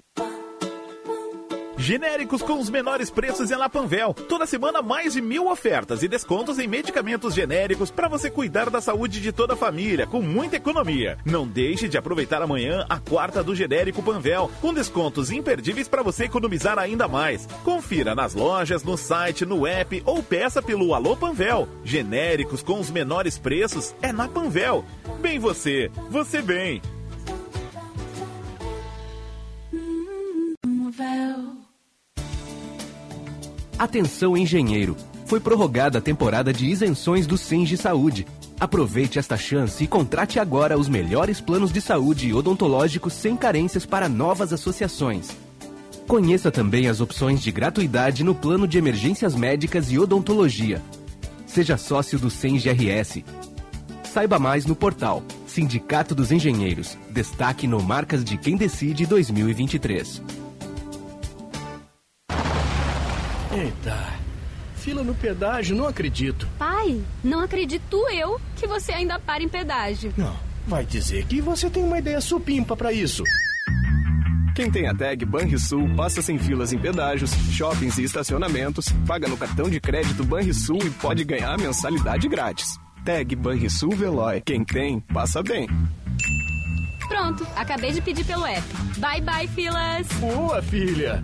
Genéricos com os menores preços em La Panvel. Toda semana mais de mil ofertas e descontos em medicamentos genéricos para você cuidar da saúde de toda a família com muita economia. Não deixe de aproveitar amanhã a quarta do Genérico Panvel com descontos imperdíveis para você economizar ainda mais. Confira nas lojas, no site, no app ou peça pelo Alô Panvel. Genéricos com os menores preços é na Panvel. Bem você, você bem. Atenção engenheiro, foi prorrogada a temporada de isenções do Senge Saúde. Aproveite esta chance e contrate agora os melhores planos de saúde odontológicos sem carências para novas associações. Conheça também as opções de gratuidade no plano de emergências médicas e odontologia. Seja sócio do Senge RS. Saiba mais no portal Sindicato dos Engenheiros. Destaque no Marcas de Quem Decide 2023. Eita, fila no pedágio, não acredito. Pai, não acredito eu que você ainda para em pedágio. Não, vai dizer que você tem uma ideia supimpa pra isso. Quem tem a tag Banrisul passa sem filas em pedágios, shoppings e estacionamentos, paga no cartão de crédito Banrisul e pode ganhar mensalidade grátis. Tag Banrisul Veloy. Quem tem, passa bem. Pronto, acabei de pedir pelo app. Bye bye, filas. Boa, filha.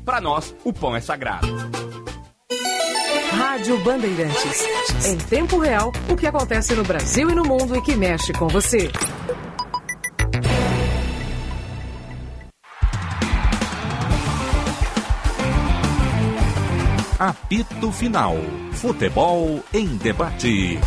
para nós, o pão é sagrado. Rádio Bandeirantes. Em tempo real, o que acontece no Brasil e no mundo e que mexe com você. Apito Final. Futebol em debate.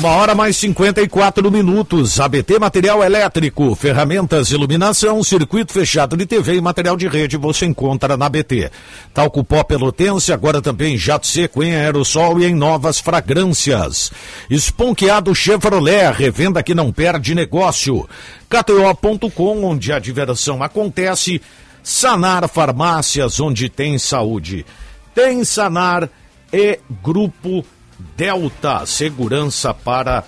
Uma hora mais 54 minutos. ABT Material Elétrico, ferramentas, iluminação, circuito fechado de TV e material de rede você encontra na ABT. Talco pó pelotense, agora também jato seco em aerossol e em novas fragrâncias. Esponqueado Chevrolet, revenda que não perde negócio. KTO.com, onde a diversão acontece. Sanar Farmácias, onde tem saúde. Tem Sanar e Grupo Delta, segurança para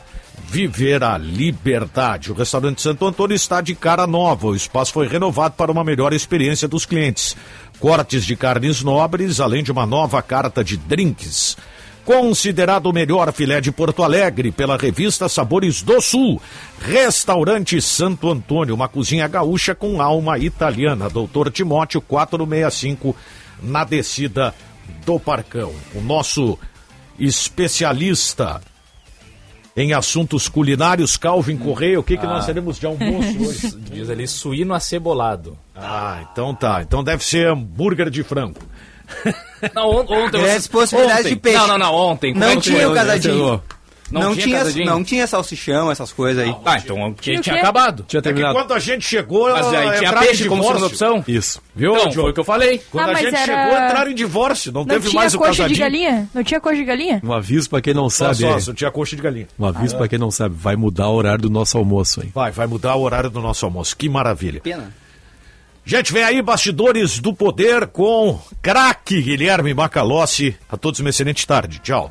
viver a liberdade. O restaurante Santo Antônio está de cara nova. O espaço foi renovado para uma melhor experiência dos clientes. Cortes de carnes nobres, além de uma nova carta de drinks. Considerado o melhor filé de Porto Alegre pela revista Sabores do Sul. Restaurante Santo Antônio, uma cozinha gaúcha com alma italiana. Doutor Timóteo 465, na descida do Parcão. O nosso especialista em assuntos culinários, Calvin Correia. O que, que Ah. nós teremos de almoço hoje? Diz ali suíno acebolado. Ah, então tá. Então deve ser hambúrguer de frango. Não, on- ontem... Grandes eu- possibilidades ontem. de peixe. Não, não, não, ontem. Não tinha o casadinho. Não, Não, tinha, tinha, casadinho? não tinha salsichão, essas coisas aí. Ah, então tinha, Tinha tinha acabado. Tinha É que terminado. quando a gente chegou, Mas aí tinha entraram em peixe como segunda opção? Isso. Viu, Não, Diogo? foi o que eu falei. Quando Ah, a gente era- chegou, entraram em divórcio. Não, Não teve tinha mais o coxa de casadinho. galinha? Não tinha coxa de galinha? Um aviso pra quem não sabe. só, é- só tinha coxa de galinha. Um aviso pra quem não sabe, vai mudar o horário do nosso almoço, hein? Vai, vai mudar o horário do nosso almoço. Que maravilha. Pena. Gente, vem aí Bastidores do Poder com craque Guilherme Macalossi. A todos uma excelente tarde. Tchau.